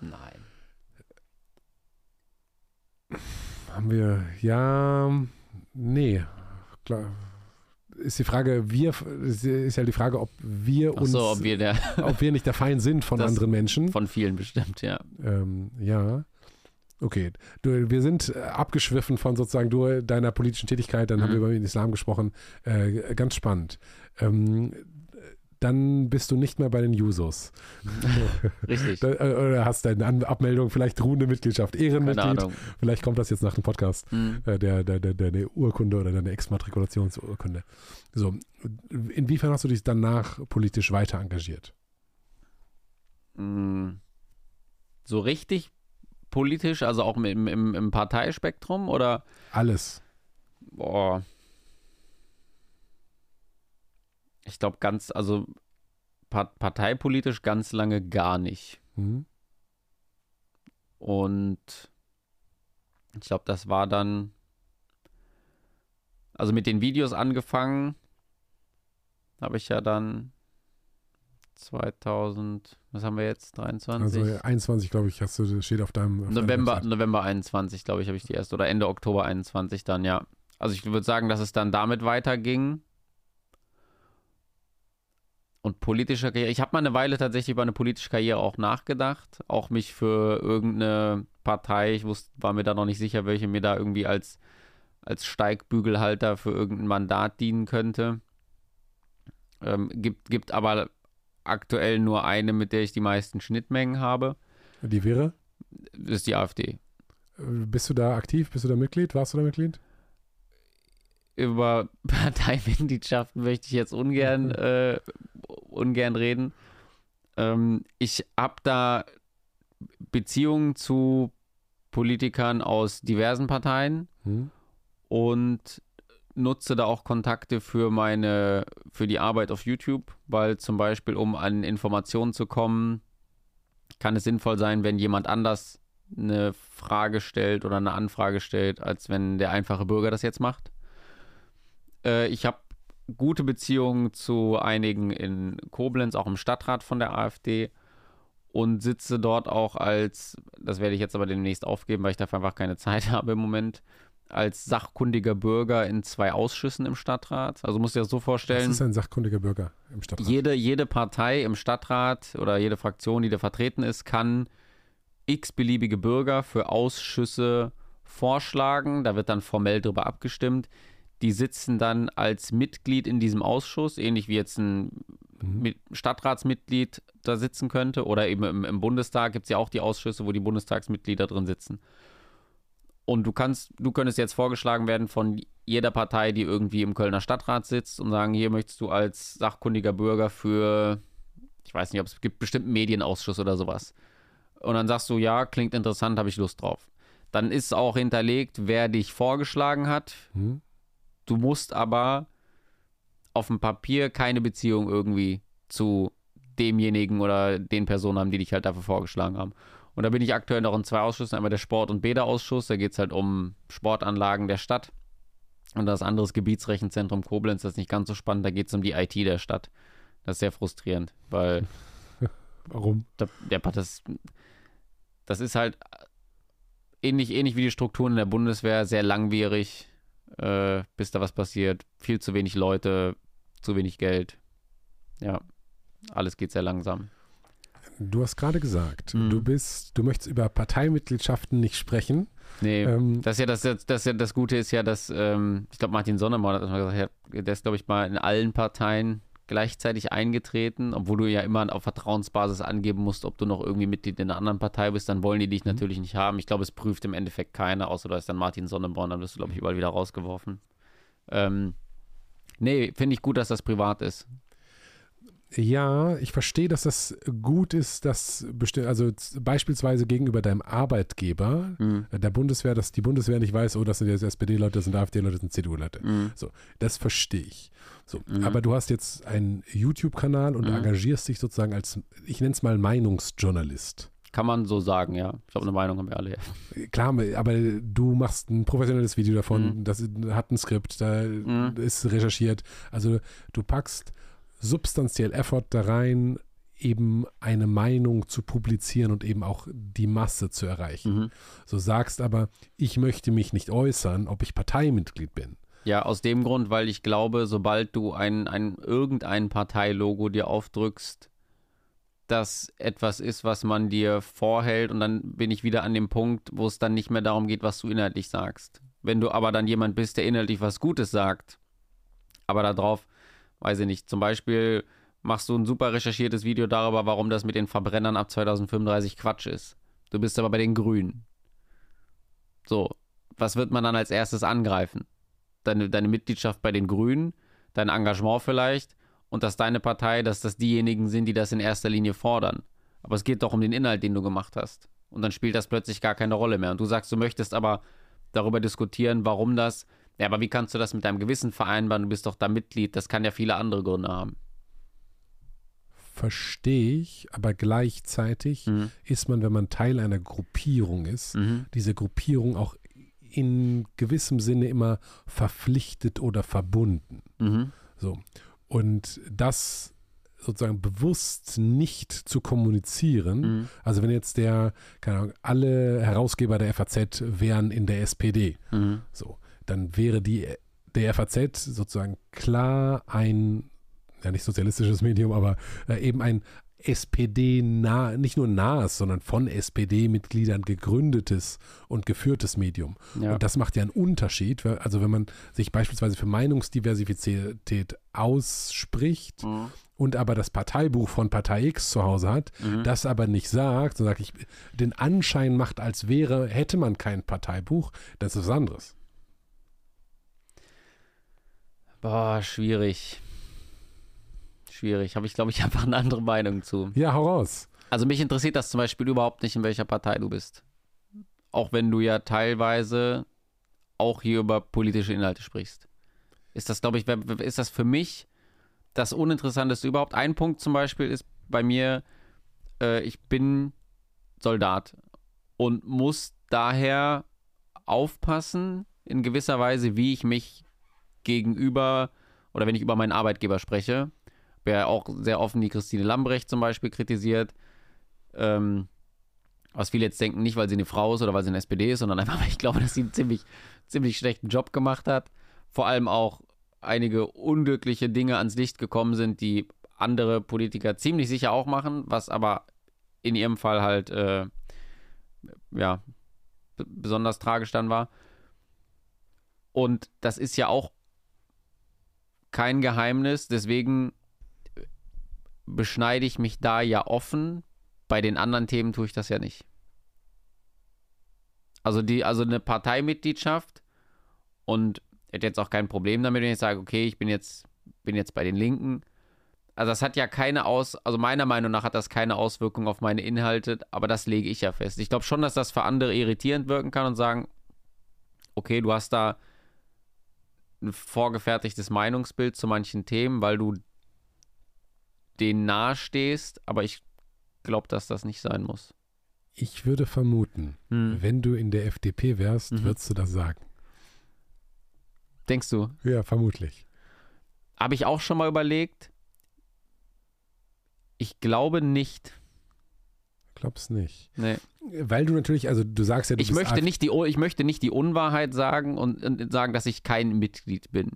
Nein. Haben wir, ja, nee, klar, ist die Frage, wir, ist ja die Frage, ob wir uns, so, ob wir, der, ob wir nicht der Feind sind von anderen Menschen. Von vielen bestimmt, ja. Ähm, ja. Okay, du, wir sind abgeschwiffen von sozusagen du, deiner politischen Tätigkeit, dann mhm. haben wir über den Islam gesprochen. Äh, ganz spannend. Ähm, dann bist du nicht mehr bei den Jusos. Richtig. Da, äh, oder hast deine Abmeldung, vielleicht ruhende Mitgliedschaft, Ehrenmitglied. Vielleicht kommt das jetzt nach dem Podcast, mhm. äh, der, der, der, deine Urkunde oder deine Exmatrikulationsurkunde. So, inwiefern hast du dich danach politisch weiter engagiert? Mh, so richtig politisch, also auch im, im, im Parteispektrum oder? Alles. Boah. Ich glaube ganz, also parteipolitisch ganz lange gar nicht. Mhm. Und ich glaube, das war dann, also mit den Videos angefangen, habe ich ja dann 2000, was haben wir jetzt, 23? Also 21, glaube ich, hast du, steht auf deinem. Auf November, November 21, glaube ich, habe ich die erste, oder Ende Oktober 21 dann, ja. Also ich würde sagen, dass es dann damit weiterging. Und politische Karriere, ich habe mal eine Weile tatsächlich über eine politische Karriere auch nachgedacht, auch mich für irgendeine Partei, ich wusste, war mir da noch nicht sicher, welche mir da irgendwie als, als Steigbügelhalter für irgendein Mandat dienen könnte. Ähm, gibt, gibt aber aktuell nur eine, mit der ich die meisten Schnittmengen habe. Die wäre? Das ist die AfD. Bist du da aktiv? Bist du da Mitglied? Warst du da Mitglied? Über Parteimitgliedschaften möchte ich jetzt ungern, äh, ungern reden. Ähm, ich habe da Beziehungen zu Politikern aus diversen Parteien hm. und nutze da auch Kontakte für meine, für die Arbeit auf YouTube, weil zum Beispiel, um an Informationen zu kommen, kann es sinnvoll sein, wenn jemand anders eine Frage stellt oder eine Anfrage stellt, als wenn der einfache Bürger das jetzt macht. Äh, ich habe gute Beziehungen zu einigen in Koblenz, auch im Stadtrat von der AfD und sitze dort auch als, das werde ich jetzt aber demnächst aufgeben, weil ich dafür einfach keine Zeit habe im Moment, als sachkundiger Bürger in zwei Ausschüssen im Stadtrat. Also du dir das so vorstellen. Was ist ein sachkundiger Bürger im Stadtrat? Jede, jede Partei im Stadtrat oder jede Fraktion, die da vertreten ist, kann x-beliebige Bürger für Ausschüsse vorschlagen. Da wird dann formell darüber abgestimmt. Die sitzen dann als Mitglied in diesem Ausschuss, ähnlich wie jetzt ein mhm. Stadtratsmitglied da sitzen könnte. Oder eben im, im Bundestag gibt es ja auch die Ausschüsse, wo die Bundestagsmitglieder drin sitzen. Und du kannst, du könntest jetzt vorgeschlagen werden von jeder Partei, die irgendwie im Kölner Stadtrat sitzt und sagen, hier möchtest du als sachkundiger Bürger für, ich weiß nicht, ob es gibt bestimmt einen Medienausschuss oder sowas. Und dann sagst du, ja, klingt interessant, habe ich Lust drauf. Dann ist auch hinterlegt, wer dich vorgeschlagen hat. Hm. Du musst aber auf dem Papier keine Beziehung irgendwie zu demjenigen oder den Personen haben, die dich halt dafür vorgeschlagen haben. Und da bin ich aktuell noch in zwei Ausschüssen. Einmal der Sport- und Bäderausschuss, da geht es halt um Sportanlagen der Stadt. Und das andere Gebietsrechenzentrum Koblenz, das ist nicht ganz so spannend, da geht es um die IT der Stadt. Das ist sehr frustrierend, weil. Warum? Da, ja, das, das ist halt ähnlich, ähnlich wie die Strukturen in der Bundeswehr, sehr langwierig, äh, bis da was passiert. Viel zu wenig Leute, zu wenig Geld. Ja, alles geht sehr langsam. Du hast gerade gesagt, mhm. du bist, du möchtest über Parteimitgliedschaften nicht sprechen. Nee, ähm, das, ist ja das, das, das, das Gute ist ja, dass, ähm, ich glaube, Martin Sonneborn hat das mal gesagt, der ist, glaube ich, mal in allen Parteien gleichzeitig eingetreten, obwohl du ja immer auf Vertrauensbasis angeben musst, ob du noch irgendwie Mitglied in einer anderen Partei bist, dann wollen die dich mhm. natürlich nicht haben. Ich glaube, es prüft im Endeffekt keiner, außer du hast dann Martin Sonneborn, dann wirst du, glaube ich, überall wieder rausgeworfen. Ähm, nee, finde ich gut, dass das privat ist. Ja, ich verstehe, dass das gut ist, dass also beispielsweise gegenüber deinem Arbeitgeber mhm. der Bundeswehr, dass die Bundeswehr nicht weiß, oh, das sind jetzt SPD-Leute, das sind AfD-Leute, das sind CDU-Leute. Mhm. So, das verstehe ich. So, mhm. aber du hast jetzt einen YouTube-Kanal und Mhm. engagierst dich sozusagen als, ich nenne es mal Meinungsjournalist. Kann man so sagen, ja. Ich glaube, eine Meinung haben wir alle. Klar, aber du machst ein professionelles Video davon, Mhm. das hat ein Skript, da Mhm. ist recherchiert. Also du packst substanziell Effort da rein, eben eine Meinung zu publizieren und eben auch die Masse zu erreichen. Mhm. So sagst aber, ich möchte mich nicht äußern, ob ich Parteimitglied bin. Ja, aus dem Grund, weil ich glaube, sobald du ein, ein irgendein Parteilogo dir aufdrückst, das etwas ist, was man dir vorhält und dann bin ich wieder an dem Punkt, wo es dann nicht mehr darum geht, was du inhaltlich sagst. Wenn du aber dann jemand bist, der inhaltlich was Gutes sagt, aber darauf weiß ich nicht, zum Beispiel machst du ein super recherchiertes Video darüber, warum das mit den Verbrennern ab 2035 Quatsch ist. Du bist aber bei den Grünen. So, was wird man dann als erstes angreifen? Deine, deine Mitgliedschaft bei den Grünen, dein Engagement vielleicht und dass deine Partei, dass das diejenigen sind, die das in erster Linie fordern. Aber es geht doch um den Inhalt, den du gemacht hast. Und dann spielt das plötzlich gar keine Rolle mehr. Und du sagst, du möchtest aber darüber diskutieren, warum das. Ja, aber wie kannst du das mit deinem Gewissen vereinbaren? Du bist doch da Mitglied. Das kann ja viele andere Gründe haben. Verstehe ich, aber gleichzeitig Mhm. ist man, wenn man Teil einer Gruppierung ist, Mhm. diese Gruppierung auch in gewissem Sinne immer verpflichtet oder verbunden. Mhm. So. Und das sozusagen bewusst nicht zu kommunizieren, Mhm. also wenn jetzt der, keine Ahnung, alle Herausgeber der FAZ wären in der SPD, Mhm. so, dann wäre die der FAZ sozusagen klar ein, ja nicht sozialistisches Medium, aber äh, eben ein SPD-nah, nicht nur nahes, sondern von SPD-Mitgliedern gegründetes und geführtes Medium. Ja. Und das macht ja einen Unterschied. Also wenn man sich beispielsweise für Meinungsdiversität ausspricht Mhm. und aber das Parteibuch von Partei X zu Hause hat, Mhm. das aber nicht sagt, so sag ich, den Anschein macht, als wäre, hätte man kein Parteibuch, das ist was anderes. Boah, schwierig. Schwierig. Habe ich, glaube ich, einfach eine andere Meinung zu. Ja, hau raus. Also mich interessiert das zum Beispiel überhaupt nicht, in welcher Partei du bist. Auch wenn du ja teilweise auch hier über politische Inhalte sprichst. Ist das, glaube ich, ist das für mich das Uninteressanteste überhaupt? Ein Punkt zum Beispiel ist bei mir, äh, ich bin Soldat und muss daher aufpassen, in gewisser Weise, wie ich mich gegenüber oder wenn ich über meinen Arbeitgeber spreche. Wer auch sehr offen die Christine Lambrecht zum Beispiel kritisiert. Ähm, was viele jetzt denken, nicht weil sie eine Frau ist oder weil sie eine SPD ist, sondern einfach, weil ich glaube, dass sie einen ziemlich, ziemlich schlechten Job gemacht hat. Vor allem auch einige unglückliche Dinge ans Licht gekommen sind, die andere Politiker ziemlich sicher auch machen, was aber in ihrem Fall halt, äh, ja, besonders tragisch dann war. Und das ist ja auch kein Geheimnis, deswegen beschneide ich mich da ja offen. Bei den anderen Themen tue ich das ja nicht. Also die, also eine Parteimitgliedschaft und hätte jetzt auch kein Problem damit, wenn ich sage, okay, ich bin jetzt, bin jetzt bei den Linken. Also das hat ja keine Aus, also meiner Meinung nach hat das keine Auswirkung auf meine Inhalte, aber das lege ich ja fest. Ich glaube schon, dass das für andere irritierend wirken kann und sagen, okay, du hast da ein vorgefertigtes Meinungsbild zu manchen Themen, weil du denen nahestehst, aber ich glaube, dass das nicht sein muss. Ich würde vermuten, Hm. wenn du in der FDP wärst, Mhm. würdest du das sagen. Denkst du? Ja, vermutlich. Habe ich auch schon mal überlegt. Ich glaube nicht. Glaub's nicht. Nee. Weil du natürlich, also du sagst ja, du Ich möchte, nicht die, ich möchte nicht die Unwahrheit sagen und, und sagen, dass ich kein Mitglied bin.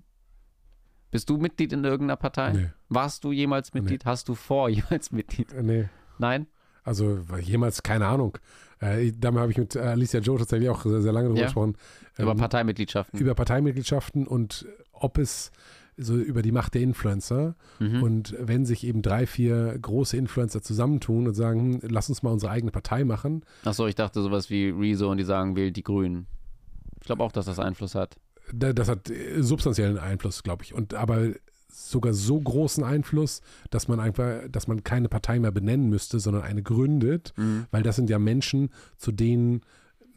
Bist du Mitglied in irgendeiner Partei? Nee, Warst du jemals Mitglied? Hast du vor, jemals Mitglied? nee. Nein? Also jemals, keine Ahnung. Äh, damit habe ich mit Alicia Joe tatsächlich auch sehr, sehr lange drüber Ja. gesprochen. Über Ähm, Parteimitgliedschaften. über Parteimitgliedschaften und ob es so über die Macht der Influencer mhm. und wenn sich eben drei, vier große Influencer zusammentun und sagen, hm, lass uns mal unsere eigene Partei machen, Achso, ich dachte sowas wie Rezo und die sagen, wählt die Grünen. Ich glaube auch, dass das Einfluss hat. da- das hat äh, substanziellen Einfluss, glaube ich. Und aber sogar so großen Einfluss, dass man einfach, dass man keine Partei mehr benennen müsste, sondern eine gründet, Mhm. weil das sind ja Menschen, zu denen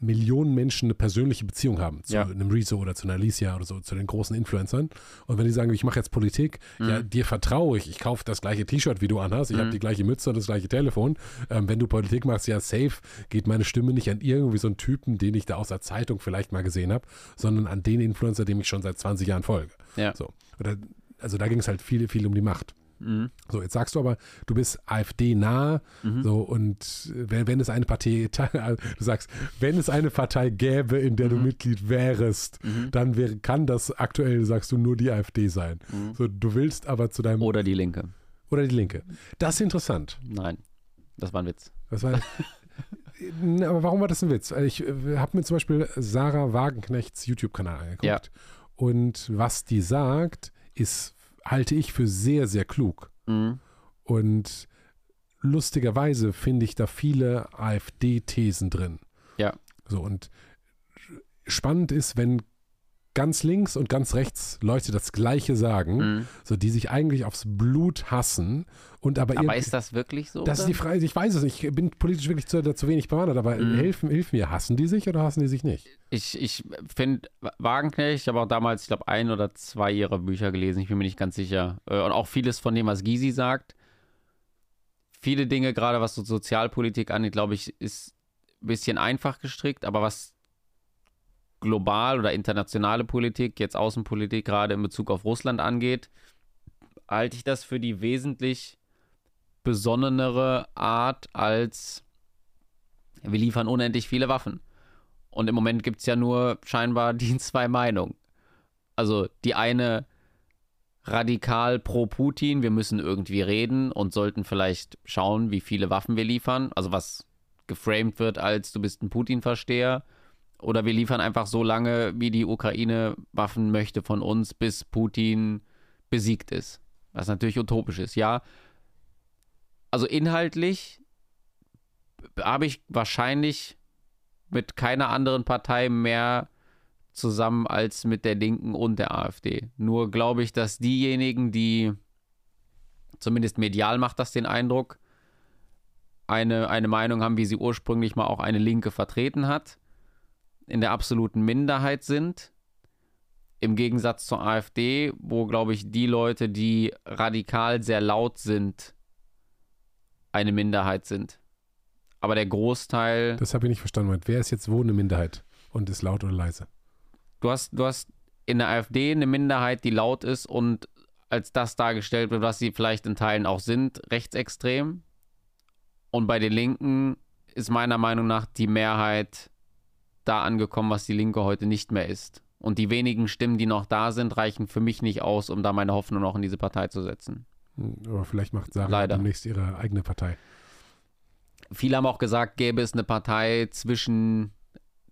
Millionen Menschen eine persönliche Beziehung haben, zu Ja. einem Rezo oder zu einer Alicia oder so, zu den großen Influencern. Und wenn die sagen, ich mache jetzt Politik, ja, dir vertraue ich, ich kaufe das gleiche T-Shirt, wie du anhast, ich habe Mhm. die gleiche Mütze und das gleiche Telefon. Ähm, wenn du Politik machst, ja, safe, geht meine Stimme nicht an irgendwie so einen Typen, den ich da aus der Zeitung vielleicht mal gesehen habe, sondern an den Influencer, dem ich schon seit 20 Jahren folge. Ja. So. Oder, also da ging es halt viel, viel um die Macht. Mhm. So, jetzt sagst du aber, du bist AfD-nah, Mhm. so und wenn, wenn es eine Partei, du sagst, wenn es eine Partei gäbe, in der du Mhm. Mitglied wärst, Mhm. dann wäre, kann das aktuell, sagst du, nur die AfD sein. Mhm. So, du willst aber zu deinem Oder die Linke. oder die Linke. Das ist interessant. Nein. Das war ein Witz. Das war, aber warum war das ein Witz? Ich habe mir zum Beispiel Sarah Wagenknechts YouTube-Kanal angeguckt. Ja. Und was die sagt, ist, halte ich für sehr, sehr klug. Mhm. Und lustigerweise finde ich da viele AfD-Thesen drin. Ja. So, und spannend ist, wenn ganz links und ganz rechts Leute das Gleiche sagen, Mhm. so die sich eigentlich aufs Blut hassen und aber, Aber ist das wirklich so? das ist oder? die Frage, ich weiß es nicht, ich bin politisch wirklich zu, zu wenig bewandert, aber Mhm. helfen, hilf mir, hassen die sich oder hassen die sich nicht? Ich, ich finde Wagenknecht, ich habe auch damals, ich glaube, ein oder zwei ihrer Bücher gelesen, ich bin mir nicht ganz sicher. Äh, Und auch vieles von dem, was Gysi sagt. Viele Dinge, gerade was so Sozialpolitik angeht, glaube ich, ist ein bisschen einfach gestrickt, aber was global oder internationale Politik, jetzt Außenpolitik, gerade in Bezug auf Russland angeht, halte ich das für die wesentlich besonnenere Art als wir liefern unendlich viele Waffen. Und im Moment gibt es ja nur scheinbar die zwei Meinungen. Also die eine radikal pro Putin, wir müssen irgendwie reden und sollten vielleicht schauen, wie viele Waffen wir liefern. Also was geframed wird als du bist ein Putin-Versteher. Oder wir liefern einfach so lange, wie die Ukraine Waffen möchte von uns, bis Putin besiegt ist. Was natürlich utopisch ist, ja. Also inhaltlich habe ich wahrscheinlich mit keiner anderen Partei mehr zusammen als mit der Linken und der AfD. Nur glaube ich, dass diejenigen, die zumindest medial macht das den Eindruck, eine, eine Meinung haben, wie sie ursprünglich mal auch eine Linke vertreten hat, in der absoluten Minderheit sind. Im Gegensatz zur AfD, wo, glaube ich, die Leute, die radikal sehr laut sind, eine Minderheit sind. Aber der Großteil. Das habe ich nicht verstanden. Wer ist jetzt wo eine Minderheit und ist laut oder leise? Du hast, du hast in der AfD eine Minderheit, die laut ist und als das dargestellt wird, was sie vielleicht in Teilen auch sind, rechtsextrem. Und bei den Linken ist meiner Meinung nach die Mehrheit da angekommen, was die Linke heute nicht mehr ist. Und die wenigen Stimmen, die noch da sind, reichen für mich nicht aus, um da meine Hoffnung noch in diese Partei zu setzen. Hm, Aber vielleicht macht Sarah Leider. demnächst ihre eigene Partei. Viele haben auch gesagt, gäbe es eine Partei zwischen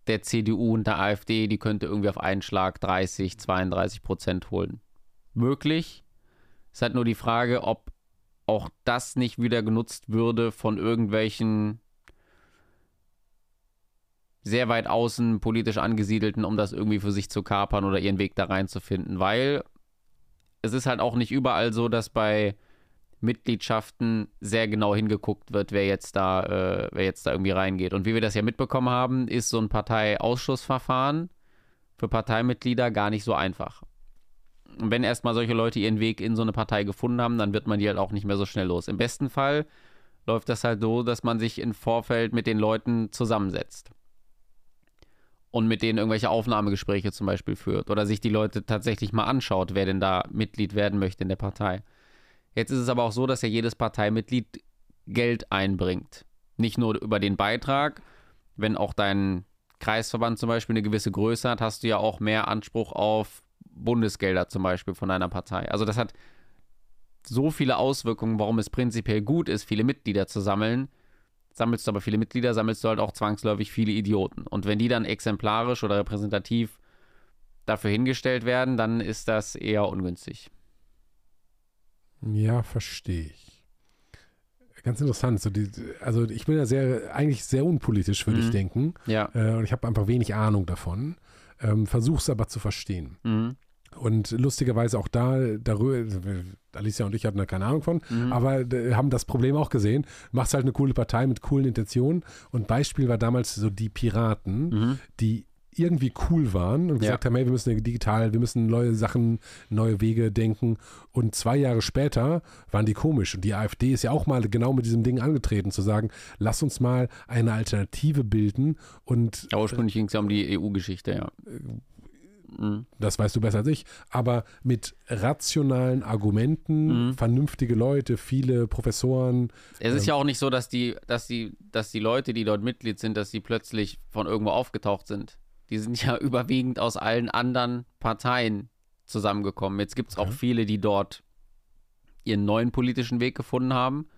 der CDU und der AfD, die könnte irgendwie auf einen Schlag 30, 32 Prozent holen. Möglich. Es hat nur die Frage, ob auch das nicht wieder genutzt würde von irgendwelchen sehr weit außen politisch angesiedelten, um das irgendwie für sich zu kapern oder ihren Weg da reinzufinden. Weil es ist halt auch nicht überall so, dass bei Mitgliedschaften sehr genau hingeguckt wird, wer jetzt da, äh, wer jetzt da irgendwie reingeht. Und wie wir das ja mitbekommen haben, ist so ein Parteiausschussverfahren für Parteimitglieder gar nicht so einfach. Und wenn erstmal solche Leute ihren Weg in so eine Partei gefunden haben, dann wird man die halt auch nicht mehr so schnell los. Im besten Fall läuft das halt so, dass man sich im Vorfeld mit den Leuten zusammensetzt. Und mit denen irgendwelche Aufnahmegespräche zum Beispiel führt. Oder sich die Leute tatsächlich mal anschaut, wer denn da Mitglied werden möchte in der Partei. Jetzt ist es aber auch so, dass ja jedes Parteimitglied Geld einbringt. Nicht nur über den Beitrag. Wenn auch dein Kreisverband zum Beispiel eine gewisse Größe hat, hast du ja auch mehr Anspruch auf Bundesgelder zum Beispiel von deiner Partei. Also das hat so viele Auswirkungen, warum es prinzipiell gut ist, viele Mitglieder zu sammeln. Sammelst du aber viele Mitglieder, sammelst du halt auch zwangsläufig viele Idioten. Und wenn die dann exemplarisch oder repräsentativ dafür hingestellt werden, dann ist das eher ungünstig. Ja, verstehe ich. Ganz interessant. So die, also ich bin ja sehr, eigentlich sehr unpolitisch, würde ich Mhm. denken. Ja. Äh, und ich habe einfach wenig Ahnung davon. Ähm, Versuch's aber zu verstehen. Mhm. Und lustigerweise auch da, darüber, Alicia und ich hatten da keine Ahnung von, Mhm. aber äh, haben das Problem auch gesehen. Machst halt eine coole Partei mit coolen Intentionen. Und Beispiel war damals so die Piraten, Mhm. die irgendwie cool waren und gesagt haben, hey, wir müssen digital, wir müssen neue Sachen, neue Wege denken. Und zwei Jahre später waren die komisch. Und die AfD ist ja auch mal genau mit diesem Ding angetreten, zu sagen, lass uns mal eine Alternative bilden. Und Ja, ursprünglich ging es ja um die EU-Geschichte, ja. Mhm. das weißt du besser als ich, aber mit rationalen Argumenten, Mhm. vernünftige Leute, viele Professoren. Es ist Ähm. ja auch nicht so, dass die, dass die, dass die Leute, die dort Mitglied sind, dass die plötzlich von irgendwo aufgetaucht sind. Die sind ja überwiegend aus allen anderen Parteien zusammengekommen. Jetzt gibt es auch Okay. viele, die dort ihren neuen politischen Weg gefunden haben.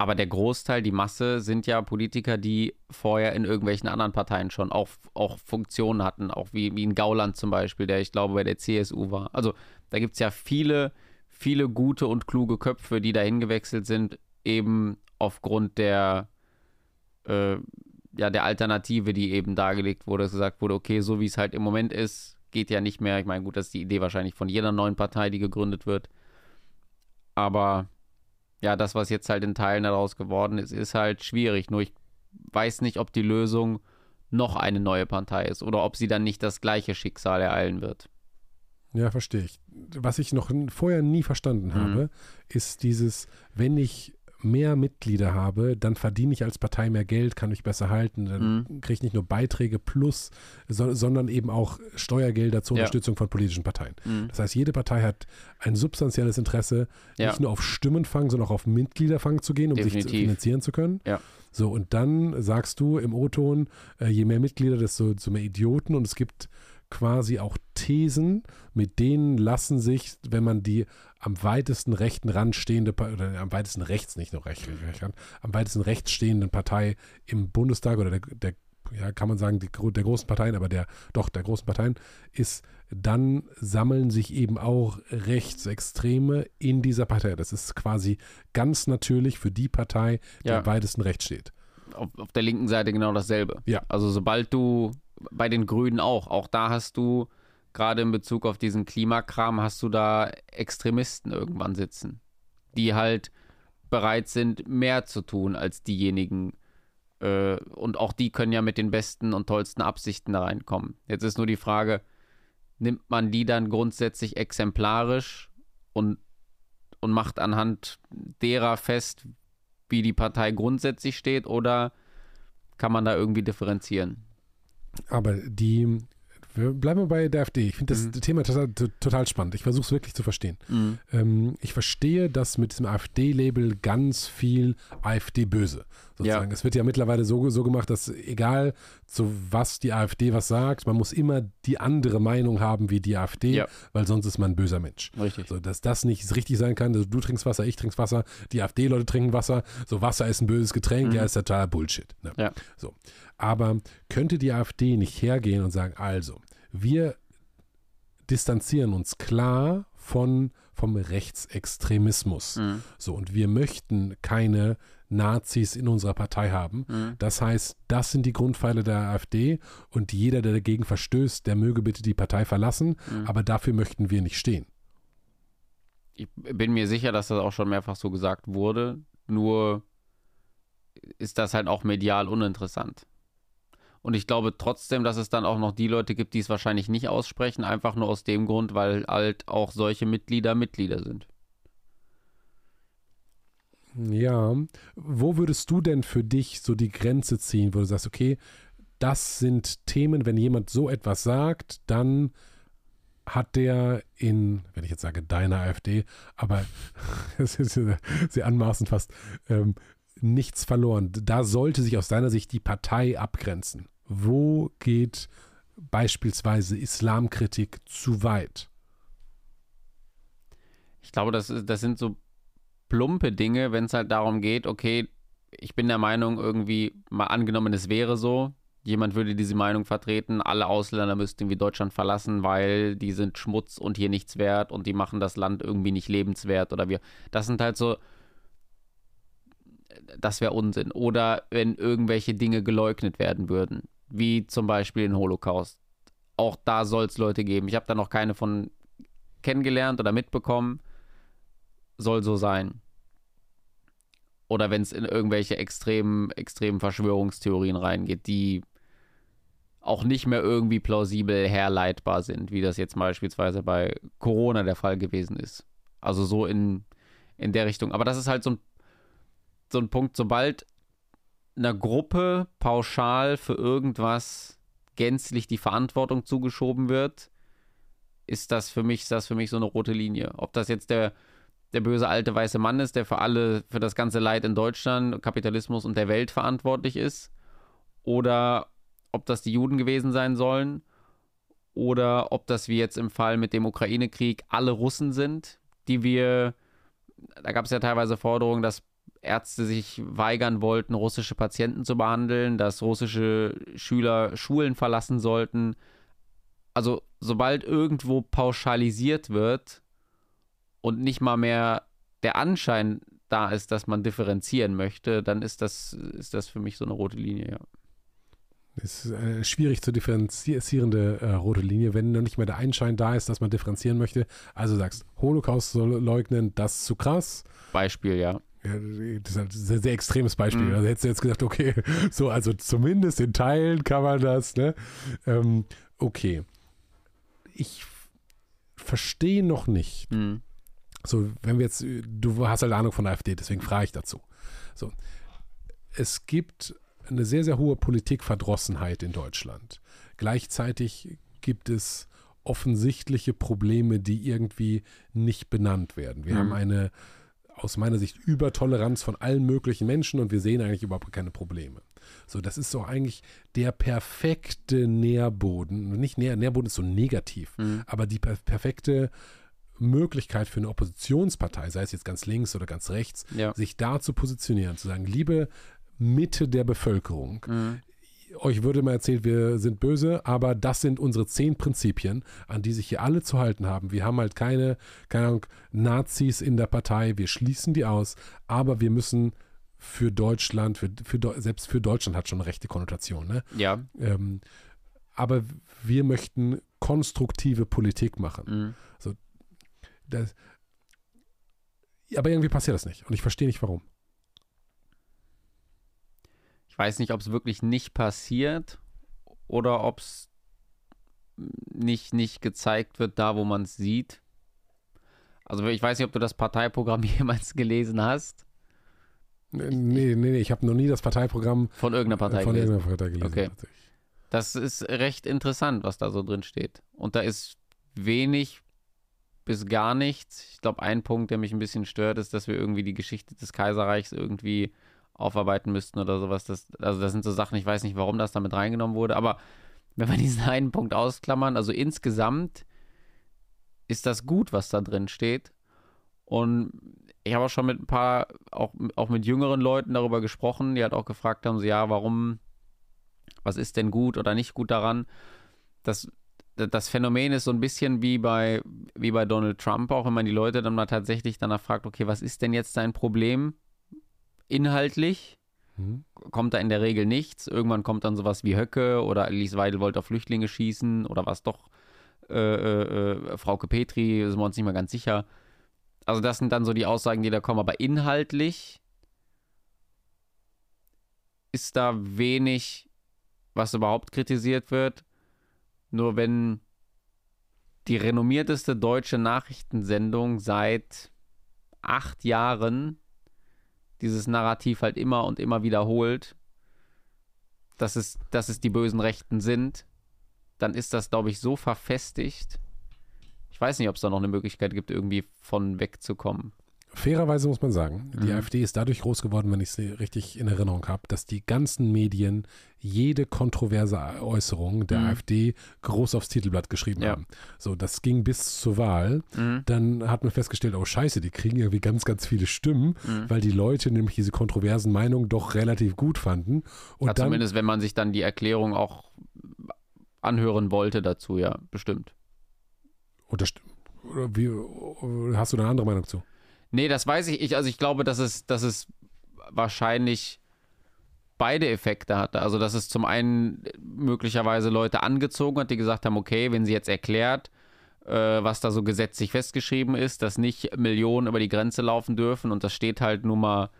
Aber der Großteil, die Masse, sind ja Politiker, die vorher in irgendwelchen anderen Parteien schon auch, auch Funktionen hatten, auch wie, wie in Gauland zum Beispiel, der ich glaube bei der CSU war. Also da gibt es ja viele, viele gute und kluge Köpfe, die dahin gewechselt sind, eben aufgrund der, äh, ja, der Alternative, die eben dargelegt wurde, dass gesagt wurde, okay, so wie es halt im Moment ist, geht ja nicht mehr. Ich meine, gut, das ist die Idee wahrscheinlich von jeder neuen Partei, die gegründet wird. Aber ja, das, was jetzt halt in Teilen daraus geworden ist, ist halt schwierig. Nur ich weiß nicht, ob die Lösung noch eine neue Partei ist oder ob sie dann nicht das gleiche Schicksal ereilen wird. Ja, verstehe ich. Was ich noch vorher nie verstanden mhm. habe, ist dieses, wenn ich mehr Mitglieder habe, dann verdiene ich als Partei mehr Geld, kann mich besser halten, dann mhm. kriege ich nicht nur Beiträge plus, so, sondern eben auch Steuergelder zur ja. Unterstützung von politischen Parteien. Mhm. Das heißt, jede Partei hat ein substanzielles Interesse, ja. nicht nur auf Stimmenfang, sondern auch auf Mitgliederfang zu gehen, um Definitiv. sich finanzieren zu können. Ja. So, und dann sagst du im O-Ton, äh, je mehr Mitglieder, desto, desto mehr Idioten und es gibt quasi auch Thesen, mit denen lassen sich, wenn man die am weitesten rechten Rand stehende, oder am weitesten rechts, nicht nur rechts, am weitesten rechts stehenden Partei im Bundestag oder der, der ja, kann man sagen, die, der großen Parteien, aber der, doch, der großen Parteien, ist, dann sammeln sich eben auch Rechtsextreme in dieser Partei. Das ist quasi ganz natürlich für die Partei, die ja. am weitesten rechts steht. Auf, auf der linken Seite genau dasselbe. Ja. Also sobald du bei den Grünen auch. Auch da hast du, gerade in Bezug auf diesen Klimakram, hast du da Extremisten irgendwann sitzen, die halt bereit sind, mehr zu tun als diejenigen. Äh, und auch die können ja mit den besten und tollsten Absichten da reinkommen. Jetzt ist nur die Frage, nimmt man die dann grundsätzlich exemplarisch und, und macht anhand derer fest, wie die Partei grundsätzlich steht, oder kann man da irgendwie differenzieren? Aber die, wir bleiben bei der AfD. Ich finde das mhm. Thema total, total, spannend. Ich versuche es wirklich zu verstehen. Mhm. Ähm, ich verstehe, dass mit diesem AfD-Label ganz viel AfD-Böse sozusagen. Ja. Es wird ja mittlerweile so, so gemacht, dass egal zu was die AfD was sagt, man muss immer die andere Meinung haben wie die AfD, ja. weil sonst ist man ein böser Mensch. Richtig. So, dass das nicht richtig sein kann, also du trinkst Wasser, ich trinke Wasser, die AfD-Leute trinken Wasser, so Wasser ist ein böses Getränk, mhm. ja, ist total Bullshit. Ne? Ja. So. Aber könnte die AfD nicht hergehen und sagen, also, wir distanzieren uns klar von, vom Rechtsextremismus. Mhm. So, und wir möchten keine Nazis in unserer Partei haben. Mhm. Das heißt, das sind die Grundpfeile der AfD und jeder, der dagegen verstößt, der möge bitte die Partei verlassen, mhm. aber dafür möchten wir nicht stehen. Ich bin mir sicher, dass das auch schon mehrfach so gesagt wurde, nur ist das halt auch medial uninteressant. Und ich glaube trotzdem, dass es dann auch noch die Leute gibt, die es wahrscheinlich nicht aussprechen, einfach nur aus dem Grund, weil halt auch solche Mitglieder Mitglieder sind. Ja, wo würdest du denn für dich so die Grenze ziehen, wo du sagst, okay, das sind Themen, wenn jemand so etwas sagt, dann hat der in, wenn ich jetzt sage, deiner AfD, aber sehr anmaßend fast, ähm, nichts verloren. Da sollte sich aus deiner Sicht die Partei abgrenzen. Wo geht beispielsweise Islamkritik zu weit? Ich glaube, das, das sind so plumpe Dinge, wenn es halt darum geht, okay, ich bin der Meinung, irgendwie mal angenommen, es wäre so, jemand würde diese Meinung vertreten, alle Ausländer müssten irgendwie Deutschland verlassen, weil die sind Schmutz und hier nichts wert und die machen das Land irgendwie nicht lebenswert oder wir. Das sind halt so, das wäre Unsinn. Oder wenn irgendwelche Dinge geleugnet werden würden, wie zum Beispiel den Holocaust. Auch da soll es Leute geben. Ich habe da noch keine von kennengelernt oder mitbekommen soll so sein. Oder wenn es in irgendwelche extremen, extremen Verschwörungstheorien reingeht, die auch nicht mehr irgendwie plausibel herleitbar sind, wie das jetzt beispielsweise bei Corona der Fall gewesen ist. Also so in, in der Richtung. Aber das ist halt so ein, so ein Punkt, sobald einer Gruppe pauschal für irgendwas gänzlich die Verantwortung zugeschoben wird, ist das für mich, ist das für mich so eine rote Linie. Ob das jetzt der der böse alte weiße Mann ist, der für alle, für das ganze Leid in Deutschland, Kapitalismus und der Welt verantwortlich ist. Oder ob das die Juden gewesen sein sollen. Oder ob das wie jetzt im Fall mit dem Ukraine-Krieg alle Russen sind, die wir, da gab es ja teilweise Forderungen, dass Ärzte sich weigern wollten, russische Patienten zu behandeln, dass russische Schüler Schulen verlassen sollten. Also sobald irgendwo pauschalisiert wird, und nicht mal mehr der Anschein da ist, dass man differenzieren möchte, dann ist das, ist das für mich so eine rote Linie, ja. Das ist eine schwierig zu differenzierende äh, rote Linie, wenn noch nicht mehr der Einschein da ist, dass man differenzieren möchte. Also sagst, Holocaust soll leugnen, das ist zu krass. Beispiel, ja. Ja, das ist halt ein sehr, sehr extremes Beispiel. Mhm. Also hättest du jetzt gesagt, okay, so, also zumindest in Teilen kann man das, ne? Ähm, okay. Ich verstehe noch nicht. Mhm. So, wenn wir jetzt, du hast halt Ahnung von der AfD, deswegen frage ich dazu. So. Es gibt eine sehr, sehr hohe Politikverdrossenheit in Deutschland. Gleichzeitig gibt es offensichtliche Probleme, die irgendwie nicht benannt werden. Wir Mhm. haben eine aus meiner Sicht Übertoleranz von allen möglichen Menschen und wir sehen eigentlich überhaupt keine Probleme. So, das ist so eigentlich der perfekte Nährboden. Nicht Nähr, Nährboden ist so negativ, Mhm. aber die per perfekte Möglichkeit für eine Oppositionspartei, sei es jetzt ganz links oder ganz rechts, Ja. sich da zu positionieren, zu sagen, liebe Mitte der Bevölkerung, Mhm. euch würde mal erzählt, wir sind böse, aber das sind unsere zehn Prinzipien, an die sich hier alle zu halten haben. Wir haben halt keine, keine Ahnung, Nazis in der Partei, wir schließen die aus, aber wir müssen für Deutschland, für, für, selbst für Deutschland hat schon eine rechte Konnotation, ne? Ja. Ähm, aber wir möchten konstruktive Politik machen. Mhm. Das, aber irgendwie passiert das nicht und ich verstehe nicht warum. Ich weiß nicht, ob es wirklich nicht passiert oder ob es nicht, nicht gezeigt wird, da wo man es sieht. Also ich weiß nicht, ob du das Parteiprogramm jemals gelesen hast. Nee, nee, nee, ich habe noch nie das Parteiprogramm Von irgendeiner Partei von gelesen. irgendeiner Partei gelesen. Okay. Das ist recht interessant, was da so drin steht. Und da ist wenig bis gar nichts. Ich glaube, ein Punkt, der mich ein bisschen stört, ist, dass wir irgendwie die Geschichte des Kaiserreichs irgendwie aufarbeiten müssten oder sowas. Das, also das sind so Sachen, ich weiß nicht, warum das damit reingenommen wurde, aber wenn wir diesen einen Punkt ausklammern, also insgesamt ist das gut, was da drin steht. Und ich habe auch schon mit ein paar, auch, auch mit jüngeren Leuten darüber gesprochen, die halt auch gefragt haben, so, ja, warum, was ist denn gut oder nicht gut daran? Das, das Phänomen ist so ein bisschen wie bei, wie bei Donald Trump auch, wenn man die Leute dann mal tatsächlich danach fragt, okay, was ist denn jetzt dein Problem inhaltlich? Mhm. kommt da in der Regel nichts. Irgendwann kommt dann sowas wie Höcke oder Alice Weidel wollte auf Flüchtlinge schießen oder was doch äh, äh, äh, Frauke Petri, sind wir uns nicht mehr ganz sicher. Also das sind dann so die Aussagen, die da kommen. Aber inhaltlich ist da wenig, was überhaupt kritisiert wird. Nur wenn die renommierteste deutsche Nachrichtensendung seit acht Jahren dieses Narrativ halt immer und immer wiederholt, dass es, dass es die bösen Rechten sind, dann ist das, glaube ich, so verfestigt. Ich weiß nicht, ob es da noch eine Möglichkeit gibt, irgendwie von wegzukommen. Fairerweise muss man sagen, die Mhm. AfD ist dadurch groß geworden, wenn ich sie richtig in Erinnerung habe, dass die ganzen Medien jede kontroverse Äußerung der Mhm. AfD groß aufs Titelblatt geschrieben Ja. haben. So, das ging bis zur Wahl. Mhm. Dann hat man festgestellt, oh scheiße, die kriegen irgendwie ganz, ganz viele Stimmen, Mhm. weil die Leute nämlich diese kontroversen Meinungen doch relativ gut fanden. Und Ja, dann, zumindest, wenn man sich dann die Erklärung auch anhören wollte dazu, ja, bestimmt. unterst- oder wie, oder hast du da eine andere Meinung zu? Nee, das weiß ich. ich also ich glaube, dass es, dass es wahrscheinlich beide Effekte hatte. Also dass es zum einen möglicherweise Leute angezogen hat, die gesagt haben, okay, wenn sie jetzt erklärt, äh, was da so gesetzlich festgeschrieben ist, dass nicht Millionen über die Grenze laufen dürfen und das steht halt nun mal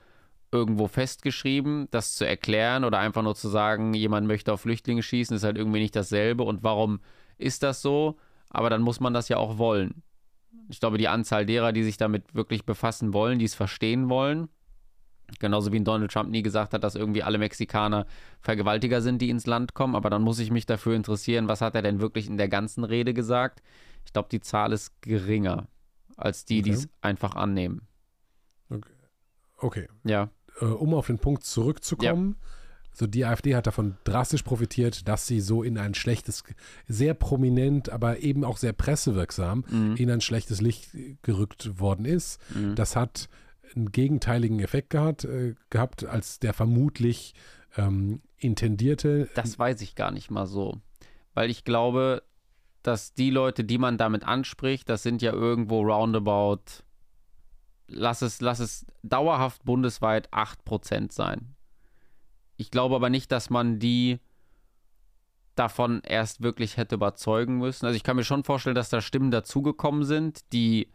irgendwo festgeschrieben, das zu erklären oder einfach nur zu sagen, jemand möchte auf Flüchtlinge schießen, ist halt irgendwie nicht dasselbe und warum ist das so? Aber dann muss man das ja auch wollen. Ich glaube, die Anzahl derer, die sich damit wirklich befassen wollen, die es verstehen wollen, genauso wie Donald Trump nie gesagt hat, dass irgendwie alle Mexikaner Vergewaltiger sind, die ins Land kommen, aber dann muss ich mich dafür interessieren, was hat er denn wirklich in der ganzen Rede gesagt? Ich glaube, die Zahl ist geringer als die, die Okay. es einfach annehmen. Okay, Ja, äh, um auf den Punkt zurückzukommen, so die AfD hat davon drastisch profitiert, dass sie so in ein schlechtes, sehr prominent, aber eben auch sehr pressewirksam Mhm. in ein schlechtes Licht gerückt worden ist. Mhm. Das hat einen gegenteiligen Effekt gehabt, äh, gehabt als der vermutlich ähm, intendierte. Das weiß ich gar nicht mal so. Weil ich glaube, dass die Leute, die man damit anspricht, das sind ja irgendwo roundabout, lass es, lass es dauerhaft bundesweit 8% sein. Ich glaube aber nicht, dass man die davon erst wirklich hätte überzeugen müssen. Also ich kann mir schon vorstellen, dass da Stimmen dazugekommen sind, die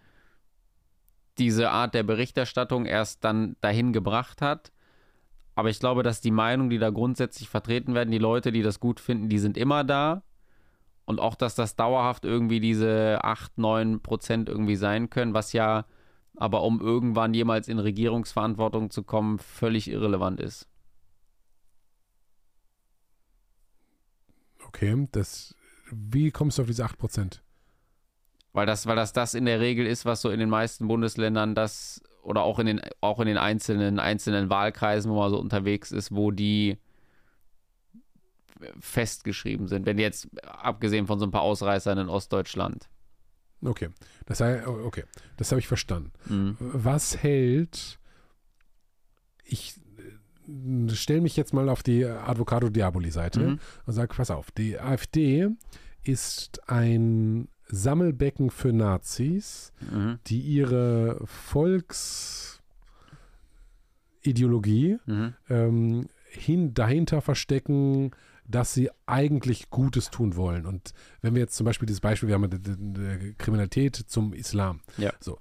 diese Art der Berichterstattung erst dann dahin gebracht hat. Aber ich glaube, dass die Meinung, die da grundsätzlich vertreten werden, die Leute, die das gut finden, die sind immer da. Und auch, dass das dauerhaft irgendwie diese 8, 9 Prozent irgendwie sein können, was ja aber um irgendwann jemals in Regierungsverantwortung zu kommen, völlig irrelevant ist. Okay, das, wie kommst du auf diese 8 Prozent? Weil das, weil das das in der Regel ist, was so in den meisten Bundesländern das oder auch in den, auch in den einzelnen, einzelnen Wahlkreisen, wo man so unterwegs ist, wo die festgeschrieben sind. Wenn jetzt, abgesehen von so ein paar Ausreißern in Ostdeutschland. Okay, das, okay. das habe ich verstanden. Mhm. Was hält, ich stelle mich jetzt mal auf die Advocado Diaboli-Seite mhm. und sage, pass auf, die AfD ist ein Sammelbecken für Nazis, mhm. die ihre Volksideologie mhm. ähm, hin, dahinter verstecken, dass sie eigentlich Gutes tun wollen. Und wenn wir jetzt zum Beispiel dieses Beispiel, wir haben Kriminalität zum Islam. Ja. So.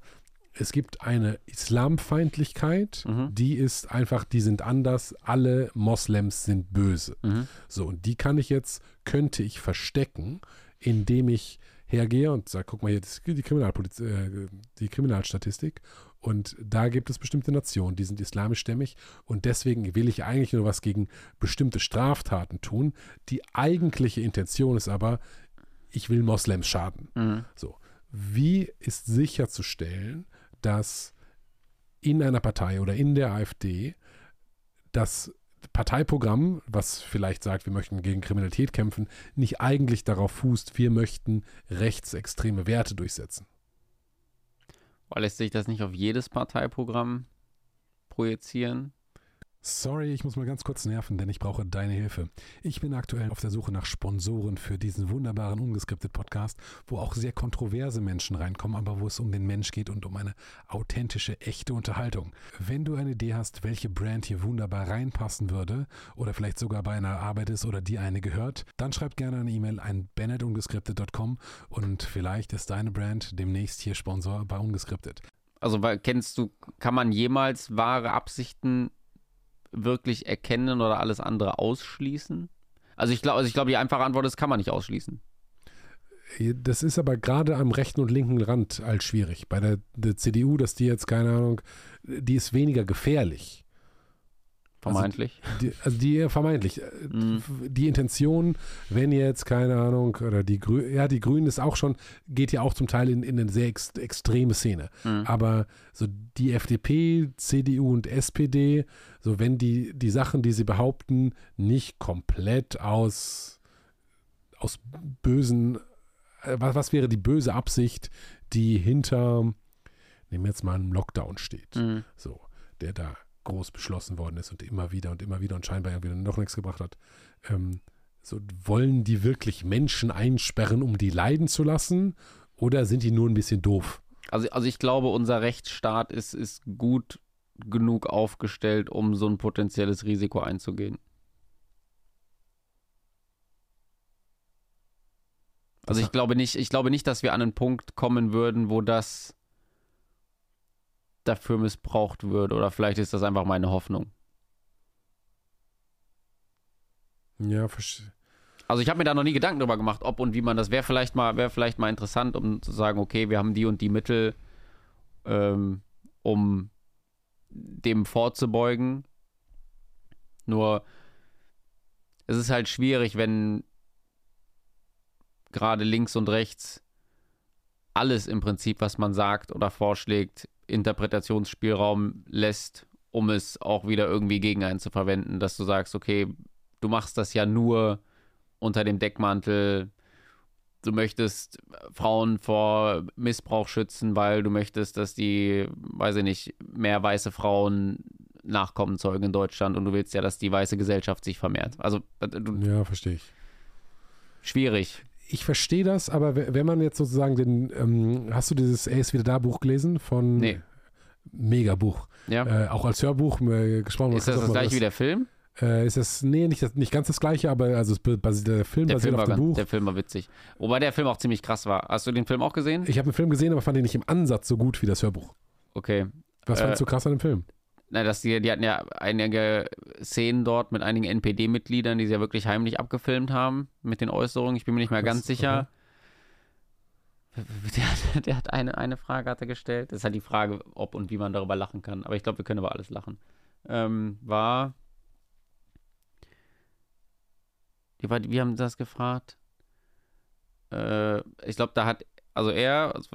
Es gibt eine Islamfeindlichkeit, mhm. die ist einfach, die sind anders, alle Moslems sind böse. Mhm. So, und die kann ich jetzt, könnte ich verstecken, indem ich hergehe und sage, guck mal hier, die, Kriminalpoliz äh, die Kriminalstatistik und da gibt es bestimmte Nationen, die sind islamischstämmig und deswegen will ich eigentlich nur was gegen bestimmte Straftaten tun. Die eigentliche Intention ist aber, ich will Moslems schaden. Mhm. So. Wie ist sicherzustellen, dass in einer Partei oder in der AfD das Parteiprogramm, was vielleicht sagt, wir möchten gegen Kriminalität kämpfen, nicht eigentlich darauf fußt, wir möchten rechtsextreme Werte durchsetzen. Lässt sich das nicht auf jedes Parteiprogramm projizieren? Sorry, ich muss mal ganz kurz nerven, denn ich brauche deine Hilfe. Ich bin aktuell auf der Suche nach Sponsoren für diesen wunderbaren ungeskriptet Podcast, wo auch sehr kontroverse Menschen reinkommen, aber wo es um den Mensch geht und um eine authentische, echte Unterhaltung. Wenn du eine Idee hast, welche Brand hier wunderbar reinpassen würde oder vielleicht sogar bei einer Arbeit ist oder die eine gehört, dann schreib gerne eine E-Mail an bennettungeskriptet.com und vielleicht ist deine Brand demnächst hier Sponsor bei Ungeskriptet. Also kennst du, kann man jemals wahre Absichten wirklich erkennen oder alles andere ausschließen? Also ich glaube, also ich glaube, die einfache Antwort ist, kann man nicht ausschließen. Das ist aber gerade am rechten und linken Rand als schwierig. Bei der, der CDU, dass die jetzt, keine Ahnung, die ist weniger gefährlich. Vermeintlich. Also die, also die vermeintlich. Mm. Die Intention, wenn jetzt, keine Ahnung, oder die Grünen, ja, die Grünen ist auch schon, geht ja auch zum Teil in, in eine sehr ex extreme Szene. Mm. Aber so die FDP, CDU und SPD, so wenn die, die Sachen, die sie behaupten, nicht komplett aus, aus bösen, äh, was, was wäre die böse Absicht, die hinter, nehmen wir jetzt mal einen Lockdown steht. Mm. So, der da groß beschlossen worden ist und immer wieder und immer wieder und scheinbar irgendwie noch nichts gebracht hat. Ähm, so, wollen die wirklich Menschen einsperren, um die leiden zu lassen? Oder sind die nur ein bisschen doof? Also, also ich glaube, unser Rechtsstaat ist, ist gut genug aufgestellt, um so ein potenzielles Risiko einzugehen. Also ich glaube nicht, ich glaube nicht, dass wir an einen Punkt kommen würden, wo das dafür missbraucht wird. Oder vielleicht ist das einfach meine Hoffnung. Ja, verstehe. Also ich habe mir da noch nie Gedanken darüber gemacht, ob und wie man das wäre vielleicht mal wäre vielleicht mal interessant, um zu sagen, okay, wir haben die und die Mittel, ähm, um dem vorzubeugen. Nur es ist halt schwierig, wenn gerade links und rechts alles im Prinzip, was man sagt oder vorschlägt, Interpretationsspielraum lässt, um es auch wieder irgendwie gegen einen zu verwenden, dass du sagst, okay, du machst das ja nur unter dem Deckmantel, du möchtest Frauen vor Missbrauch schützen, weil du möchtest, dass die, weiß ich nicht, mehr weiße Frauen Nachkommen zeugen in Deutschland und du willst ja, dass die weiße Gesellschaft sich vermehrt. Also, äh, du, ja, verstehe ich. Schwierig ich verstehe das, aber wenn man jetzt sozusagen den, ähm, hast du dieses Er ist wieder da Buch gelesen von nee. Mega Buch. Ja. Äh, auch als Hörbuch äh, gesprochen. Ist das das gleiche wie der Film? Äh, ist das, nee, nicht, das- nicht ganz das gleiche, aber also es basiert, der Film Der basiert Film, auf dem ganz, Buch. der Film war witzig. Wobei der Film auch ziemlich krass war. Hast du den Film auch gesehen? Ich habe den Film gesehen, aber fand ihn nicht im Ansatz so gut wie das Hörbuch. Okay. Was Äh, fandst du krass an dem Film? Na, dass die, die hatten ja einige Szenen dort mit einigen NPD-Mitgliedern, die sie ja wirklich heimlich abgefilmt haben mit den Äußerungen. Ich bin mir nicht mehr ganz sicher. Der, hat- der hat eine, eine Frage hat er gestellt. Das ist halt die Frage, ob und wie man darüber lachen kann. Aber ich glaube, wir können über alles lachen. Ähm, war. Wie haben sie das gefragt? Äh, ich glaube, da hat also er, also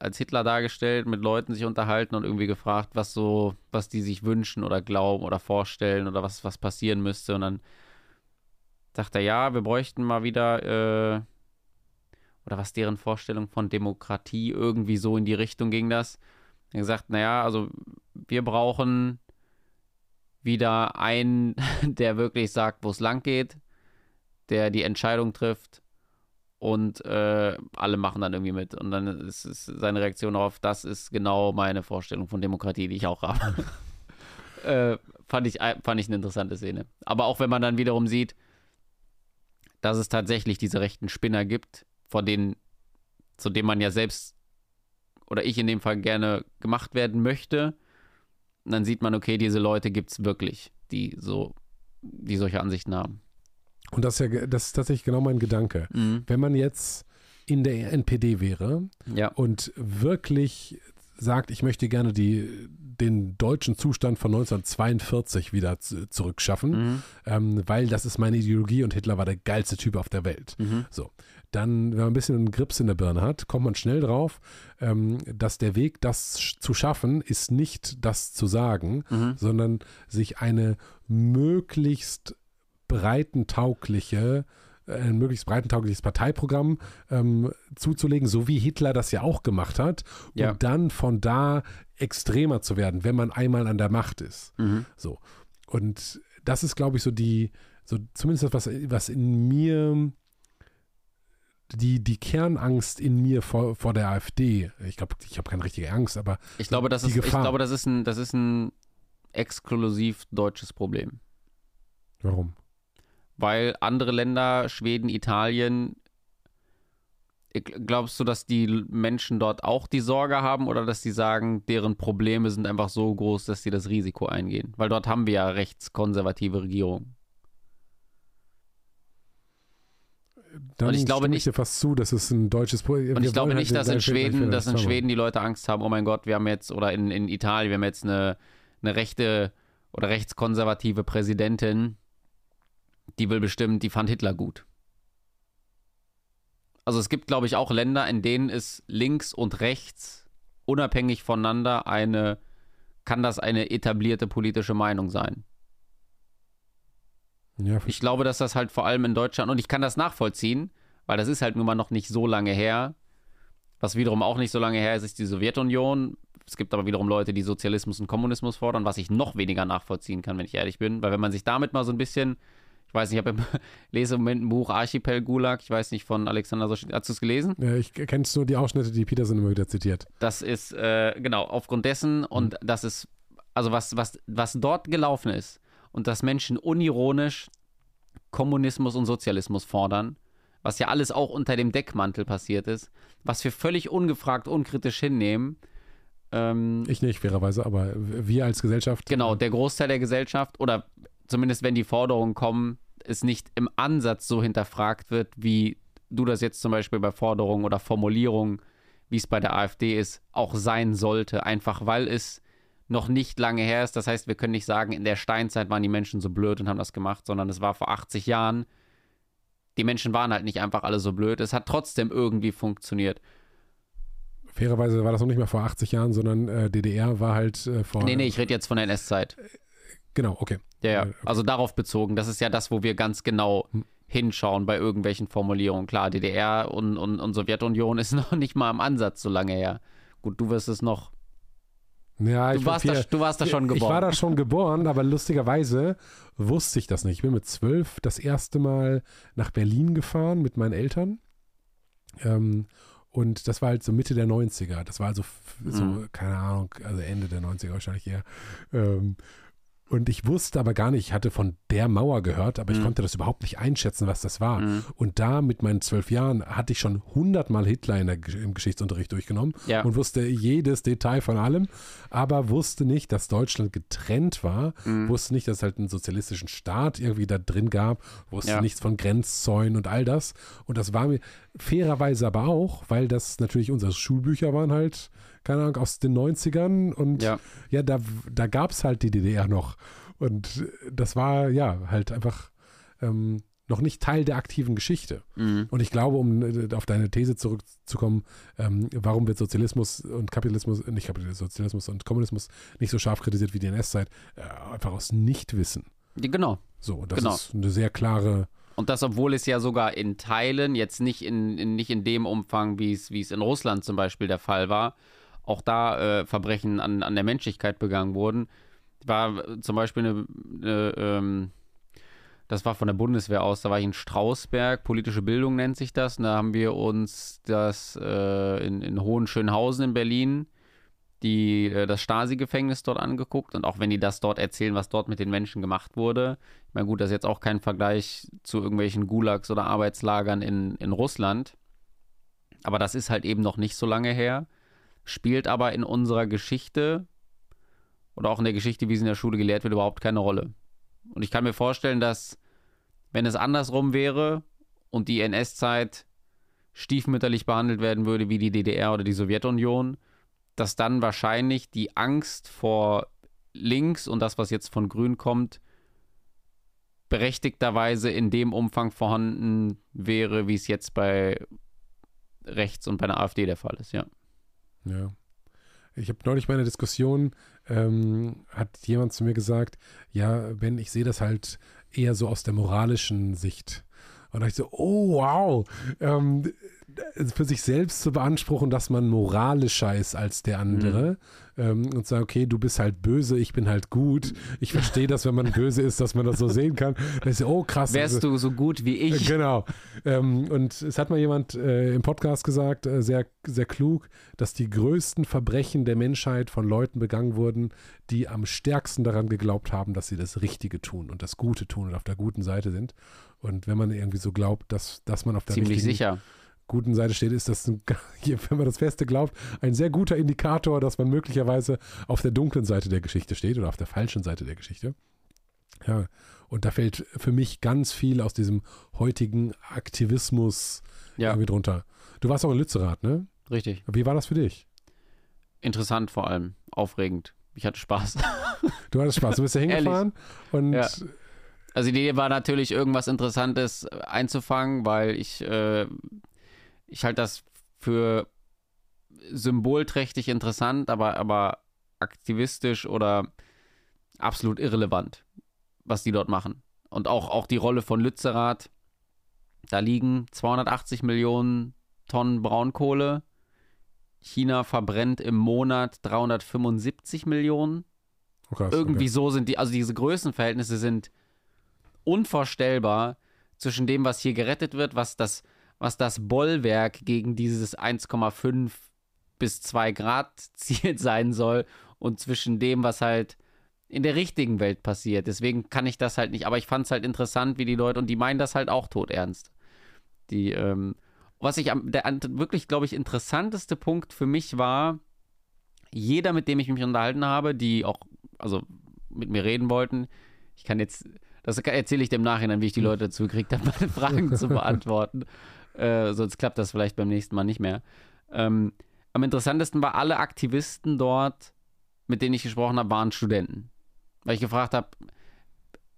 als Hitler dargestellt, mit Leuten sich unterhalten und irgendwie gefragt, was so, was die sich wünschen oder glauben oder vorstellen oder was, was passieren müsste. Und dann sagt er, ja, wir bräuchten mal wieder, äh, oder was deren Vorstellung von Demokratie, irgendwie so in die Richtung ging das. Er gesagt, naja, also wir brauchen wieder einen, der wirklich sagt, wo es lang geht, der die Entscheidung trifft und äh, alle machen dann irgendwie mit. Und dann ist, ist seine Reaktion darauf, das ist genau meine Vorstellung von Demokratie, die ich auch habe. äh, fand, ich, fand ich eine interessante Szene. Aber auch wenn man dann wiederum sieht, dass es tatsächlich diese rechten Spinner gibt, von denen, zu denen man ja selbst oder ich in dem Fall gerne gemacht werden möchte, dann sieht man, okay, diese Leute gibt es wirklich, die so, die solche Ansichten haben. Und das ist, ja, das ist tatsächlich genau mein Gedanke. Mhm. Wenn man jetzt in der NPD wäre Ja. und wirklich sagt, ich möchte gerne die, den deutschen Zustand von 1942 wieder zurückschaffen, Mhm. ähm, weil das ist meine Ideologie und Hitler war der geilste Typ auf der Welt. Mhm. Dann, wenn man ein bisschen einen Grips in der Birne hat, kommt man schnell drauf, ähm, dass der Weg, das zu schaffen, ist nicht das zu sagen, Mhm. sondern sich eine möglichst breitentaugliche, äh, ein möglichst breitentaugliches Parteiprogramm ähm, zuzulegen, so wie Hitler das ja auch gemacht hat, Ja. und dann von da extremer zu werden, wenn man einmal an der Macht ist. Mhm. So. Und das ist, glaube ich, so die, so zumindest das, was, was in mir, die, die Kernangst in mir vor, vor der AfD, ich glaube, ich habe keine richtige Angst, aber Ich glaube, das ist, ich Gefahr. glaube, das ist ein, das ist ein exklusiv deutsches Problem. warum? Weil andere Länder, Schweden, Italien, glaubst du, dass die Menschen dort auch die Sorge haben oder dass die sagen, deren Probleme sind einfach so groß, dass sie das Risiko eingehen? Weil dort haben wir ja rechtskonservative Regierungen. Dann Und ich glaube nicht- ich dir fast zu, dass es ein deutsches Problem Und ich glaube halt nicht, dass in Schweden, dass in Schweden die Leute Angst haben, oh mein Gott, wir haben jetzt, oder in, in Italien, wir haben jetzt eine, eine rechte oder rechtskonservative Präsidentin, die will bestimmt, die fand Hitler gut. Also es gibt, glaube ich, auch Länder, in denen ist links und rechts unabhängig voneinander eine, kann das eine etablierte politische Meinung sein. Ja, Ich glaube, dass das halt vor allem in Deutschland, und ich kann das nachvollziehen, weil das ist halt nun mal noch nicht so lange her. Was wiederum auch nicht so lange her ist, ist die Sowjetunion. Es gibt aber wiederum Leute, die Sozialismus und Kommunismus fordern, was ich noch weniger nachvollziehen kann, wenn ich ehrlich bin. Weil wenn man sich damit mal so ein bisschen, ich weiß nicht, ich habe im, lese im Moment ein Buch Archipel Gulag, ich weiß nicht, von Alexander Sosch Hast du es gelesen? Ja, ich kenne nur die Ausschnitte, die Peterson immer wieder zitiert. Das ist, äh, genau, aufgrund dessen und das ist, also was, was, was dort gelaufen ist und dass Menschen unironisch Kommunismus und Sozialismus fordern, was ja alles auch unter dem Deckmantel passiert ist, was wir völlig ungefragt, unkritisch hinnehmen. Ähm, Ich nicht, fairerweise, aber wir als Gesellschaft. genau, der Großteil der Gesellschaft oder zumindest wenn die Forderungen kommen, es nicht im Ansatz so hinterfragt wird, wie du das jetzt zum Beispiel bei Forderungen oder Formulierungen, wie es bei der AfD ist, auch sein sollte, einfach weil es noch nicht lange her ist. Das heißt, wir können nicht sagen, in der Steinzeit waren die Menschen so blöd und haben das gemacht, sondern es war vor 80 Jahren. Die Menschen waren halt nicht einfach alle so blöd. Es hat trotzdem irgendwie funktioniert. Fairerweise war das noch nicht mal vor 80 Jahren, sondern äh, DDR war halt äh, vor. Nee, nee, ich rede jetzt von der NS-Zeit. Genau, okay. Ja, ja. Äh, okay. Also darauf bezogen. Das ist ja das, wo wir ganz genau Hm. hinschauen bei irgendwelchen Formulierungen. Klar, DDR und, und, und Sowjetunion ist noch nicht mal im Ansatz so lange her. Gut, du wirst es noch. Ja, Du ich warst, war da, du warst da schon Ich war geboren. da schon geboren, aber lustigerweise wusste ich das nicht. Ich bin mit zwölf das erste Mal nach Berlin gefahren mit meinen Eltern. Ähm, und das war halt so Mitte der 90er. Das war also so, Mhm. keine Ahnung, also Ende der 90er wahrscheinlich eher. Ähm, Und ich wusste aber gar nicht, ich hatte von der Mauer gehört, aber ich Mhm. konnte das überhaupt nicht einschätzen, was das war. Mhm. Und da mit meinen zwölf Jahren hatte ich schon hundertmal Hitler in der, im Geschichtsunterricht durchgenommen Ja. und wusste jedes Detail von allem, aber wusste nicht, dass Deutschland getrennt war, Mhm. wusste nicht, dass es halt einen sozialistischen Staat irgendwie da drin gab, wusste Ja. nichts von Grenzzäunen und all das. Und das war mir fairerweise aber auch, weil das natürlich unsere Schulbücher waren halt, keine Ahnung, aus den 90ern und Ja. ja, da, da gab es halt die DDR noch. Und das war ja halt einfach ähm, noch nicht Teil der aktiven Geschichte. Mhm. Und ich glaube, um äh, auf deine These zurückzukommen, ähm, warum wird Sozialismus und Kapitalismus, äh, nicht Kapitalismus, Sozialismus und Kommunismus nicht so scharf kritisiert wie die NS-Zeit, äh, einfach aus Nichtwissen. Genau. So, das Genau. ist eine sehr klare, Und das, obwohl es ja sogar in Teilen, jetzt nicht in, in, nicht in dem Umfang, wie es, wie es in Russland zum Beispiel der Fall war, auch da äh, Verbrechen an, an der Menschlichkeit begangen wurden. War äh, zum Beispiel eine, eine ähm, das war von der Bundeswehr aus, da war ich in Strausberg, politische Bildung nennt sich das. Und da haben wir uns das äh, in, in Hohenschönhausen in Berlin, die, äh, das Stasi-Gefängnis dort angeguckt. Und auch wenn die das dort erzählen, was dort mit den Menschen gemacht wurde, ich meine, gut, das ist jetzt auch kein Vergleich zu irgendwelchen Gulags oder Arbeitslagern in, in Russland. Aber das ist halt eben noch nicht so lange her. Spielt aber in unserer Geschichte oder auch in der Geschichte, wie sie in der Schule gelehrt wird, überhaupt keine Rolle. Und ich kann mir vorstellen, dass, wenn es andersrum wäre und die NS-Zeit stiefmütterlich behandelt werden würde wie die DDR oder die Sowjetunion, dass dann wahrscheinlich die Angst vor links und das, was jetzt von grün kommt, berechtigterweise in dem Umfang vorhanden wäre, wie es jetzt bei rechts und bei der AfD der Fall ist, ja. Ja. Ich habe neulich bei einer Diskussion, ähm, hat jemand zu mir gesagt, ja, Ben, ich sehe das halt eher so aus der moralischen Sicht. Und da ich so, oh wow, ähm, für sich selbst zu beanspruchen, dass man moralischer ist als der andere ähm, und sagen, okay, du bist halt böse, ich bin halt gut. Ich verstehe das, wenn man böse ist, dass man das so sehen kann. Ist ja, oh krass. Wärst also- du so gut wie ich? Genau. Ähm, und es hat mal jemand äh, im Podcast gesagt, äh, sehr, sehr klug, dass die größten Verbrechen der Menschheit von Leuten begangen wurden, die am stärksten daran geglaubt haben, dass sie das Richtige tun und das Gute tun und auf der guten Seite sind. Und wenn man irgendwie so glaubt, dass, dass man auf der Ziemlich sicher. Guten Seite steht, ist das, ein, wenn man das Feste glaubt, ein sehr guter Indikator, dass man möglicherweise auf der dunklen Seite der Geschichte steht oder auf der falschen Seite der Geschichte. Ja, und da fällt für mich ganz viel aus diesem heutigen Aktivismus Ja, irgendwie drunter. Du warst auch in Lützerath, ne? richtig. Wie war das für dich? Interessant vor allem. Aufregend. Ich hatte Spaß. Du hattest Spaß. Du bist da hingefahren und Ja. Also die Idee war natürlich, irgendwas Interessantes einzufangen, weil ich, äh, ich halte das für symbolträchtig interessant, aber, aber aktivistisch oder absolut irrelevant, was die dort machen. Und auch, auch die Rolle von Lützerath. Da liegen 280 Millionen Tonnen Braunkohle. China verbrennt im Monat 375 Millionen. oh, krass, Irgendwie okay. so sind die, also diese Größenverhältnisse sind unvorstellbar zwischen dem, was hier gerettet wird, was das, was das Bollwerk gegen dieses 1,5 bis 2 Grad Ziel sein soll und zwischen dem, was halt in der richtigen Welt passiert. Deswegen kann ich das halt nicht, aber ich fand es halt interessant, wie die Leute, und die meinen das halt auch todernst. Die, ähm, was ich am, der wirklich, glaube ich, interessanteste Punkt für mich war, jeder, mit dem ich mich unterhalten habe, die auch, also mit mir reden wollten, ich kann jetzt, das erzähle ich dem Nachhinein, wie ich die Leute dazu gekriegt habe, meine Fragen zu beantworten. Äh, sonst klappt das vielleicht beim nächsten Mal nicht mehr. Ähm, am interessantesten war, alle Aktivisten dort, mit denen ich gesprochen habe, waren Studenten. Weil ich gefragt habe,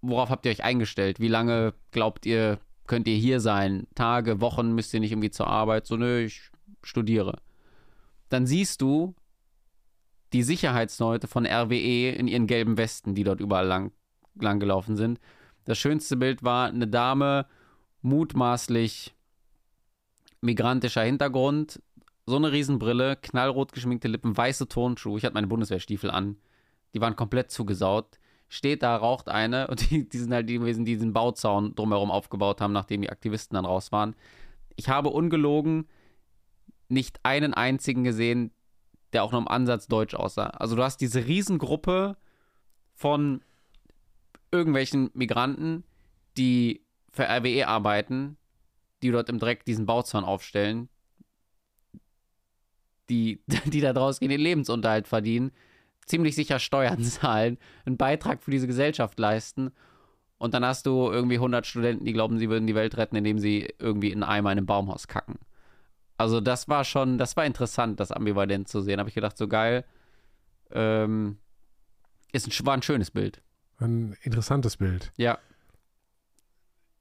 worauf habt ihr euch eingestellt? Wie lange glaubt ihr, könnt ihr hier sein? Tage, Wochen müsst ihr nicht irgendwie zur Arbeit? So, nö, ich studiere. Dann siehst du die Sicherheitsleute von RWE in ihren gelben Westen, die dort überall lang, lang gelaufen sind. Das schönste Bild war eine Dame, mutmaßlich migrantischer Hintergrund, so eine Riesenbrille, knallrot geschminkte Lippen, weiße Turnschuhe. Ich hatte meine Bundeswehrstiefel an. Die waren komplett zugesaut. Steht da, raucht eine und die, die sind halt die gewesen, die diesen Bauzaun drumherum aufgebaut haben, nachdem die Aktivisten dann raus waren. Ich habe ungelogen nicht einen einzigen gesehen, der auch nur im Ansatz deutsch aussah. Also du hast diese Riesengruppe von irgendwelchen Migranten, die für RWE arbeiten, die dort im Dreck diesen Bauzaun aufstellen, die, die da draus gehen, den Lebensunterhalt verdienen, ziemlich sicher Steuern zahlen, einen Beitrag für diese Gesellschaft leisten und dann hast du irgendwie 100 Studenten, die glauben, sie würden die Welt retten, indem sie irgendwie in Eimer in einem Baumhaus kacken. Also das war schon, das war interessant, das ambivalent zu sehen. Habe ich gedacht, so geil. Ähm, ist ein, war ein schönes Bild. Ein interessantes Bild. Ja.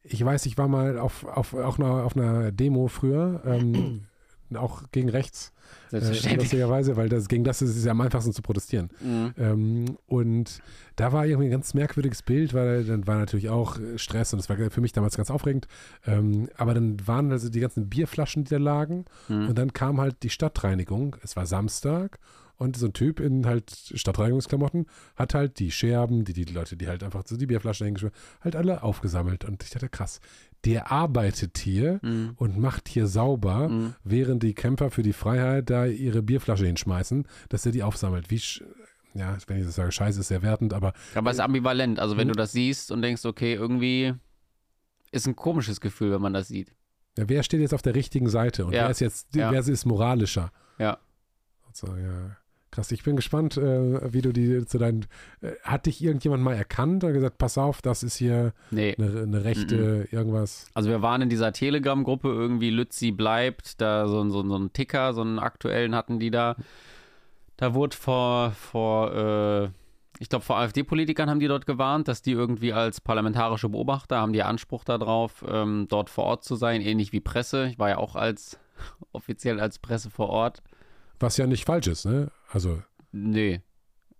Ich weiß, ich war mal auf, auf, auf, einer, auf einer Demo früher, ähm, auch gegen rechts. Äh, lustigerweise, weil das, gegen das ist es ja am einfachsten zu protestieren. Mhm. Ähm, und da war irgendwie ein ganz merkwürdiges Bild, weil dann war natürlich auch Stress und das war für mich damals ganz aufregend. Ähm, aber dann waren also die ganzen Bierflaschen, die da lagen. Mhm. Und dann kam halt die Stadtreinigung. Es war Samstag und so ein Typ in halt Stadtreinigungsklamotten hat halt die Scherben, die, die Leute, die halt einfach so die Bierflaschen hingeschmissen, halt alle aufgesammelt. Und ich dachte, krass, der arbeitet hier mhm. und macht hier sauber, mhm. während die Kämpfer für die Freiheit da ihre Bierflasche hinschmeißen, dass er die aufsammelt. Wie, ja, wenn ich das sage, scheiße, ist sehr wertend, aber. Aber es ist ambivalent. Also, wenn mhm. du das siehst und denkst, okay, irgendwie ist ein komisches Gefühl, wenn man das sieht. Ja, wer steht jetzt auf der richtigen Seite und ja. wer ist jetzt, ja. wer ist moralischer? Ja. Also, ja. Krass, ich bin gespannt, äh, wie du die zu deinen. Äh, hat dich irgendjemand mal erkannt oder gesagt, pass auf, das ist hier nee. eine, eine, rechte mm -mm. irgendwas? Also wir waren in dieser Telegram-Gruppe irgendwie, Lützi bleibt, da so, so, so einen Ticker, so einen aktuellen hatten die da. Da wurde vor, vor äh, ich glaube, vor AfD-Politikern haben die dort gewarnt, dass die irgendwie als parlamentarische Beobachter haben die Anspruch darauf, ähm, dort vor Ort zu sein, ähnlich wie Presse. Ich war ja auch als offiziell als Presse vor Ort. Was ja nicht falsch ist, ne? Also. Nee.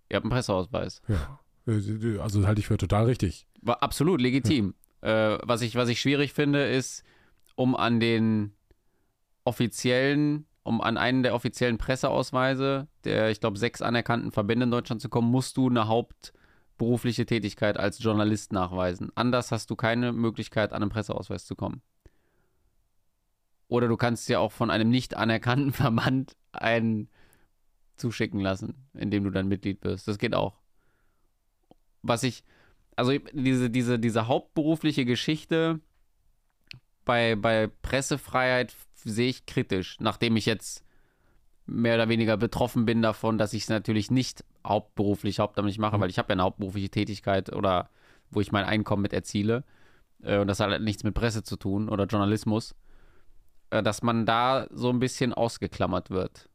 Ihr habt einen Presseausweis. Ja. Äh, also halte ich für total richtig. War absolut legitim. Ja. Äh, was, ich, was ich schwierig finde, ist, um an den offiziellen, um an einen der offiziellen Presseausweise, der, ich glaube, sechs anerkannten Verbände in Deutschland zu kommen, musst du eine hauptberufliche Tätigkeit als Journalist nachweisen. Anders hast du keine Möglichkeit, an einen Presseausweis zu kommen. Oder du kannst ja auch von einem nicht anerkannten Verband einen zuschicken lassen, indem du dann Mitglied wirst. Das geht auch. Was ich, also diese, diese, diese hauptberufliche Geschichte bei, bei Pressefreiheit sehe ich kritisch, nachdem ich jetzt mehr oder weniger betroffen bin davon, dass ich es natürlich nicht hauptberuflich, hauptamtlich mache, mhm. weil ich habe ja eine hauptberufliche Tätigkeit oder wo ich mein Einkommen mit erziele. Äh, und das hat halt nichts mit Presse zu tun oder Journalismus. Äh, dass man da so ein bisschen ausgeklammert wird.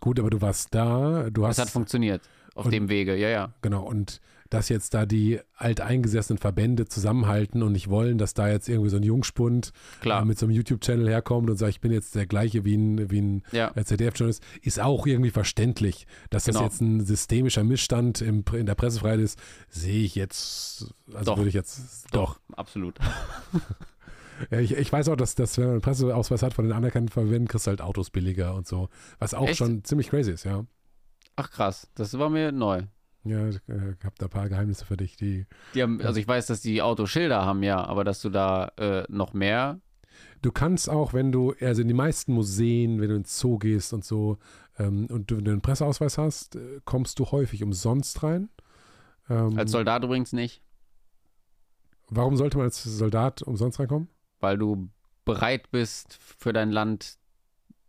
Gut, aber du warst da, du hast. Es hat funktioniert auf und, dem Wege, ja, ja. Genau, und dass jetzt da die alteingesessenen Verbände zusammenhalten und nicht wollen, dass da jetzt irgendwie so ein Jungspund äh, mit so einem YouTube-Channel herkommt und sagt, ich bin jetzt der gleiche wie ein, wie ein ja. ZDF-Journalist, ist auch irgendwie verständlich. Dass genau. das jetzt ein systemischer Missstand im, in der Pressefreiheit ist, sehe ich jetzt, also doch. würde ich jetzt, doch. doch. Absolut. Ja, ich, ich, weiß auch, dass, dass wenn man einen Presseausweis hat von den anerkannten Verbänden, kriegst du halt Autos billiger und so. Was auch Echt? schon ziemlich crazy ist, ja. Ach krass, das war mir neu. Ja, ich äh, habe da ein paar Geheimnisse für dich, die. Die haben, also ich weiß, dass die Autoschilder haben, ja, aber dass du da äh, noch mehr. Du kannst auch, wenn du, also in die meisten Museen, wenn du ins Zoo gehst und so, ähm, und du einen Presseausweis hast, äh, kommst du häufig umsonst rein. Ähm, als Soldat übrigens nicht. Warum sollte man als Soldat umsonst reinkommen? Weil du bereit bist für dein Land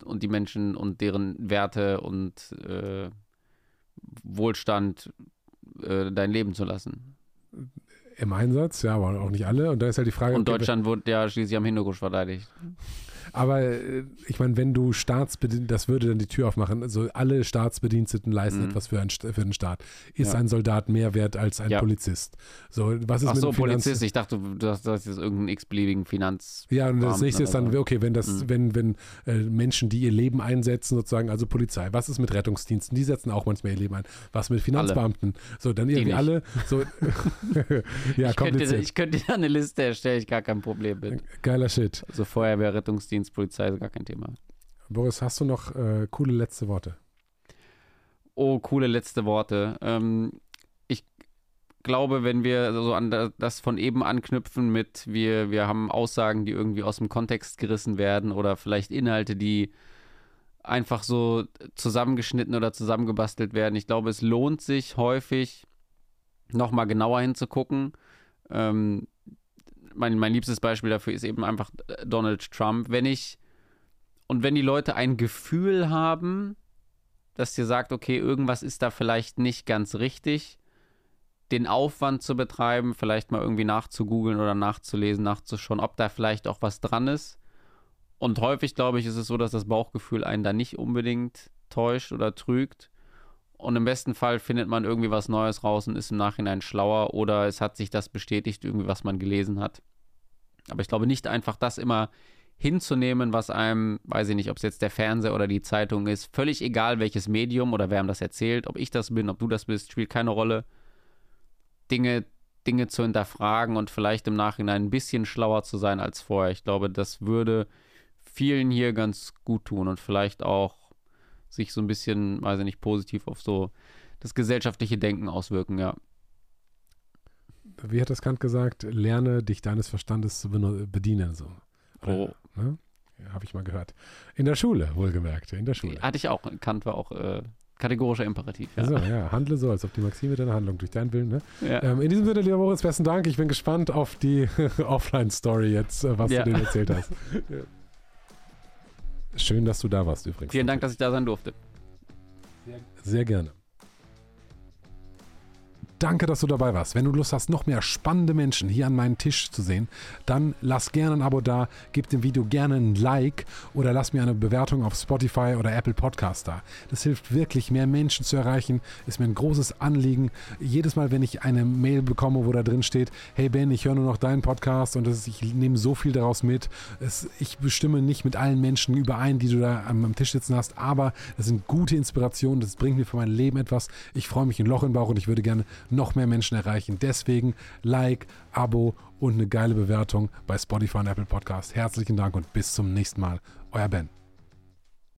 und die Menschen und deren Werte und äh, Wohlstand äh, dein Leben zu lassen. Im Einsatz, ja, aber auch nicht alle. Und da ist halt die Frage. Und Deutschland wurde ja schließlich am Hindukusch verteidigt. Aber äh, ich meine, wenn du Staatsbediensteten, das würde dann die Tür aufmachen. Also alle Staatsbediensteten leisten mhm. etwas für, ein, für den Staat. Ist ja. ein Soldat mehr wert als ein ja. Polizist? So, was ist Ach mit so, Polizist. Ich dachte, du hast, jetzt irgendeinen x-beliebigen Finanz. Ja, und das nächste ist dann, okay, wenn das, mhm. wenn, wenn äh, Menschen, die ihr Leben einsetzen, sozusagen, also Polizei, was ist mit Rettungsdiensten? Die setzen auch manchmal ihr Leben ein. Was mit Finanzbeamten? Alle. So, dann irgendwie alle. So, ja, ich, könnte, ich könnte da eine Liste erstellen, ich gar kein Problem mit. Geiler Shit. Also Feuerwehr, Rettungsdienst. Polizei ist gar kein Thema. Boris, hast du noch äh, coole letzte Worte? Oh, coole letzte Worte. Ähm, ich glaube, wenn wir so an das von eben anknüpfen mit, wir, wir haben Aussagen, die irgendwie aus dem Kontext gerissen werden oder vielleicht Inhalte, die einfach so zusammengeschnitten oder zusammengebastelt werden. Ich glaube, es lohnt sich häufig, nochmal genauer hinzugucken. Ähm, mein, mein liebstes Beispiel dafür ist eben einfach Donald Trump. Wenn ich und wenn die Leute ein Gefühl haben, dass dir sagt, okay, irgendwas ist da vielleicht nicht ganz richtig, den Aufwand zu betreiben, vielleicht mal irgendwie nachzugoogeln oder nachzulesen, nachzuschauen, ob da vielleicht auch was dran ist. Und häufig, glaube ich, ist es so, dass das Bauchgefühl einen da nicht unbedingt täuscht oder trügt. Und im besten Fall findet man irgendwie was Neues raus und ist im Nachhinein schlauer oder es hat sich das bestätigt, irgendwie was man gelesen hat. Aber ich glaube nicht einfach das immer hinzunehmen, was einem, weiß ich nicht, ob es jetzt der Fernseher oder die Zeitung ist, völlig egal welches Medium oder wer einem das erzählt, ob ich das bin, ob du das bist, spielt keine Rolle. Dinge, Dinge zu hinterfragen und vielleicht im Nachhinein ein bisschen schlauer zu sein als vorher. Ich glaube, das würde vielen hier ganz gut tun und vielleicht auch sich so ein bisschen, weiß ich nicht, positiv auf so das gesellschaftliche Denken auswirken, ja. Wie hat das Kant gesagt? Lerne dich deines Verstandes zu bedienen. So. Oder, oh. Ne? Ja, Habe ich mal gehört. In der Schule, wohlgemerkt. In der Schule. Hatte ich auch. Kant war auch äh, kategorischer Imperativ. Ja. So, ja. Handle so, als ob die Maxime deine Handlung durch deinen Willen. Ne? Ja. Ähm, in diesem Sinne, lieber Moritz, besten Dank. Ich bin gespannt auf die Offline-Story jetzt, äh, was ja. du denen erzählt hast. Schön, dass du da warst übrigens. Vielen Dank, dass ich da sein durfte. Sehr, sehr gerne. Danke, dass du dabei warst. Wenn du Lust hast, noch mehr spannende Menschen hier an meinem Tisch zu sehen, dann lass gerne ein Abo da, gib dem Video gerne ein Like oder lass mir eine Bewertung auf Spotify oder Apple Podcast da. Das hilft wirklich, mehr Menschen zu erreichen. Ist mir ein großes Anliegen. Jedes Mal, wenn ich eine Mail bekomme, wo da drin steht, hey Ben, ich höre nur noch deinen Podcast und ist, ich nehme so viel daraus mit. Es, ich bestimme nicht mit allen Menschen überein, die du da am, am Tisch sitzen hast, aber das sind gute Inspirationen. Das bringt mir für mein Leben etwas. Ich freue mich ein Loch im Bauch und ich würde gerne noch mehr Menschen erreichen. Deswegen Like, Abo und eine geile Bewertung bei Spotify und Apple Podcast. Herzlichen Dank und bis zum nächsten Mal. Euer Ben.